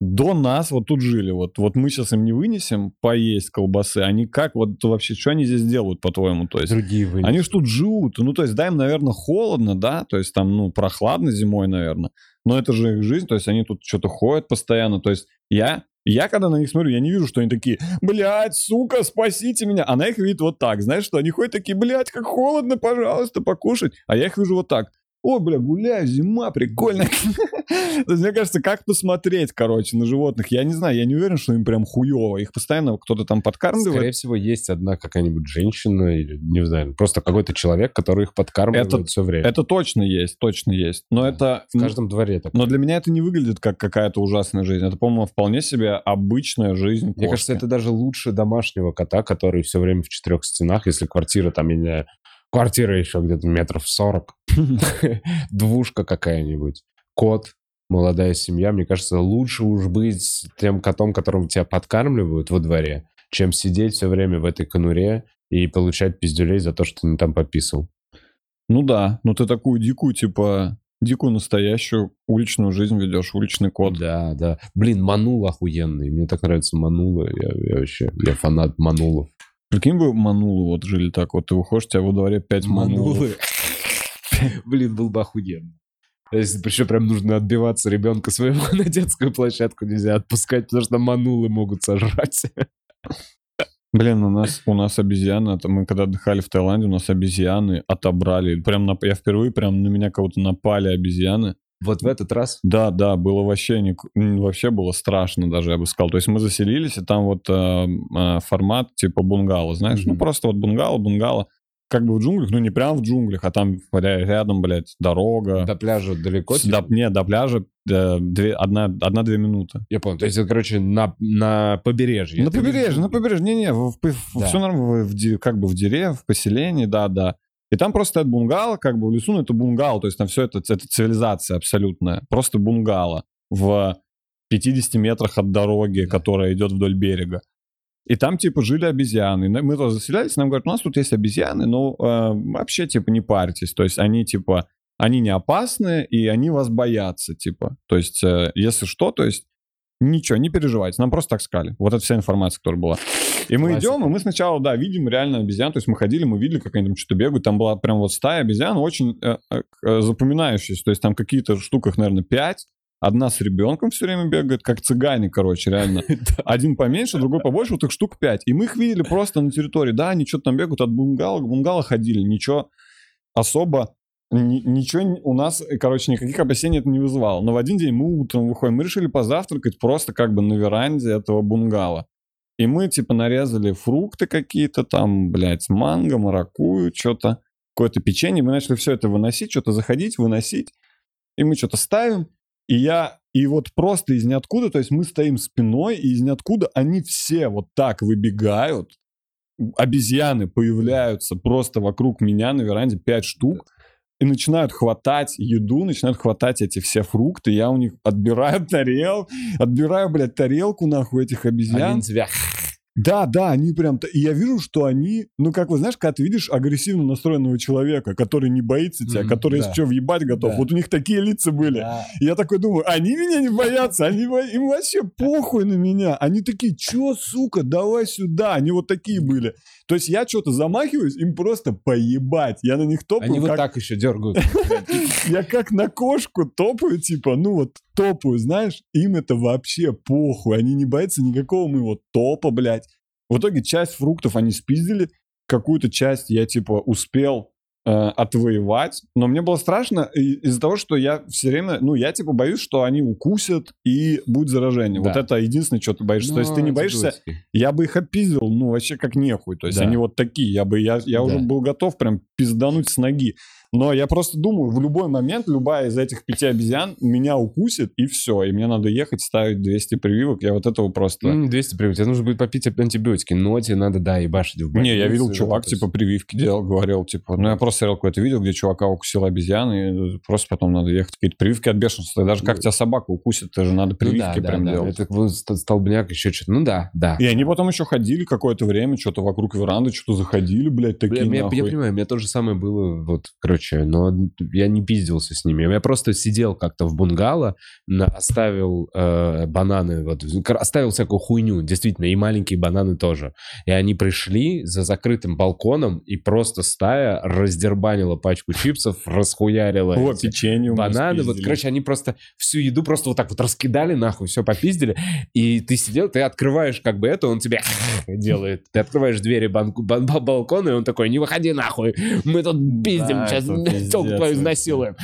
до нас вот тут жили? Вот, вот мы сейчас им не вынесем поесть колбасы. Они как? Вот вообще, что они здесь делают, по-твоему? То есть Другие вы. они ж тут живут. Ну, то есть, да, им, наверное, холодно, да, то есть там, ну, прохладно зимой, наверное. Но это же их жизнь, то есть они тут что-то ходят постоянно. То есть я, я когда на них смотрю, я не вижу, что они такие, блядь, сука, спасите меня. Она их видит вот так, знаешь, что они ходят такие, блядь, как холодно, пожалуйста, покушать. А я их вижу вот так. Ой, бля, гуляю, зима, прикольно. То есть, мне кажется, как посмотреть, короче, на животных. Я не знаю, я не уверен, что им прям хуево. Их постоянно кто-то там подкармливает. Скорее всего, есть одна какая-нибудь женщина или, не знаю, просто какой-то человек, который их подкармливает Это- все время. Это точно есть, точно есть. Но это... в каждом дворе так. Но для меня это не выглядит как какая-то ужасная жизнь. Это, по-моему, вполне себе обычная жизнь Мне кошки. кажется, это даже лучше домашнего кота, который все время в четырех стенах, если квартира там, я не знаю, квартира еще где-то метров 40, двушка какая-нибудь, кот, молодая семья, мне кажется, лучше уж быть тем котом, которым тебя подкармливают во дворе, чем сидеть все время в этой конуре и получать пиздюлей за то, что ты там пописал. Ну да, ну ты такую дикую, типа, дикую настоящую уличную жизнь ведешь, уличный кот. Да, да. Блин, Манул охуенный. Мне так нравится Манула. Я, я вообще, я фанат Манулов. Прикинь бы манулы вот жили так, вот ты выходишь, у тебя во дворе пять манулов. Блин, был бы охуенно. Причем прям нужно отбиваться ребенка своего на детскую площадку нельзя отпускать, потому что манулы могут сожрать. Блин, у нас, у нас обезьяны, это мы когда отдыхали в Таиланде, у нас обезьяны отобрали. Прям на, я впервые прям на меня кого-то напали обезьяны. Вот в этот раз Да, да, было вообще, не, вообще было страшно даже, я бы сказал. То есть мы заселились, и там вот э, э, формат типа бунгало, знаешь, ну Мгм. просто вот бунгало, бунгало. как бы в джунглях, ну не прям в джунглях, а там рядом, блядь, дорога. До пляжа далеко? С- до- не, до пляжа э, две- одна, одна-две минуты. Я понял. То есть это, короче, на, на побережье. на побережье, на побережье. Не-не, в, в- Да. все нормально, в, как бы в деревне, в поселении, да-да. И там просто стоят бунгало, как бы в лесу, но это бунгало, то есть там все это, это цивилизация абсолютная. Просто бунгало в 50 метрах от дороги, которая идет вдоль берега. И там, типа, жили обезьяны. Мы тоже заселялись, нам говорят, у нас тут есть обезьяны, но э, вообще, типа, не парьтесь. То есть они, типа, они не опасны, и они вас боятся, типа. То есть, э, если что, то есть, ничего, не переживайте, нам просто так сказали. Вот это вся информация, которая была. И мы Классика. идем, и мы сначала, да, видим реально обезьян, то есть мы ходили, мы видели, как они там что-то бегают, там была прям вот стая обезьян, очень э, э, э, запоминающаяся, то есть там какие-то штуках, наверное, пять, одна с ребенком все время бегает, как цыгане, короче, реально. Один поменьше, другой побольше, вот их штук пять. И мы их видели просто на территории, да, они что-то там бегают, от бунгала к бунгало ходили, ничего особо ни- ничего у нас, короче, никаких опасений это не вызывало. Но в один день мы утром выходим, мы решили позавтракать просто как бы на веранде этого бунгала. И мы, типа, нарезали фрукты какие-то там, блядь, манго, маракую, что-то, какое-то печенье. Мы начали все это выносить, что-то заходить, выносить. И мы что-то ставим. И я, и вот просто из ниоткуда, то есть мы стоим спиной, и из ниоткуда они все вот так выбегают. Обезьяны появляются просто вокруг меня на веранде, пять штук и начинают хватать еду, начинают хватать эти все фрукты. Я у них отбираю тарел, отбираю, блядь, тарелку нахуй этих обезьян. Тебя... Да, да, они прям... И я вижу, что они... Ну, как вы знаешь, когда ты видишь агрессивно настроенного человека, который не боится тебя, Мгм, который да. если что въебать готов. Да. Вот у них такие лица были. Да. И Я такой думаю, они меня не боятся, они, им вообще похуй на меня. Они такие, чё, сука, давай сюда. Они вот такие были. То есть я что-то замахиваюсь, им просто поебать. Я на них топаю, Они вот как- так еще дергают. я как на кошку топаю, типа, ну вот топаю, знаешь, им это вообще похуй. Они не боятся никакого моего топа, блядь. В итоге часть фруктов они спиздили, какую-то часть я, типа, успел отвоевать. Но мне было страшно из-за того, что я все время, ну, я, типа, боюсь, что они укусят и будет заражение. Вот Да. это единственное, что ты боишься. То есть ты не Ну, боишься идиотски. я бы их отпиздил, ну, вообще как нехуй. То есть Да. они вот такие. Я бы, я, я уже Да. был готов прям пиздануть с ноги. Но я просто думаю, в любой момент любая из этих пяти обезьян меня укусит, и все. И мне надо ехать, ставить 200 прививок. Я вот этого просто... М, 200 прививок. Тебе нужно будет попить антибиотики, но тебе надо, да, ебашить в Не, я видел, да, чувак, типа, прививки делал, говорил, типа, ну, я просто смотрел какое-то видео, где чувака укусила обезьяна, и просто потом надо ехать. Какие-то прививки от бешенства. Даже как Ну, тебя собака укусит, это же надо Ну прививки да, прям да, да. делать. Это вот ст- столбняк, еще что-то. Ну да, да. И они потом еще ходили какое-то время, что-то вокруг веранды, что-то заходили, блядь, такие Бля, я, я понимаю, меня то же самое было, вот, короче, но я не пиздился с ними. Я просто сидел как-то в бунгало, оставил э, бананы, вот, оставил всякую хуйню, действительно, и маленькие бананы тоже. И они пришли за закрытым балконом, и просто стая раздербанила пачку чипсов, расхуярила О, печенье бананы. Вот, короче, они просто всю еду просто вот так вот раскидали, нахуй, все попиздили. И ты сидел, ты открываешь как бы это, он тебе делает. Ты открываешь двери банку, бан- ба- балкона, и он такой, не выходи нахуй, мы тут пиздим, сейчас телку твою изнасилуем.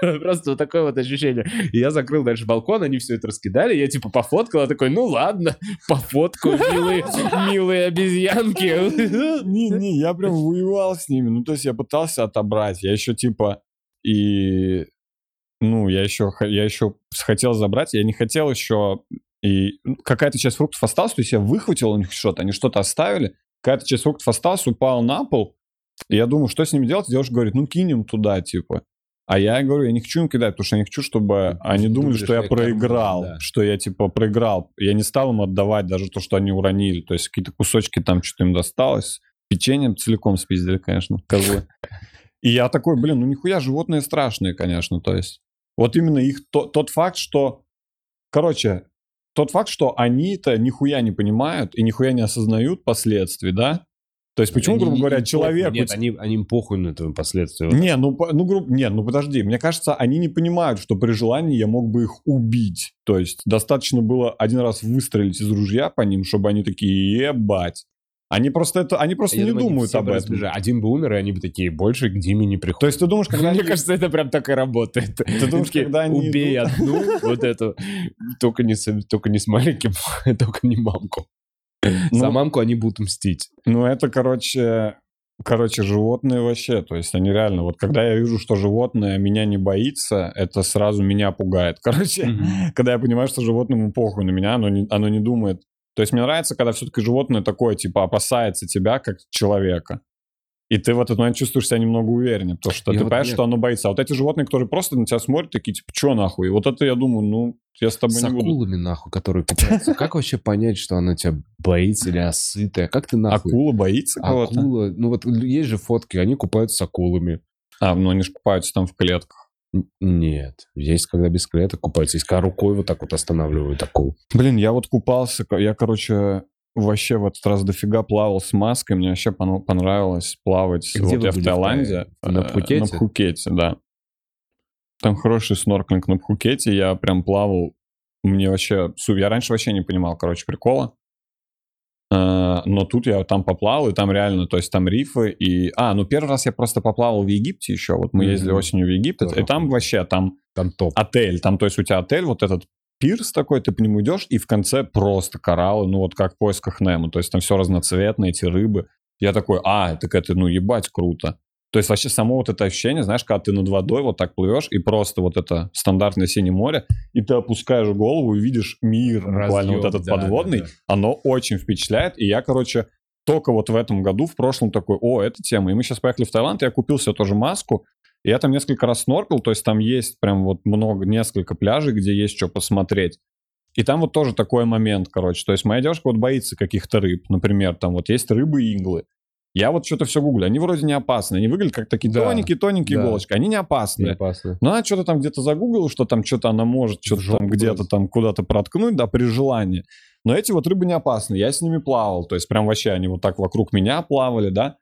Просто вот такое вот ощущение. И я закрыл дальше балкон, они все это раскидали, я типа пофоткал, такой, ну ладно, пофоткаю, милые, милые обезьянки. Не-не, я прям воевал с ними. Ну, то есть я пытался отобрать. Я еще типа и... Ну, я еще, я еще хотел забрать, я не хотел еще... И какая-то часть фруктов осталась, то есть я выхватил у них что-то, они что-то оставили, какая-то часть фруктов осталась, упала на пол, я думаю, что с ними делать? Девушка говорит, ну, кинем туда, типа. А я говорю, я не хочу им кидать, потому что я не хочу, чтобы они думали, что что я проиграл, да. что я, типа, проиграл. Я не стал им отдавать даже то, что они уронили. То есть какие-то кусочки там что-то им досталось. Печеньем целиком спиздили, конечно, козлы. И я такой, блин, ну нихуя, животные страшные, конечно, то есть. Вот именно их, то- тот факт, что... Короче, тот факт, что они-то нихуя не понимают и нихуя не осознают последствий, да? То есть почему, Они грубо говоря, человек... Нет, они, они похуй на это последствия. Не, ну, ну, грубо, не, ну подожди, мне кажется, они не понимают, что при желании я мог бы их убить. То есть достаточно было один раз выстрелить из ружья по ним, чтобы они такие, ебать. Они просто это, они просто Я не думаю, думают об этом. разбежали. Один бы умер, и они бы такие, больше к Диме не приходят. То есть ты думаешь, когда Мне они- кажется, это прям так и работает. Ты думаешь, Такие, когда они Убей идут- одну, вот эту, только не, с, только не с маленьким, только не мамку. За Ну, мамку они будут мстить. Ну, это, короче, Короче, животные вообще, то есть они реально, вот когда я вижу, что животное меня не боится, это сразу меня пугает. Короче, mm-hmm. когда я понимаю, что животному похуй на меня, оно не, оно не думает. То есть мне нравится, когда все-таки животное такое, типа, опасается тебя как человека. И ты в этот момент чувствуешь себя немного увереннее, потому что я ты вот понимаешь, нет. что оно боится. А вот эти животные, которые просто на тебя смотрят, такие, типа, что нахуй? И вот это я думаю, ну, я с тобой с не буду. С акулами, нахуй, которые пытаются. Как вообще понять, что она тебя боится или осытая? Как ты нахуй? Акула боится кого-то? Акула, ну вот есть же фотки, они купаются с акулами. А, ну они же купаются там в клетках. Нет, есть когда без клеток купаются, есть когда рукой вот так вот останавливают акул. Блин, я вот купался, я, короче, вообще в этот раз дофига плавал с маской, мне вообще понравилось плавать. Где вот я в Таиланде. На э, Пхукете? На Пхукете, да. Там хороший снорклинг на Пхукете, я прям плавал, мне вообще... Я раньше вообще не понимал, короче, прикола. Э, но тут я там поплавал, и там реально, то есть там рифы, и... А, ну первый раз я просто поплавал в Египте еще, вот мы ездили осенью в Египет, и там вообще, там, там топ. отель, там, то есть у тебя отель, вот этот пирс такой, ты по нему идешь, и в конце просто кораллы, ну вот как в поисках Немо, то есть там все разноцветное, эти рыбы. Я такой, а, так это, ну ебать, круто. То есть вообще само вот это ощущение, знаешь, когда ты над водой вот так плывешь, и просто вот это стандартное синее море, и ты опускаешь голову и видишь мир, Разъем, буквально вот этот да, подводный, да, да. оно очень впечатляет. И я, короче, только вот в этом году, в прошлом такой, о, эта тема. И мы сейчас поехали в Таиланд, я купил себе тоже маску, я там несколько раз сноркал, то есть там есть прям вот много, несколько пляжей, где есть что посмотреть. И там вот тоже такой момент, короче. То есть моя девушка вот боится каких-то рыб. Например, там вот есть рыбы-иглы. Я вот что-то все гуглю. Они вроде не опасны. Они выглядят как такие да. тоненькие-тоненькие да. иголочки. Они не опасны. Не опасны. Но она что-то там где-то загуглила, что там что-то она может что-то там где-то там куда-то проткнуть, да, при желании. Но эти вот рыбы не опасны. Я с ними плавал. То есть прям вообще они вот так вокруг меня плавали, да.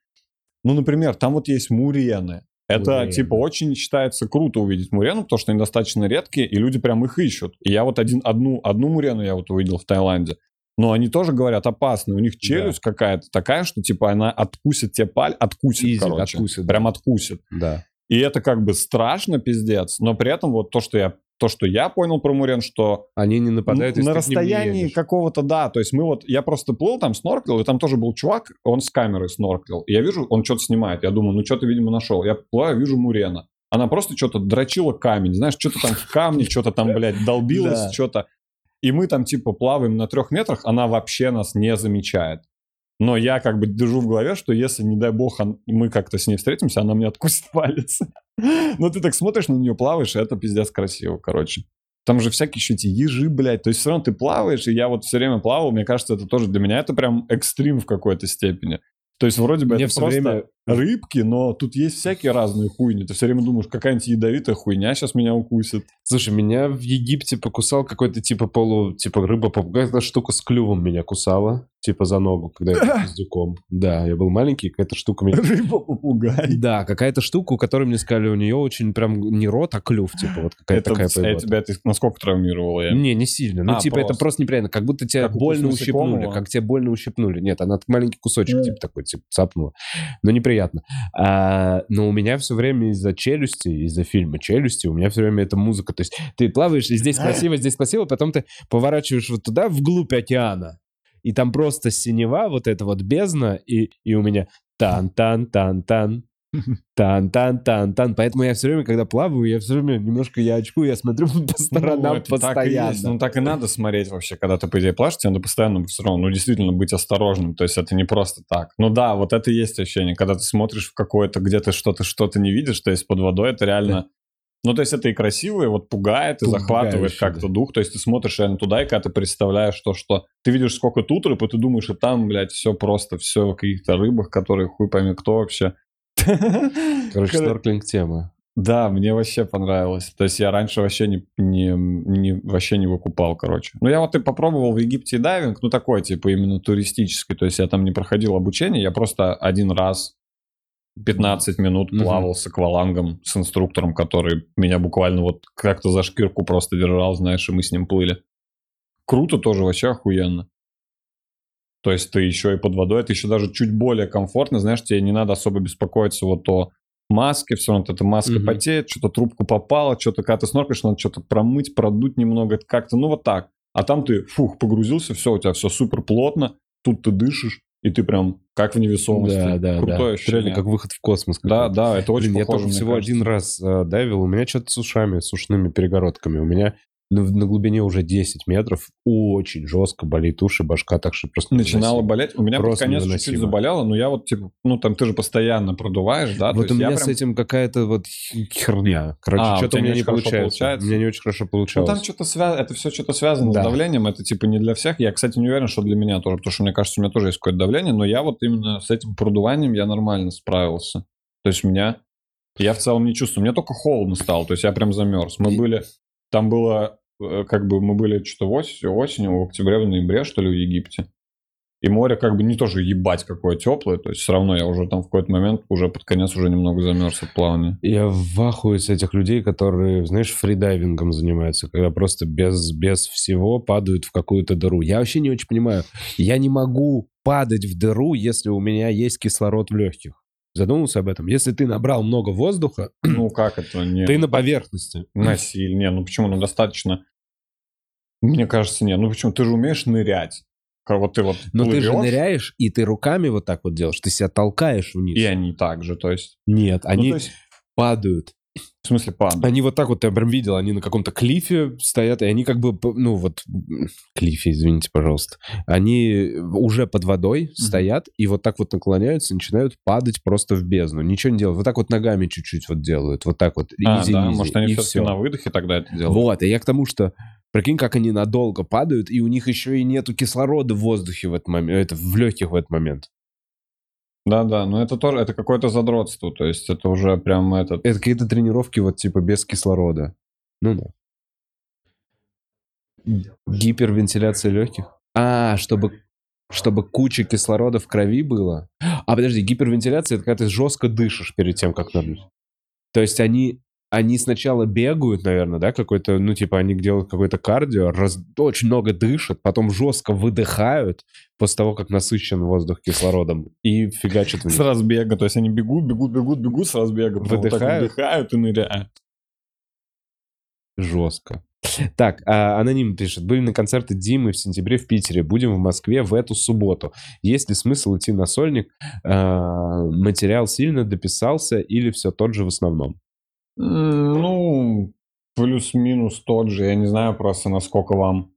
Ну, например, там вот есть мурены. Это, Мурен. типа, очень считается круто увидеть мурену, потому что они достаточно редкие, и люди прям их ищут. И я вот один, одну, одну мурену я вот увидел в Таиланде. Но они тоже говорят опасные. У них челюсть да. какая-то такая, что, типа, она откусит тебе паль, откусит, Изи, короче. Откусит, прям да. откусит. Да. И это как бы страшно, пиздец. Но при этом вот то, что я то, что я понял про Мурен, что... Они не нападают, На расстоянии какого-то, да. То есть мы вот... Я просто плыл там, сноркал, и там тоже был чувак, он с камерой сноркал. И я вижу, он что-то снимает. Я думаю, ну что-то, видимо, нашел. Я плываю, вижу Мурена. Она просто что-то дрочила камень, знаешь, что-то там в камне, что-то там, блядь, долбилось, что-то. И мы там типа плаваем на трех метрах, она вообще нас не замечает. Но я как бы держу в голове, что если, не дай бог, мы как-то с ней встретимся, она мне откусит палец. Но ты так смотришь на нее, плаваешь, и это пиздец красиво, короче. Там же всякие еще эти ежи, блядь. То есть все равно ты плаваешь, и я вот все время плавал, мне кажется, это тоже для меня это прям экстрим в какой-то степени. То есть вроде бы Мне это просто время... рыбки, но тут есть всякие разные хуйни. Ты все время думаешь, какая-нибудь ядовитая хуйня сейчас меня укусит. Слушай, меня в Египте покусал какой-то типа полу, типа рыба-попугай. Какая-то штука с клювом меня кусала, типа за ногу, когда я был пиздюком. Да, я был маленький, какая-то штука меня... Рыба-попугай. Да, какая-то штука, у которой мне сказали, у нее очень прям не рот, а клюв, типа вот какая-то такая А тебя ты насколько травмировала? Я? Не, не сильно. Ну, а, типа это просто неприятно, как будто тебя больно ущипнули, как тебя больно ущипнули. Нет, она маленький кусочек, типа такой, типа цапнула. Но неприятно. А, но у меня все время из-за челюсти, из-за фильма челюсти, у меня все время эта музыка. То есть ты плаваешь, и здесь красиво, здесь красиво, потом ты поворачиваешь вот туда, вглубь океана. И там просто синева, вот эта вот бездна, и, и у меня тан-тан-тан-тан, Тан-тан-тан-тан. Поэтому я все время, когда плаваю, я все время немножко я очку, я смотрю по сторонам ну, постоянно. Так Ну, так и надо смотреть вообще, когда ты, по идее, плаваешь, тебе надо постоянно все равно, ну, действительно быть осторожным. То есть это не просто так. Ну да, вот это и есть ощущение, когда ты смотришь в какое-то, где ты что-то, что-то не видишь, то есть под водой это реально... Да. Ну, то есть это и красиво, и вот пугает, и захватывает как-то да. дух. То есть ты смотришь реально туда, и когда ты представляешь то, что ты видишь, сколько тут рыб, и ты думаешь, и там, блядь, все просто, все в каких-то рыбах, которые хуй пойми кто вообще. Короче, снорклинг тема. Да, мне вообще понравилось. То есть я раньше вообще не, не, не, вообще не выкупал, короче. Ну, я вот и попробовал в Египте дайвинг, ну, такой, типа, именно туристический. То есть я там не проходил обучение, я просто один раз 15 минут плавал mm-hmm. с аквалангом, с инструктором, который меня буквально вот как-то за шкирку просто держал, знаешь, и мы с ним плыли. Круто тоже, вообще охуенно. То есть ты еще и под водой, это еще даже чуть более комфортно, знаешь, тебе не надо особо беспокоиться вот о маске, все равно эта маска mm-hmm. потеет, что-то трубку попало, что-то, когда ты сноркаешь, надо что-то промыть, продуть немного, как-то, ну вот так. А там ты, фух, погрузился, все, у тебя все супер плотно, тут ты дышишь, и ты прям как в невесомости. Да, да, Крутое да. ощущение. Реально как выход в космос. Да, да, это очень Блин, я похоже, только мне всего кажется. один раз э, дайвил, у меня что-то с ушами, с ушными перегородками. У меня на, на глубине уже 10 метров очень жестко болит уши, башка, так что просто невыносимо. болеть. У меня под Просто конец невыносимо. чуть-чуть заболело, но я вот, типа, ну, там ты же постоянно продуваешь, да? Вот у меня прям- с этим какая-то вот херня. Короче, А, что-то у меня не получается. получается? У меня не очень хорошо Ну, получалось. там что-то связано, это все что-то связано Да. с давлением, это типа не для всех. Я, кстати, не уверен, что для меня тоже, потому что мне кажется, у меня тоже есть какое-то давление, но я вот именно с этим продуванием я нормально справился. То есть у меня, я в целом не чувствую, мне только холодно стало, то есть я прям замерз. Мы И- были, там было, как бы мы были что-то осенью, осенью, в октябре, в ноябре, что ли, в Египте. И море как бы не тоже ебать какое теплое, то есть все равно я уже там в какой-то момент уже под конец уже немного замерз от плавания. Я в ахуе с этих людей, которые, знаешь, фридайвингом занимаются, когда просто без, без всего падают в какую-то дыру. Я вообще не очень понимаю. Я не могу падать в дыру, если у меня есть кислород в легких. Задумался об этом? Если ты набрал много воздуха, Ну как это? Не... ты на поверхности. Насилие. Не, ну почему? Ну достаточно. Мне кажется, не. Ну почему? Ты же умеешь нырять. Вот ты вот Но ты же плывешь, ныряешь, и ты руками вот так вот делаешь. Ты себя толкаешь вниз. И они так же, то есть... Нет, ну, они то есть, падают. В смысле падают. Они вот так вот, я прям видел, они на каком-то клифе стоят, и они как бы, ну вот, клифе, извините, пожалуйста, они уже под водой стоят, и вот так вот наклоняются, начинают падать просто в бездну. Ничего не делают. Вот так вот ногами чуть-чуть вот делают, вот так вот. А, easy, да, easy, может, они все-таки всё. на выдохе тогда это делают. Вот, и я к тому, что прикинь, как они надолго падают, и у них еще и нету кислорода в воздухе в этот момент, это в легких в этот момент. Да-да, но это тоже, это какое-то задротство, то есть это уже прям этот... Это какие-то тренировки вот типа без кислорода. Ну да. Гипервентиляция легких. А, чтобы, чтобы куча кислорода в крови было. А подожди, гипервентиляция это когда ты жестко дышишь перед тем, как нырнуть. То есть они, они сначала бегают, наверное, да, какой-то, ну типа они делают какой-то кардио, раз- очень много дышат, потом жестко выдыхают после того, как насыщен воздух кислородом и фигачат вниз. С разбега, то есть они бегут, бегут, бегут, бегут с разбега. потом вот Выдыхают? выдыхают и ныряют. Жестко. Так, а, аноним пишет. Были на концерте Димы в сентябре в Питере. Будем в Москве в эту субботу. Есть ли смысл идти на сольник? А, материал сильно дописался или все тот же в основном? Ну, плюс-минус тот же. Я не знаю просто, насколько вам...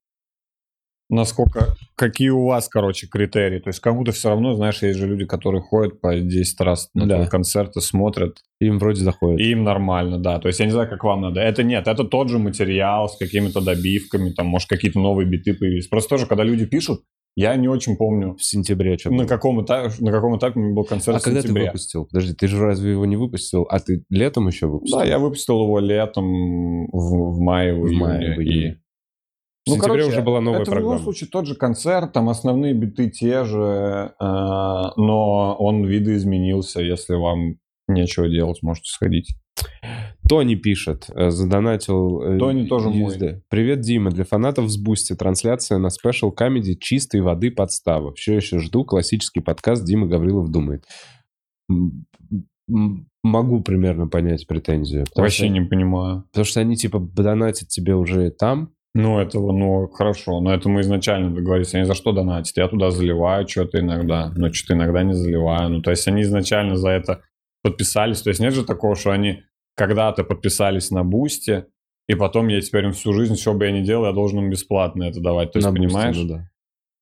Насколько... Какие у вас, короче, критерии. То есть кому-то все равно, знаешь, есть же люди, которые ходят по 10 раз на Да. концерты, смотрят. Им вроде заходит. И им нормально, да. То есть я не знаю, как вам надо. Это нет, это тот же материал с какими-то добивками, там, может, какие-то новые биты появились. Просто тоже, когда люди пишут, я не очень помню, В сентябре что-то. на каком, этапе, на каком этапе у меня был концерт а в когда ты выпустил? Подожди, ты же разве его не выпустил? А ты летом еще выпустил? Да, я выпустил его летом в, в мае, в, В июне. мае, в июне. В сентябре уже была новая это в программа. любом случае тот же концерт, там основные биты те же, э, но он видоизменился. Если вам нечего делать, можете сходить. Тони пишет, э, задонатил... э, Тони тоже мой. USD. Привет, Дима. Для фанатов с Boosty трансляция на special comedy «Чистой воды подстава». Все еще жду классический подкаст Дима Гаврилов думает. Могу примерно понять претензию. Вообще что, не понимаю. Потому что они типа донатят тебе уже там. Ну, этого, ну, хорошо. Но это мы изначально договорились. Они за что донатят? Я туда заливаю что-то иногда, но что-то иногда не заливаю. Ну, то есть они изначально за это подписались. То есть нет же такого, что они когда-то подписались на Boosty, и потом я теперь им всю жизнь, что бы я ни делал, я должен им бесплатно это давать. То есть, на Boosty, понимаешь? ну да.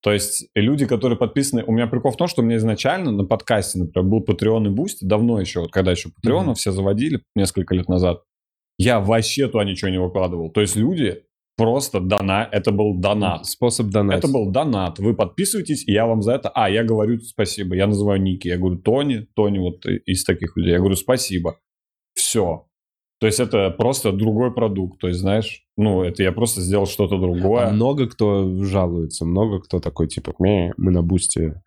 То есть люди, которые подписаны... У меня прикол в том, что у меня изначально на подкасте, например, был Patreon и Boosty, давно еще, вот когда еще Patreon Мгм. все заводили несколько лет назад, я вообще туда ничего не выкладывал. То есть люди просто дона... Это был донат. Способ донатить. Это был донат. Вы подписываетесь, и я вам за это... А, я говорю спасибо. Я называю ники. Я говорю Тони. Тони вот из таких людей. Я говорю спасибо. Все. То есть это просто другой продукт. То есть, знаешь, ну, это я просто сделал что-то другое. А много кто жалуется, много кто такой, типа, «Ме, мы на бусте.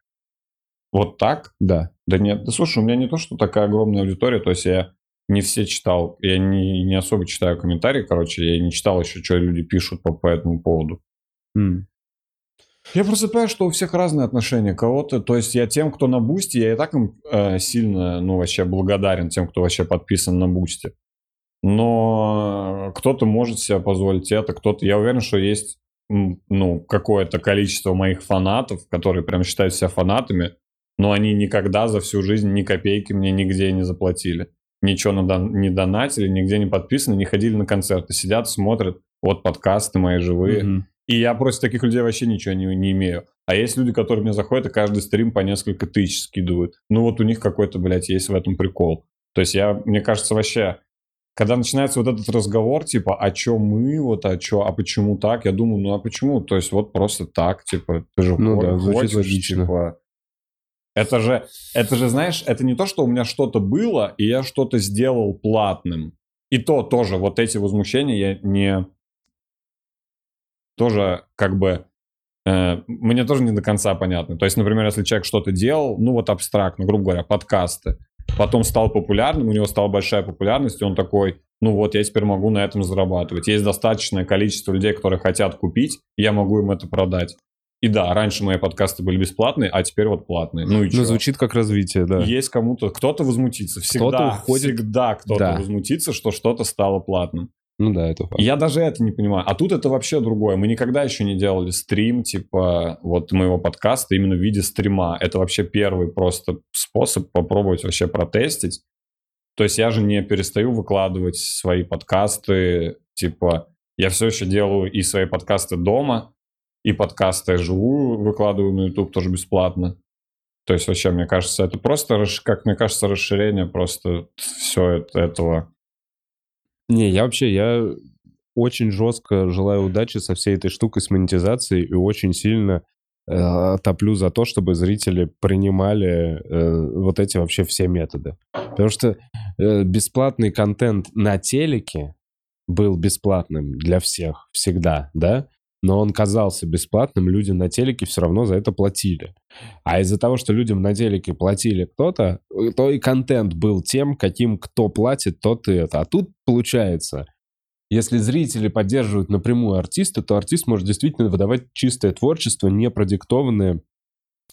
Вот так? Да. Да нет, да слушай, у меня не то, что такая огромная аудитория, то есть я не все читал, я не, не особо читаю комментарии, короче, я не читал еще, что люди пишут по, по этому поводу. М. Я просто понимаю, что у всех разные отношения. Кого-то, то есть я тем, кто на Boosty, я и так им э, сильно, ну, вообще благодарен тем, кто вообще подписан на Boosty. Но кто-то может себе позволить это, кто-то... Я уверен, что есть, ну, какое-то количество моих фанатов, которые прям считают себя фанатами, но они никогда за всю жизнь ни копейки мне нигде не заплатили. Ничего не донатили, нигде не подписаны, не ходили на концерты. Сидят, смотрят, вот подкасты мои живые. Mm-hmm. И я против таких людей вообще ничего не, не имею. А есть люди, которые мне заходят и каждый стрим по несколько тысяч скидывают. Ну вот у них какой-то, блядь, есть в этом прикол. То есть я, мне кажется, вообще, когда начинается вот этот разговор, типа, а чё мы, вот, а чё, а почему так? Я думаю, ну а почему? То есть вот просто так, типа, ты же ну, хочешь, да, хочешь логично. типа... Это же, это же, знаешь, это не то, что у меня что-то было, и я что-то сделал платным. И то тоже, вот эти возмущения я не... Тоже как бы э, мне тоже не до конца понятно. То есть, например, если человек что-то делал, ну вот абстрактно, грубо говоря, подкасты, потом стал популярным, у него стала большая популярность, и он такой, ну вот, я теперь могу на этом зарабатывать. Есть достаточное количество людей, которые хотят купить, я могу им это продать. И да, раньше мои подкасты были бесплатные, а теперь вот платные. Ну и Ну, звучит как развитие, да. Есть кому-то, кто-то возмутится. Всегда, кто-то уходит... всегда кто-то да. возмутится, что что-то стало платным. Ну да, это факт. Я даже это не понимаю. А тут это вообще другое. Мы никогда еще не делали стрим, типа, вот моего подкаста именно в виде стрима. Это вообще первый просто способ попробовать вообще протестить. То есть я же не перестаю выкладывать свои подкасты, типа, я все еще делаю и свои подкасты дома, и подкасты живую выкладываю на YouTube тоже бесплатно. То есть вообще, мне кажется, это просто, как мне кажется, расширение просто все этого не, я вообще, я очень жестко желаю удачи со всей этой штукой с монетизацией и очень сильно э, топлю за то, чтобы зрители принимали э, вот эти вообще все методы. Потому что э, бесплатный контент на телеке был бесплатным для всех всегда, да? Но он казался бесплатным, люди на телеке все равно за это платили. А из-за того, что людям на телеке платили кто-то, то и контент был тем, каким кто платит, тот и это. А тут получается, если зрители поддерживают напрямую артиста, то артист может действительно выдавать чистое творчество, не продиктованное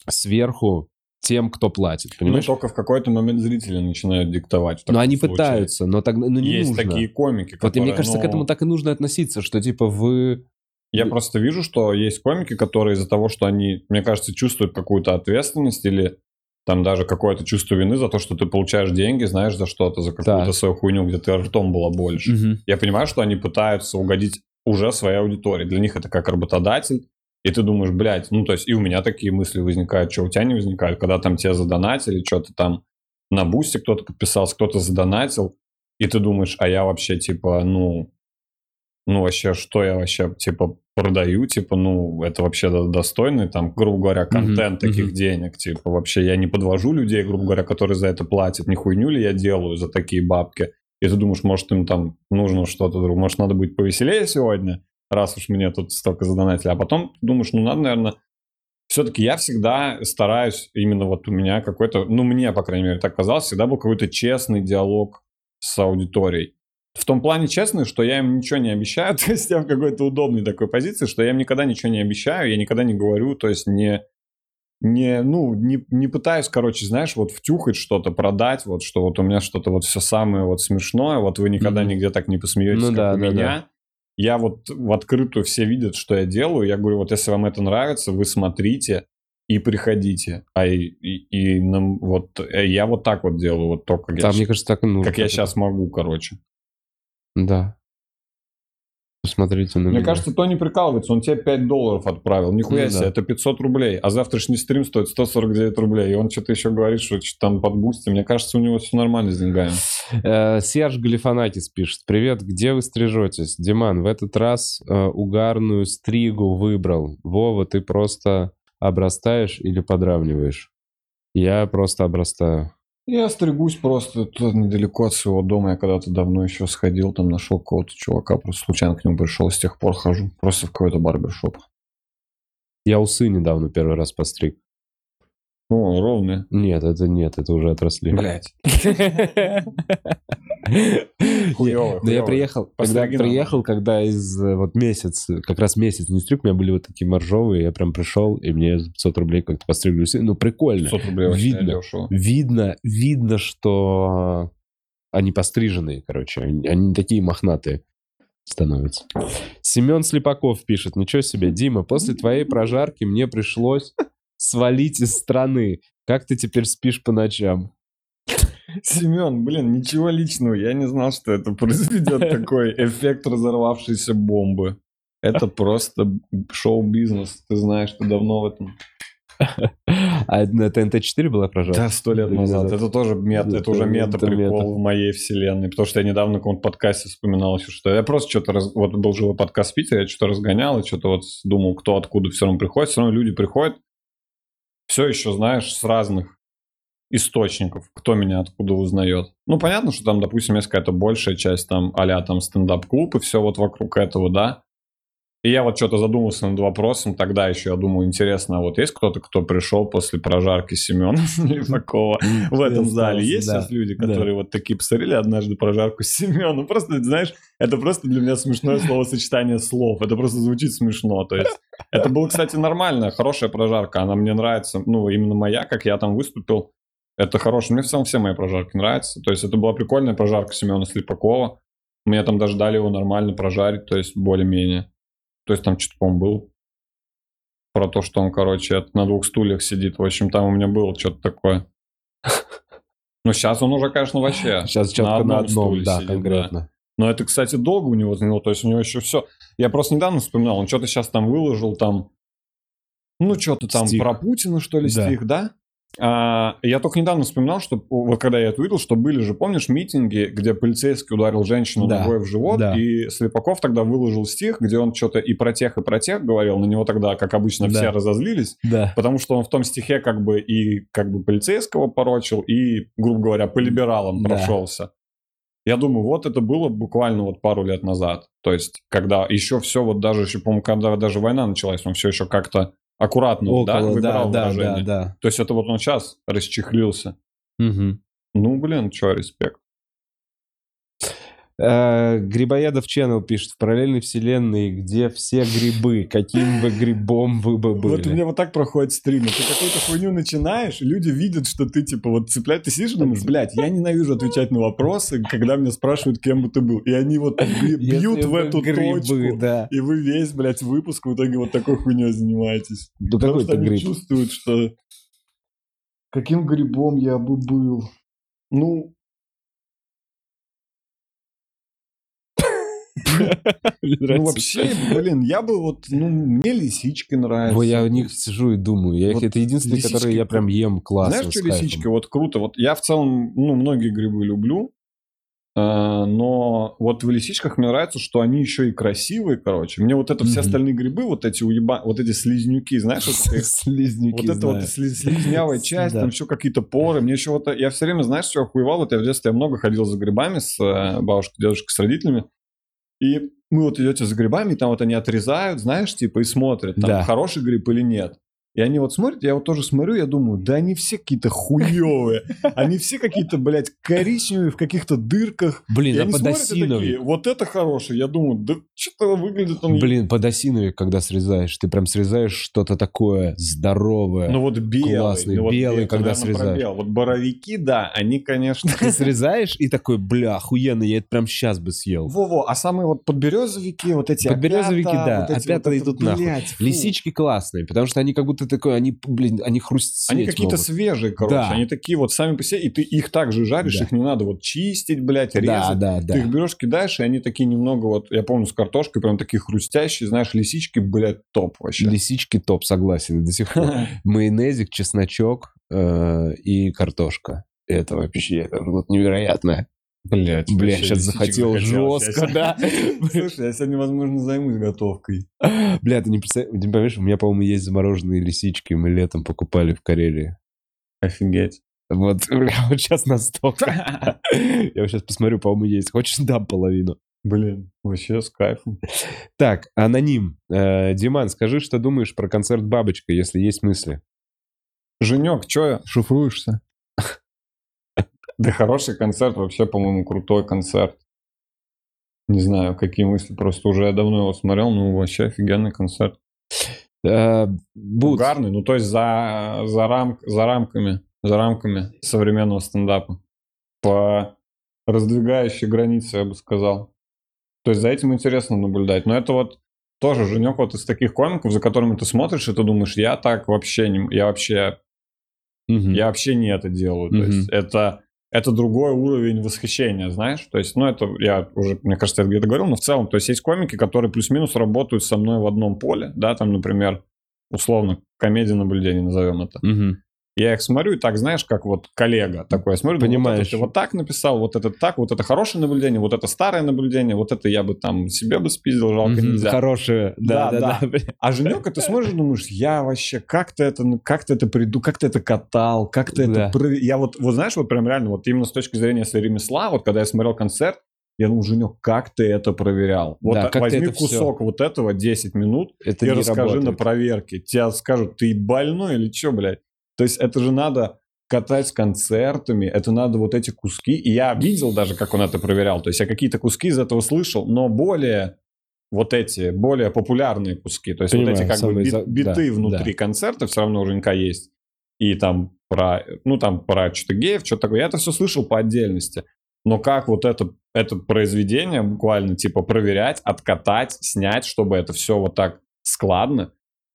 сверху тем, кто платит, ну, понимаешь? Ну, только в какой-то момент зрители начинают диктовать. Но они случае. пытаются, но тогда ну, не Есть нужно. такие комики, которые... Вот и мне кажется, ну... к этому так и нужно относиться, что типа вы я просто вижу, что есть комики, которые из-за того, что они, мне кажется, чувствуют какую-то ответственность или там даже какое-то чувство вины за то, что ты получаешь деньги, знаешь, за что-то, за какую-то да. свою хуйню, где ты ртом было больше. Угу. Я понимаю, что они пытаются угодить уже своей аудитории. Для них это как работодатель. И ты думаешь, блядь, ну то есть и у меня такие мысли возникают, что у тебя не возникают, когда там тебе задонатили, что-то там на бусте кто-то подписался, кто-то задонатил, и ты думаешь, а я вообще типа, ну, ну вообще, что я вообще, типа, продаю, типа, ну, это вообще достойный, там, грубо говоря, контент mm-hmm. таких mm-hmm. денег, типа, вообще я не подвожу людей, грубо говоря, которые за это платят, не хуйню ли я делаю за такие бабки, и ты думаешь, может, им там нужно что-то, может, надо быть повеселее сегодня, раз уж мне тут столько задонатили, а потом думаешь, ну, надо, наверное, все-таки я всегда стараюсь, именно вот у меня какой-то, ну, мне, по крайней мере, так казалось, всегда был какой-то честный диалог с аудиторией в том плане честно, что я им ничего не обещаю, то есть я в какой-то удобной такой позиции, что я им никогда ничего не обещаю, я никогда не говорю, то есть не, не, ну, не, не пытаюсь, короче, знаешь, вот втюхать что-то, продать, вот, что вот у меня что-то вот все самое вот смешное, вот вы никогда mm-hmm. нигде так не посмеетесь, ну, как да, у да, меня. Да. Я вот в открытую все видят, что я делаю, я говорю, вот если вам это нравится, вы смотрите и приходите. А и, и, и нам, вот э, я вот так вот делаю, вот только да, я, мне кажется, так, ну, как я сейчас могу, короче. Да. Посмотрите на Мне меня. кажется, то не прикалывается, он тебе 5 долларов отправил. Нихуя ну, себе, да. это 500 рублей. А завтрашний стрим стоит 149 рублей. И он что-то еще говорит, что что там под Boosty. Мне кажется, у него все нормально с деньгами. Э, Серж Галифанакис пишет. Привет, где вы стрижетесь? Диман, в этот раз э, угарную стригу выбрал. Вова, ты просто обрастаешь или подравниваешь? Я просто обрастаю. Я стригусь просто тут недалеко от своего дома. Я когда-то давно еще сходил, там нашел какого-то чувака, просто случайно к нему пришел, с тех пор хожу. Просто в какой-то барбершоп. Я усы недавно первый раз постриг. О, ровные. Нет, это нет, это уже отросли. Блять. Хуёво, Да я приехал, когда приехал, когда из э, вот месяц, как раз месяц не стриг, у меня были вот такие моржовые, я прям пришел, и мне за 500 рублей как-то постригли. Ну, прикольно. 500 рублей видно, видно, видно, что они постриженные, короче, они, они такие мохнатые становятся. Семен Слепаков пишет, ничего себе, Дима, после твоей прожарки мне пришлось свалить из страны. Как ты теперь спишь по ночам? Семен, блин, ничего личного. Я не знал, что это произведет такой эффект разорвавшейся бомбы. Это просто шоу-бизнес. Ты знаешь, ты давно в этом. А на ТНТ-4 была прожарка? Да, сто лет назад. Это тоже мета, Это уже мета, мета-прикол мета. в моей вселенной. Потому что я недавно в каком-то подкасте вспоминал еще, что я просто что-то... раз- Вот был живой подкаст в Питере, я что-то разгонял, и что-то вот думал, кто откуда все равно приходит. Все равно люди приходят, все еще, знаешь, с разных источников, кто меня откуда узнает. Ну, понятно, что там, допустим, есть какая-то большая часть, там, а там стендап-клуб и все вот вокруг этого, да. И я вот что-то задумался над вопросом, тогда еще я думаю, интересно, а вот есть кто-то, кто пришел после прожарки Семена Левакова в этом зале? Есть сейчас люди, которые вот такие посмотрели однажды прожарку Семена? Ну, просто, знаешь, это просто для меня смешное словосочетание слов. Это просто звучит смешно. То есть это было, кстати, нормальная, хорошая прожарка. Она мне нравится, ну, именно моя, как я там выступил. Это хорошо. Мне в целом все мои прожарки нравятся. То есть это была прикольная прожарка Семена Слепакова. Мне там даже дали его нормально прожарить, то есть более-менее. То есть там что-то, по-моему, было про то, что он, короче, на двух стульях сидит. В общем, там у меня было что-то такое. Но сейчас он уже, конечно, вообще Сейчас четко на одном, стуле да, сидит, да. конкретно. Но это, кстати, долго у него заняло, то есть у него еще все... Я просто недавно вспоминал, он что-то сейчас там выложил, там, ну, что-то там Стих. про Путина, что ли, Да. стих, да? А, я только недавно вспоминал, что вот когда я это увидел, что были же, помнишь, митинги, где полицейский ударил женщину Да, ногой в живот, да. и Слепаков тогда выложил стих, где он что-то и про тех, и про тех говорил, на него тогда, как обычно, Да. все разозлились, Да. потому что он в том стихе как бы и как бы полицейского порочил, и, грубо говоря, по либералам Да. прошелся. Я думаю, вот это было буквально вот пару лет назад. То есть, когда еще все, вот даже еще, по-моему, когда даже война началась, он все еще как-то аккуратно, да, Около, да, выбирал да, выражение. да, да. То есть, это вот он сейчас расчехлился. Мгм. Ну, блин, что, респект. Э, Грибоедов Channel пишет, в параллельной вселенной, где все грибы, каким бы грибом вы бы были? Вот у меня вот так проходит стрим. Ты какую-то хуйню начинаешь, люди видят, что ты, типа, вот цепляешь, ты сидишь и думаешь, блядь, я ненавижу отвечать на вопросы, когда меня спрашивают, кем бы ты был. И они вот бьют в эту грибы, точку. да. И вы весь, блядь, выпуск в итоге вот такой хуйней занимаетесь. Ну Потому какой что то они гриб? чувствуют, что каким грибом я бы был. Ну, ну вообще, блин, я бы вот, ну, мне лисички нравятся. Во, я о них сижу и думаю. Я их- это единственные, которые я прям ем классно. Знаешь, что лисички? Вот круто. Вот я в целом, ну, многие грибы люблю. а, Но вот в лисичках мне нравится, что они еще и красивые, короче. Мне вот это все остальные грибы, вот эти уеба... вот эти слизнюки, знаешь, вот Слизнюки, Вот это вот слизнявая часть, там еще какие-то поры. Мне еще вот... Я все время, знаешь, что охуевал? Вот я в детстве много ходил за грибами с э, бабушкой, дедушкой, с родителями. И мы вот идете за грибами, и там вот они отрезают, знаешь, типа, и смотрят, там, Да. хороший гриб или нет. И они вот смотрят, я вот тоже смотрю, я думаю, да они все какие-то хуевые. Они все какие-то, блядь, коричневые в каких-то дырках. И Блин, а подосиновик. вот это хороший. Я думаю, да что-то выглядит он... Блин, подосиновик, когда срезаешь, ты прям срезаешь что-то такое здоровое. Ну вот белый. Классный, ну вот белый, ты когда срезаешь. белый. Вот боровики, да, они, конечно... Ты срезаешь и такой, бля, охуенно, я это прям сейчас бы съел. Во-во, а самые вот подберезовики, вот эти Подберезовики, опята, да, вот эти опята вот идут нахуй. блядь, фу. Лисички классные, потому что они как будто такой, они, блин, они хрустеть Они какие-то свежие, короче. Да. Они такие вот сами по себе, и ты их также жаришь, Да. их не надо вот чистить, блядь, Да, резать. да, Ты их да. берешь, кидаешь, и они такие немного вот, я помню, с картошкой прям такие хрустящие, знаешь, лисички, блядь, топ вообще. Лисички топ, согласен, до сих пор. Майонезик, чесночок э, и картошка. Это вообще вот невероятно. Блять, Бля, сейчас захотел жестко, да. Слушай, я сегодня, возможно, займусь готовкой. Бля, ты не представляешь, у меня, по-моему, есть замороженные лисички, мы летом покупали в Карелии. Офигеть. Вот, бля, вот сейчас настолько. Я сейчас посмотрю, по-моему, есть. Хочешь, дам половину. Блин, вообще с кайфом. Так, аноним. Э, Диман, скажи, что думаешь про концерт «Бабочка», если есть мысли. Женек, чё шифруешься? Да хороший концерт, вообще, по-моему, крутой концерт. Не знаю, какие мысли, просто уже я давно его смотрел, ну вообще офигенный концерт. Э, Бут, Угарный, ну то есть за, за, рам, за рамками, за рамками современного стендапа. По раздвигающей границе, я бы сказал. То есть за этим интересно наблюдать. Но это вот тоже Женек вот из таких комиков, за которыми ты смотришь, и ты думаешь, я так вообще не... Я вообще Мгм. Я вообще не это делаю. То Мгм. есть это, это другой уровень восхищения, знаешь? То есть, ну, это я уже, мне кажется, я где-то говорил, но в целом, то есть есть комики, которые плюс-минус работают со мной в одном поле, да, там, например, условно, комедия наблюдения, назовем это. Мгм. Я их смотрю, и так, знаешь, как вот коллега такой, я смотрю, думаю, вот Понимаешь. это ты вот так написал, вот это так, вот это хорошее наблюдение, вот это старое наблюдение, вот это я бы там себе бы спиздил, жалко Мгм. нельзя. Хорошие. Да, Да, да, да. да. А Женек, ты смотришь думаешь, я вообще, как ты это, ну, как ты это приду, как ты это катал, как ты Да. это... Я вот, вот знаешь, вот прям реально, вот именно с точки зрения если ремесла, вот когда я смотрел концерт, я думал, Женек, как ты это проверял? Вот Да, а, возьми это кусок вот этого 10 минут Это и расскажи на работает. проверке. Тебя скажут, ты больной или что, блядь? То есть это же надо катать с концертами, это надо вот эти куски. И я видел даже, как он это проверял. То есть я какие-то куски из этого слышал, но более вот эти, более популярные куски. То есть Понимаю, вот эти как бы бит- биты да, внутри концерта все равно у Женька есть. И там про, ну там про что-то геев, что-то такое. Я это все слышал по отдельности. Но как вот это, это произведение буквально типа проверять, откатать, снять, чтобы это все вот так складно.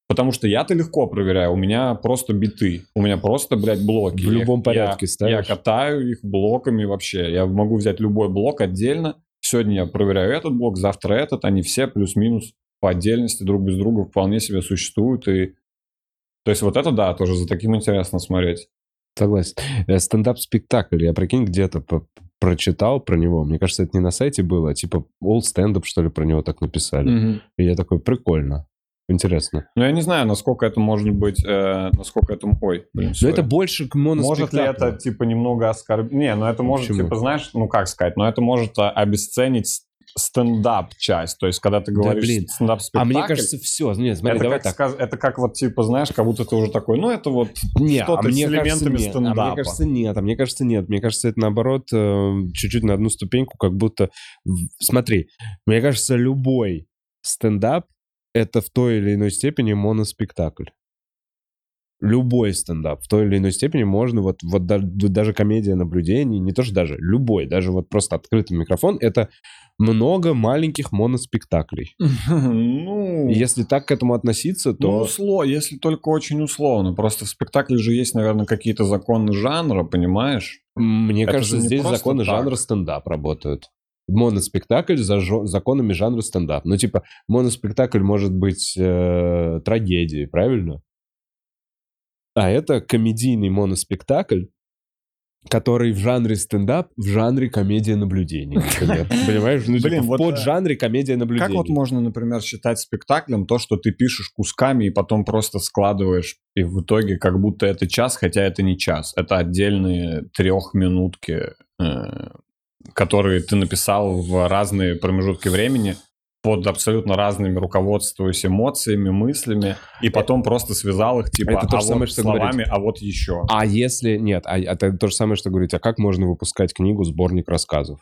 Потому что я-то легко проверяю, у меня просто биты, у меня просто, блядь, блоки. В любом Я- порядке я, ставишь? Я катаю их блоками вообще. Я могу взять любой блок отдельно. Сегодня я проверяю этот блок, завтра этот. Они все плюс-минус по отдельности друг без друга вполне себе существуют. И... То есть вот это, да, тоже за таким интересно смотреть. Согласен. Э, Стендап-спектакль, я прикинь, где-то прочитал про него. Мне кажется, это не на сайте было, а типа All Stand Up, что ли, про него так написали. И я такой, прикольно. Интересно. Ну, я не знаю, насколько это может быть, э, насколько это... Ой, блин, Но sorry. это больше к Может ли это, типа, немного оскорбить? Не, ну это может, Почему? типа, знаешь, ну как сказать, но это может а, обесценить с- стендап-часть. То есть, когда ты говоришь блин. стендап-спектакль... А мне кажется, все. Нет, смотри, это, давай как так. это как вот, типа, знаешь, как будто ты уже такой, ну это вот Не, что-то а с мне кажется, элементами нет. А стендапа. мне кажется, нет. А мне кажется, нет. Мне кажется, это наоборот э, чуть-чуть на одну ступеньку, как будто... Смотри, мне кажется, любой стендап — это в той или иной степени моноспектакль. Любой стендап в той или иной степени можно, вот, вот да- даже комедия наблюдений, не то что даже, любой, даже вот просто открытый микрофон, это много маленьких моноспектаклей. Ну, если так к этому относиться, ну, то... усло, если только очень условно. Просто в спектакле же есть, наверное, какие-то законы жанра, понимаешь? Мне Это кажется, здесь законы так. жанра стендап работают. Моноспектакль за жо- законами жанра стендап. Ну, типа, моноспектакль может быть э, трагедией, правильно? А это комедийный моноспектакль, который в жанре стендап, в жанре комедия наблюдений, например. Понимаешь? Ну, Блин, типа, в вот, э, поджанре комедия наблюдений. Как вот можно, например, считать спектаклем то, что ты пишешь кусками и потом просто складываешь, и в итоге как будто это час, хотя это не час. Это отдельные трехминутки, э, которые ты написал в разные промежутки времени под абсолютно разными руководствуясь эмоциями, мыслями, и потом просто связал их типа Это то а же самое, вот что словами, говорить. а вот еще. А если... Нет, а, это то же самое, что говорить, а как можно выпускать книгу, сборник рассказов?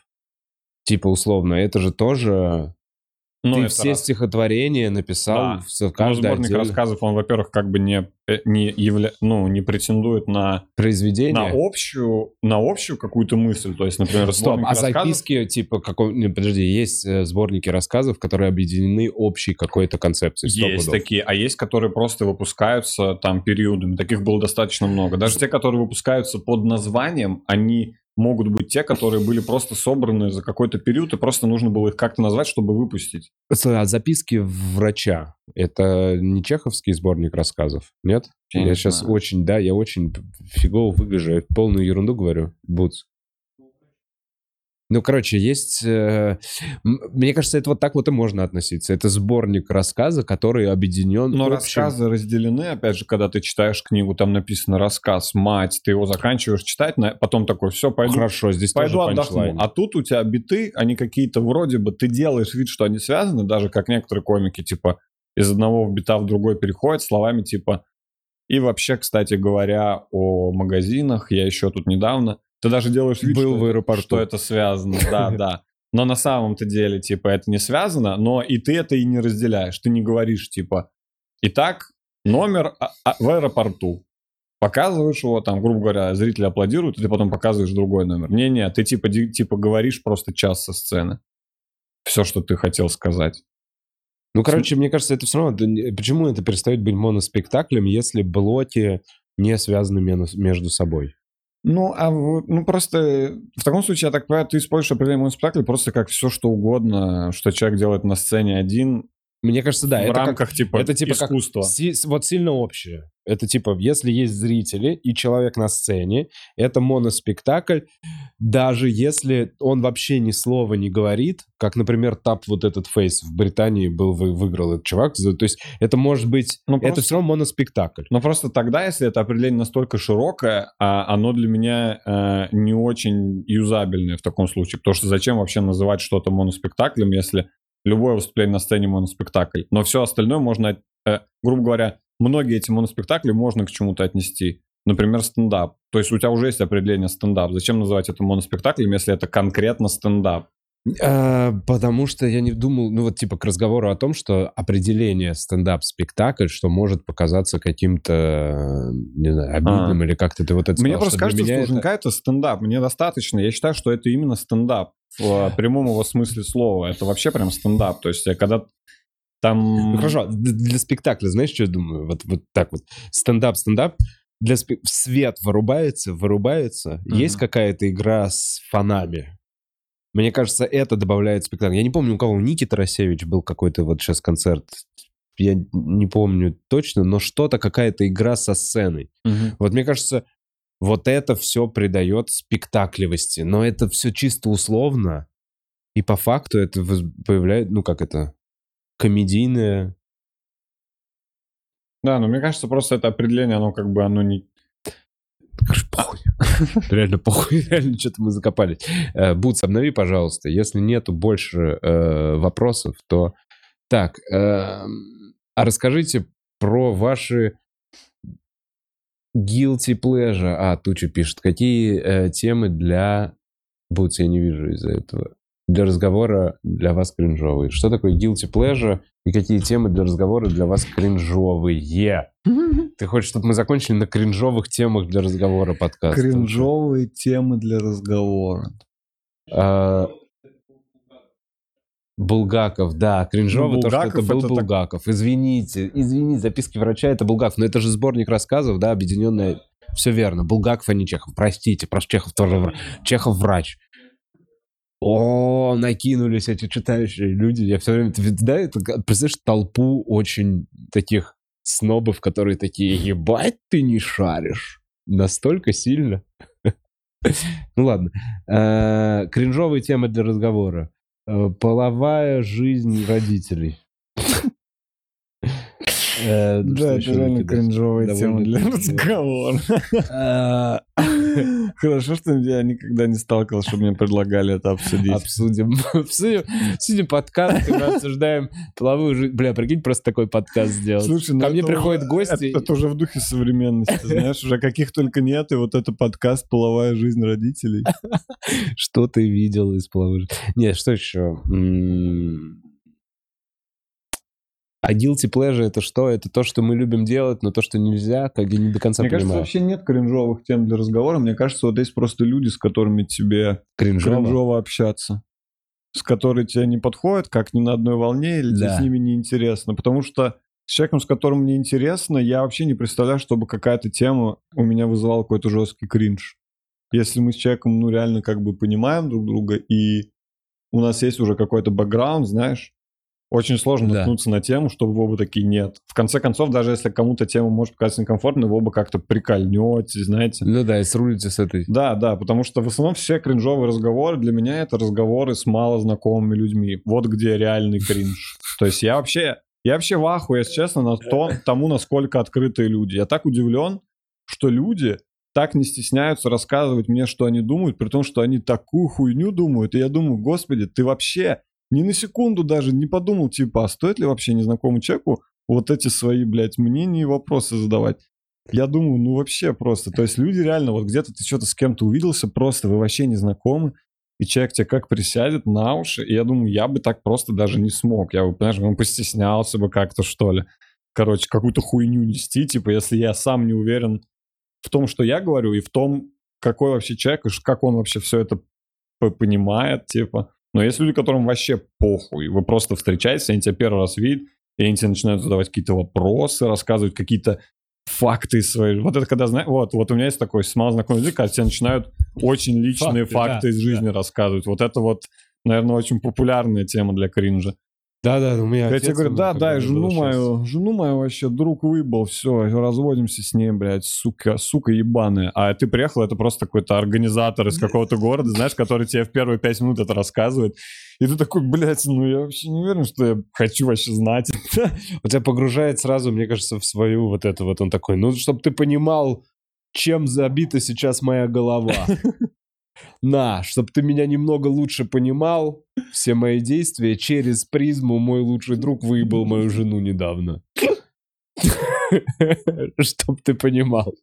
Типа, условно, это же тоже... Ну, ты все раз. стихотворения написал Да. в Ну, каждое сборник отдельное рассказов, он, во-первых, как бы не, э, не, явля... ну, не претендует на произведение. на общую, на общую какую-то мысль. То есть, например, Стоп, а рассказов- записки, типа, какой... не, подожди, есть э, сборники рассказов, которые объединены общей какой-то концепцией. Есть пудов. такие, а есть, которые просто выпускаются там периодами. Таких было достаточно много. Даже те, которые выпускаются под названием, они могут быть те, которые были просто собраны за какой-то период, и просто нужно было их как-то назвать, чтобы выпустить. А записки врача — это не чеховский сборник рассказов? Нет? Я Я, сейчас знаю. очень, да, я очень фигово выгляжу. Полную ерунду говорю, Бутс. Ну, короче, есть... э, мне кажется, это вот так вот и можно относиться. Это сборник рассказа, который объединен Но общим- рассказы разделены, опять же, когда ты читаешь книгу, там написано рассказ, мать, ты его заканчиваешь читать, на- потом такой, все, пойду Хорошо, здесь Пойду тоже отдохну. панчлайн. А тут у тебя биты, они какие-то вроде бы, ты делаешь вид, что они связаны, даже как некоторые комики, типа, из одного бита в другой переходят словами типа... И вообще, кстати говоря, о магазинах, я еще тут недавно, ты даже делаешь вид, Был что, в аэропорту. что это связано, да, да. Но на самом-то деле, типа, это не связано, но и ты это и не разделяешь. Ты не говоришь, типа, итак, номер а- а- в аэропорту. Показываешь его, там, грубо говоря, зрители аплодируют, и ты потом показываешь другой номер. Не-не, ты типа, типа говоришь просто час со сцены. Все, что ты хотел сказать. Ну, короче, мне кажется, это все равно... Почему это перестает быть моноспектаклем, если блоки не связаны между собой. Ну, а ну просто в таком случае, я так понимаю, ты используешь определенный моноспектакль просто как все, что угодно, что человек делает на сцене один, мне кажется, да. В это рамках, как, типа, это, типа, искусства. Как, си, вот сильно общее. Это, типа, если есть зрители и человек на сцене, это моноспектакль, даже если он вообще ни слова не говорит, как, например, тап вот этот фейс в Британии был, вы, выиграл этот чувак, то есть это может быть, ну, просто, это все равно моноспектакль. Но просто тогда, если это определение настолько широкое, а оно для меня э, не очень юзабельное в таком случае, потому что зачем вообще называть что-то моноспектаклем, если любое выступление на сцене моноспектакль. Но все остальное можно, э, грубо говоря, многие эти моноспектакли можно к чему-то отнести. Например, стендап. То есть у тебя уже есть определение стендап. Зачем называть это моноспектаклем, если это конкретно стендап? А, потому что я не думал, ну вот типа к разговору о том, что определение стендап-спектакль, что может показаться каким-то, не знаю, обидным а. или как-то ты вот это Мне сказал, просто кажется, что, что это... это стендап. Мне достаточно. Я считаю, что это именно стендап в прямом его смысле слова. Это вообще прям стендап. То есть когда там... Ну, хорошо, для спектакля, знаешь, что я думаю? Вот, вот так вот. Стендап, стендап. Для спе... Свет вырубается, вырубается. Uh-huh. Есть какая-то игра с фонами. Мне кажется, это добавляет спектакль. Я не помню, у кого у Ники Тарасевич был какой-то вот сейчас концерт. Я не помню точно, но что-то, какая-то игра со сценой. Uh-huh. Вот мне кажется, вот это все придает спектакливости. Но это все чисто условно. И по факту это появляет, ну как это, комедийное. Да, но мне кажется, просто это определение, оно как бы, оно не... Похуй. Реально похуй, реально что-то мы закопались. Э, Бутс, обнови, пожалуйста. Если нету больше э, вопросов, то... Так, э, а расскажите про ваши Guilty pleasure. А, Туча пишет. Какие э, темы для... Бутс, я не вижу из-за этого. Для разговора для вас кринжовые. Что такое guilty pleasure и какие темы для разговора для вас кринжовые? Ты хочешь, чтобы мы закончили на кринжовых темах для разговора подкаста? Кринжовые темы для разговора. А, Булгаков, да, кринжово, ну, то, что это был это Булгаков. Так... Извините, извините, записки врача это Булгаков, но это же сборник рассказов, да, объединенная. Все верно, Булгаков, а не Чехов. Простите, просто Чехов тоже Чехов врач. О, накинулись эти читающие люди. Я все время, да, это, представляешь, толпу очень таких снобов, которые такие, ебать, ты не шаришь. Настолько сильно. Ну ладно. Э, кринжовые темы для разговора. Э, половая жизнь родителей. Э, да, это реально кринжовая тема для разговора. Хорошо, что я никогда не сталкивался, чтобы мне предлагали это обсудить. Обсудим. Обсудим, обсудим подкаст, мы обсуждаем половую жизнь. Бля, прикинь, просто такой подкаст сделать. Слушай, ну Ко мне приходят гости. Это уже в духе современности, знаешь, уже каких только нет, и вот это подкаст «Половая жизнь родителей». Что ты видел из половой жизни? Нет, что еще? А guilty pleasure это что? Это то, что мы любим делать, но то, что нельзя, как я не до конца Мне понимаю. кажется, вообще нет кринжовых тем для разговора. Мне кажется, вот есть просто люди, с которыми тебе кринжово, кринжово общаться. С которыми тебе не подходят, как ни на одной волне, или да. тебе с ними неинтересно. Потому что с человеком, с которым мне интересно, я вообще не представляю, чтобы какая-то тема у меня вызывала какой-то жесткий кринж. Если мы с человеком, ну, реально как бы понимаем друг друга, и у нас есть уже какой-то бэкграунд, знаешь, очень сложно да. наткнуться на тему, чтобы вы оба такие нет. В конце концов, даже если кому-то тема может показаться некомфортной, вы оба как-то прикольнете, знаете. Ну да, и срулите с этой. Да, да, потому что в основном все кринжовые разговоры для меня это разговоры с малознакомыми людьми. Вот где реальный кринж. То есть я вообще, я вообще в ахуе, если честно, на то, тому, насколько открытые люди. Я так удивлен, что люди так не стесняются рассказывать мне, что они думают, при том, что они такую хуйню думают. И я думаю, господи, ты вообще ни на секунду даже не подумал, типа, а стоит ли вообще незнакомому человеку вот эти свои, блядь, мнения и вопросы задавать? Я думаю, ну вообще просто. То есть люди реально, вот где-то ты что-то с кем-то увиделся, просто вы вообще не знакомы, и человек тебе как присядет на уши, и я думаю, я бы так просто даже не смог. Я бы, понимаешь, он постеснялся бы как-то, что ли. Короче, какую-то хуйню нести, типа, если я сам не уверен в том, что я говорю, и в том, какой вообще человек, и как он вообще все это понимает, типа. Но есть люди, которым вообще похуй. Вы просто встречаетесь, они тебя первый раз видят, и они тебе начинают задавать какие-то вопросы, рассказывать какие-то факты свои. Вот это когда, знаешь, вот, вот у меня есть такой мало знакомый язык, когда тебе начинают очень личные факты, Факты, да, из жизни рассказывать. Вот это вот, наверное, очень популярная тема для кринжа. Да-да, у меня Я тебе говорю, да, да, жену был сейчас. мою, жену мою вообще друг выбыл, все, разводимся с ней, блядь, сука, сука ебаная. А ты приехал, это просто какой-то организатор из какого-то города, знаешь, который тебе в первые пять минут это рассказывает. И ты такой, блядь, ну я вообще не уверен, что я хочу вообще знать. Он тебя погружает сразу, мне кажется, в свою вот это вот. Он такой, ну, чтобы ты понимал, чем забита сейчас моя голова. На, чтобы ты меня немного лучше понимал, все мои действия через призму мой лучший друг выебал мою жену недавно. Чтоб ты понимал.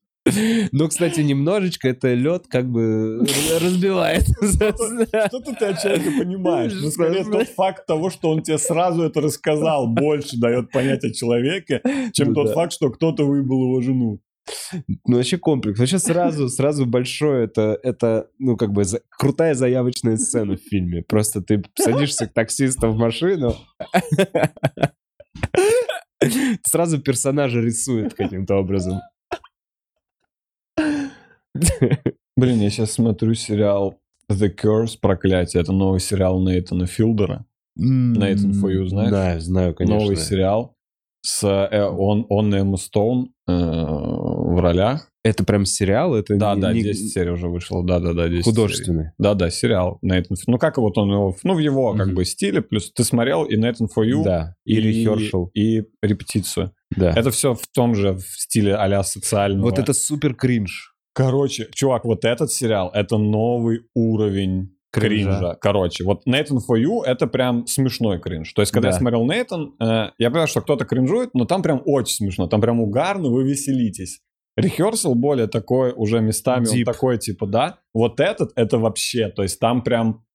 Но, кстати, немножечко это лед как бы разбивает. Что-то ты отчасти понимаешь. Ну, скорее, тот факт того, что он тебе сразу это рассказал, больше дает понять о человеке, чем Ну тот факт, что кто-то выбыл его жену. Ну, вообще комплекс. Вообще сразу, сразу большое, это, это, ну, как бы, за- крутая заявочная сцена в фильме. Просто ты садишься к таксисту в машину, сразу персонажа рисует каким-то образом. Блин, я сейчас смотрю сериал The Curse, проклятие. Это новый сериал Нейтана Филдера. Nathan for You, знаешь? Да, знаю, конечно. Новый сериал. С, э, он, он и Эмма Стоун э, в ролях. Это прям сериал? Это Да, не- да, не 10 серий уже вышло. Да, да, да, 10 серий. художественный. Да, да, сериал Нейтан Ну, как вот он его, ну, в его, как Мгм. бы, стиле. Плюс ты смотрел и Nathan for You, Да, и рехершел. и репетицию. Да. Это все в том же в стиле а-ля социального. Вот это супер кринж. Короче, чувак, вот этот сериал, это новый уровень Кринжа. кринжа. Короче, вот Nathan for You это прям смешной кринж. То есть, когда Да. я смотрел Нейтан, э, я понимаю, что кто-то кринжует, но там прям очень смешно, там прям угарно, вы веселитесь. Рехерсал более такой, уже местами Deep. он такой, типа, да. Вот этот, это вообще, то есть там прям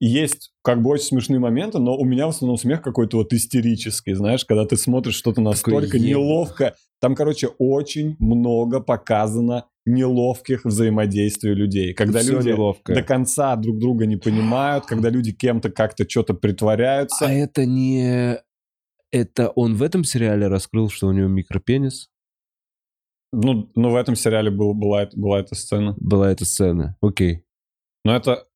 есть как бы очень смешные моменты, но у меня в основном смех какой-то вот истерический, знаешь, когда ты смотришь что-то настолько неловко. Там, короче, очень много показано неловких взаимодействий людей. Когда Всё люди неловко. до конца друг друга не понимают, когда люди кем-то как-то что-то притворяются. А это не... Это он в этом сериале раскрыл, что у него микропенис? Ну, ну, в этом сериале был, была, была эта сцена. Была эта сцена. Окей. Но это...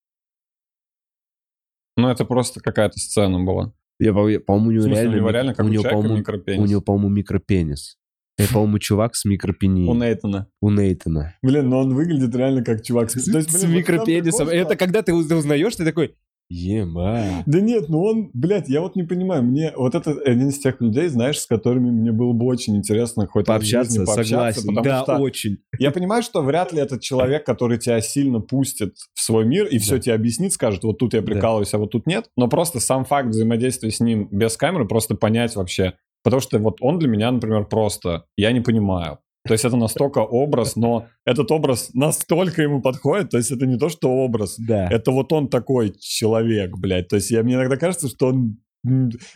Ну, это просто какая-то сцена была. Я, по- я, по-моему, у него смысле, реально... у него реально как у у него, по-моему, микропенис. у него, по-моему, микропенис. Это, по-моему, чувак с микропенией. У Нейтана. У Нейтана. Блин, но он выглядит реально как чувак. С, То есть, с блин, микропенисом. Это когда ты узнаешь, ты такой... Ема. Да нет, ну он, блядь, я вот не понимаю, мне вот это один из тех людей, знаешь, с которыми мне было бы очень интересно хоть Пообщаться, жизни пообщаться, согласен. Да, что очень. я понимаю, что вряд ли этот человек, который тебя сильно пустит в свой мир и все Да. тебе объяснит, скажет, вот тут я Да. прикалываюсь, а вот тут нет, но просто сам факт взаимодействия с ним без камеры просто понять вообще, потому что вот он для меня, например, просто, я не понимаю. То есть это настолько образ, но этот образ настолько ему подходит, то есть это не то, что образ, Да. это вот он такой человек, блядь. То есть я, мне иногда кажется, что он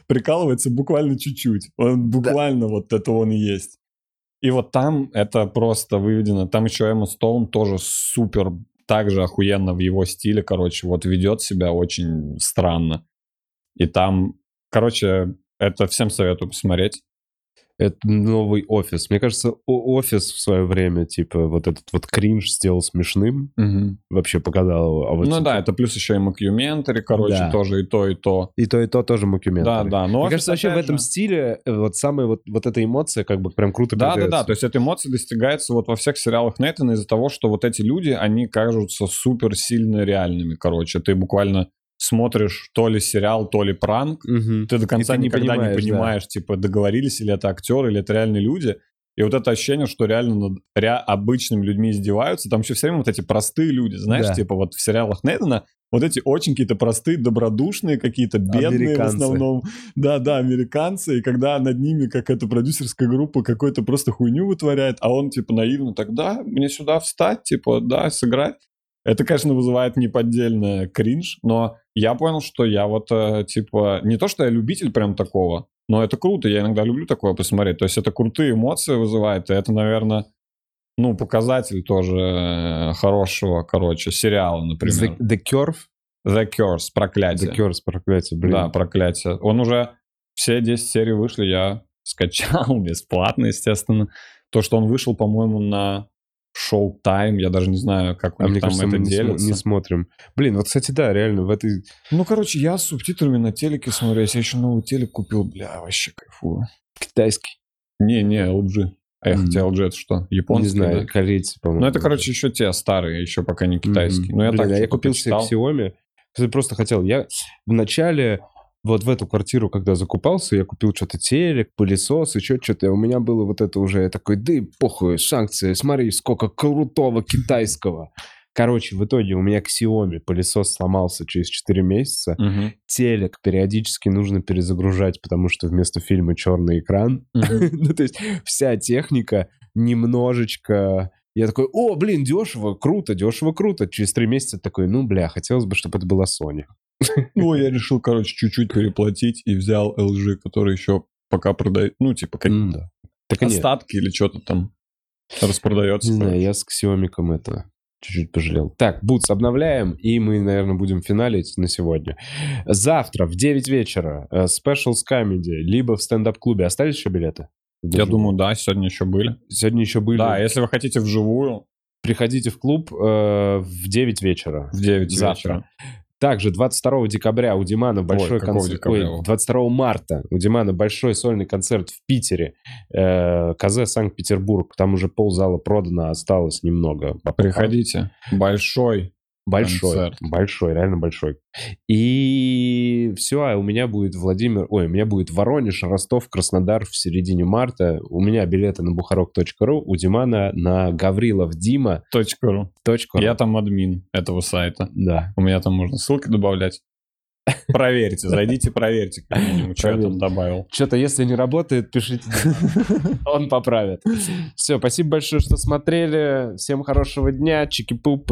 прикалывается буквально чуть-чуть. Он буквально вот это он и есть. И вот там это просто выведено. Там еще Эмма Стоун тоже супер, также охуенно в его стиле, короче, вот ведет себя очень странно. И там, короче, это всем советую посмотреть. Это новый офис. Мне кажется, офис в свое время, типа, вот этот вот кринж сделал смешным. Вообще показал его. А вот ну сейчас- да, это плюс еще и Мокюментари, короче, Да. тоже и то, и то. И то, и то тоже мокюментари. Да, да. Но Мне кажется, вообще в опять этом же- стиле э, вот самая вот, вот эта эмоция как бы прям круто Да, да, передается. да. То есть эта эмоция достигается вот во всех сериалах Нейтана из-за того, что вот эти люди, они кажутся супер сильно реальными, короче. Ты буквально смотришь то ли сериал, то ли пранк, Мгм. ты до конца ты не никогда не понимаешь, понимаешь, типа, договорились, или это актеры, или это реальные люди. И вот это ощущение, что реально над ре- обычными людьми издеваются, там еще все время вот эти простые люди, знаешь, Да. типа вот в сериалах Нейтана вот эти очень какие-то простые, добродушные, какие-то бедные в основном. Да-да, американцы, и когда над ними какая-то продюсерская группа какой-то просто хуйню вытворяет, а он типа наивно так, да, мне сюда встать, типа, да, сыграть. Это, конечно, вызывает неподдельный кринж, но я понял, что я вот, э, типа, не то, что я любитель прям такого, но это круто, я иногда люблю такое посмотреть. То есть это крутые эмоции вызывает, и это, наверное, ну, показатель тоже э, хорошего, короче, сериала, например. The, the Curve? The Curse, проклятие. The Curse, проклятие, блин. Да, проклятие. Он уже все 10 серий вышли, я скачал бесплатно, естественно. То, что он вышел, по-моему, на шоу Time, я даже не знаю, как у А них мне там кажется, это мы делится. не смотрим. Блин, вот, кстати, да, реально, в этой... Ну, короче, я с субтитрами на телеке смотрю. Я себе еще новый телек купил, бля, вообще кайфую. Китайский. Не-не, LG. А я хотел LG, это что? Японский, не знаю, да? корейцы, по-моему. Ну, это, короче, еще те старые, еще пока не китайские. Мгм. Ну, я Блин, так а я что-то купил себе. Xiaomi. Просто хотел. Я вначале вот в эту квартиру, когда закупался, я купил что-то телек, пылесос, еще что-то. У меня было вот это уже, я такой, да и похуй, санкции, смотри, сколько крутого китайского. Короче, в итоге у меня Xiaomi пылесос сломался через 4 месяца. Мгм. Телек периодически нужно перезагружать, потому что вместо фильма черный экран. Мгм. Ну, то есть вся техника немножечко... Я такой, о, блин, дешево, круто, дешево, круто. Через три месяца такой, ну, бля, хотелось бы, чтобы это была Sony. Ну, я решил, короче, чуть-чуть переплатить и взял LG, который еще пока продает, ну, типа, как М, да. Так и нет, остатки или что-то там распродается. не знаю, я с Xiaomi это чуть-чуть пожалел. Так, Бутс обновляем, и мы, наверное, будем финалить на сегодня. Завтра в 9 вечера э, Specials Comedy, либо в стендап-клубе. Остались еще билеты? Я думаю, да, сегодня еще были. Сегодня еще были. Да, если вы хотите вживую, Приходите в клуб э, в 9 вечера. в 9 Завтра. вечера. Также 22 декабря у Димана большой концерт. Ой, 22 марта у Димана большой сольный концерт в Питере. Э, КЗ Санкт-Петербург. Там уже ползала продано, осталось немного. Приходите. Большой. Большой. концерт. Большой, реально большой. И все, а у меня будет Владимир... Ой, у меня будет Воронеж, Ростов, Краснодар в середине марта. У меня билеты на бухарок.ру, у Димана на Гаврилов Дима. Ру. ру. Я там админ этого сайта. Да. У меня там можно ссылки добавлять. Проверьте, зайдите, проверьте, как минимум, что я там добавил. Что-то, если не работает, пишите. Он поправит. Все, спасибо большое, что смотрели. Всем хорошего дня. Чики-пу,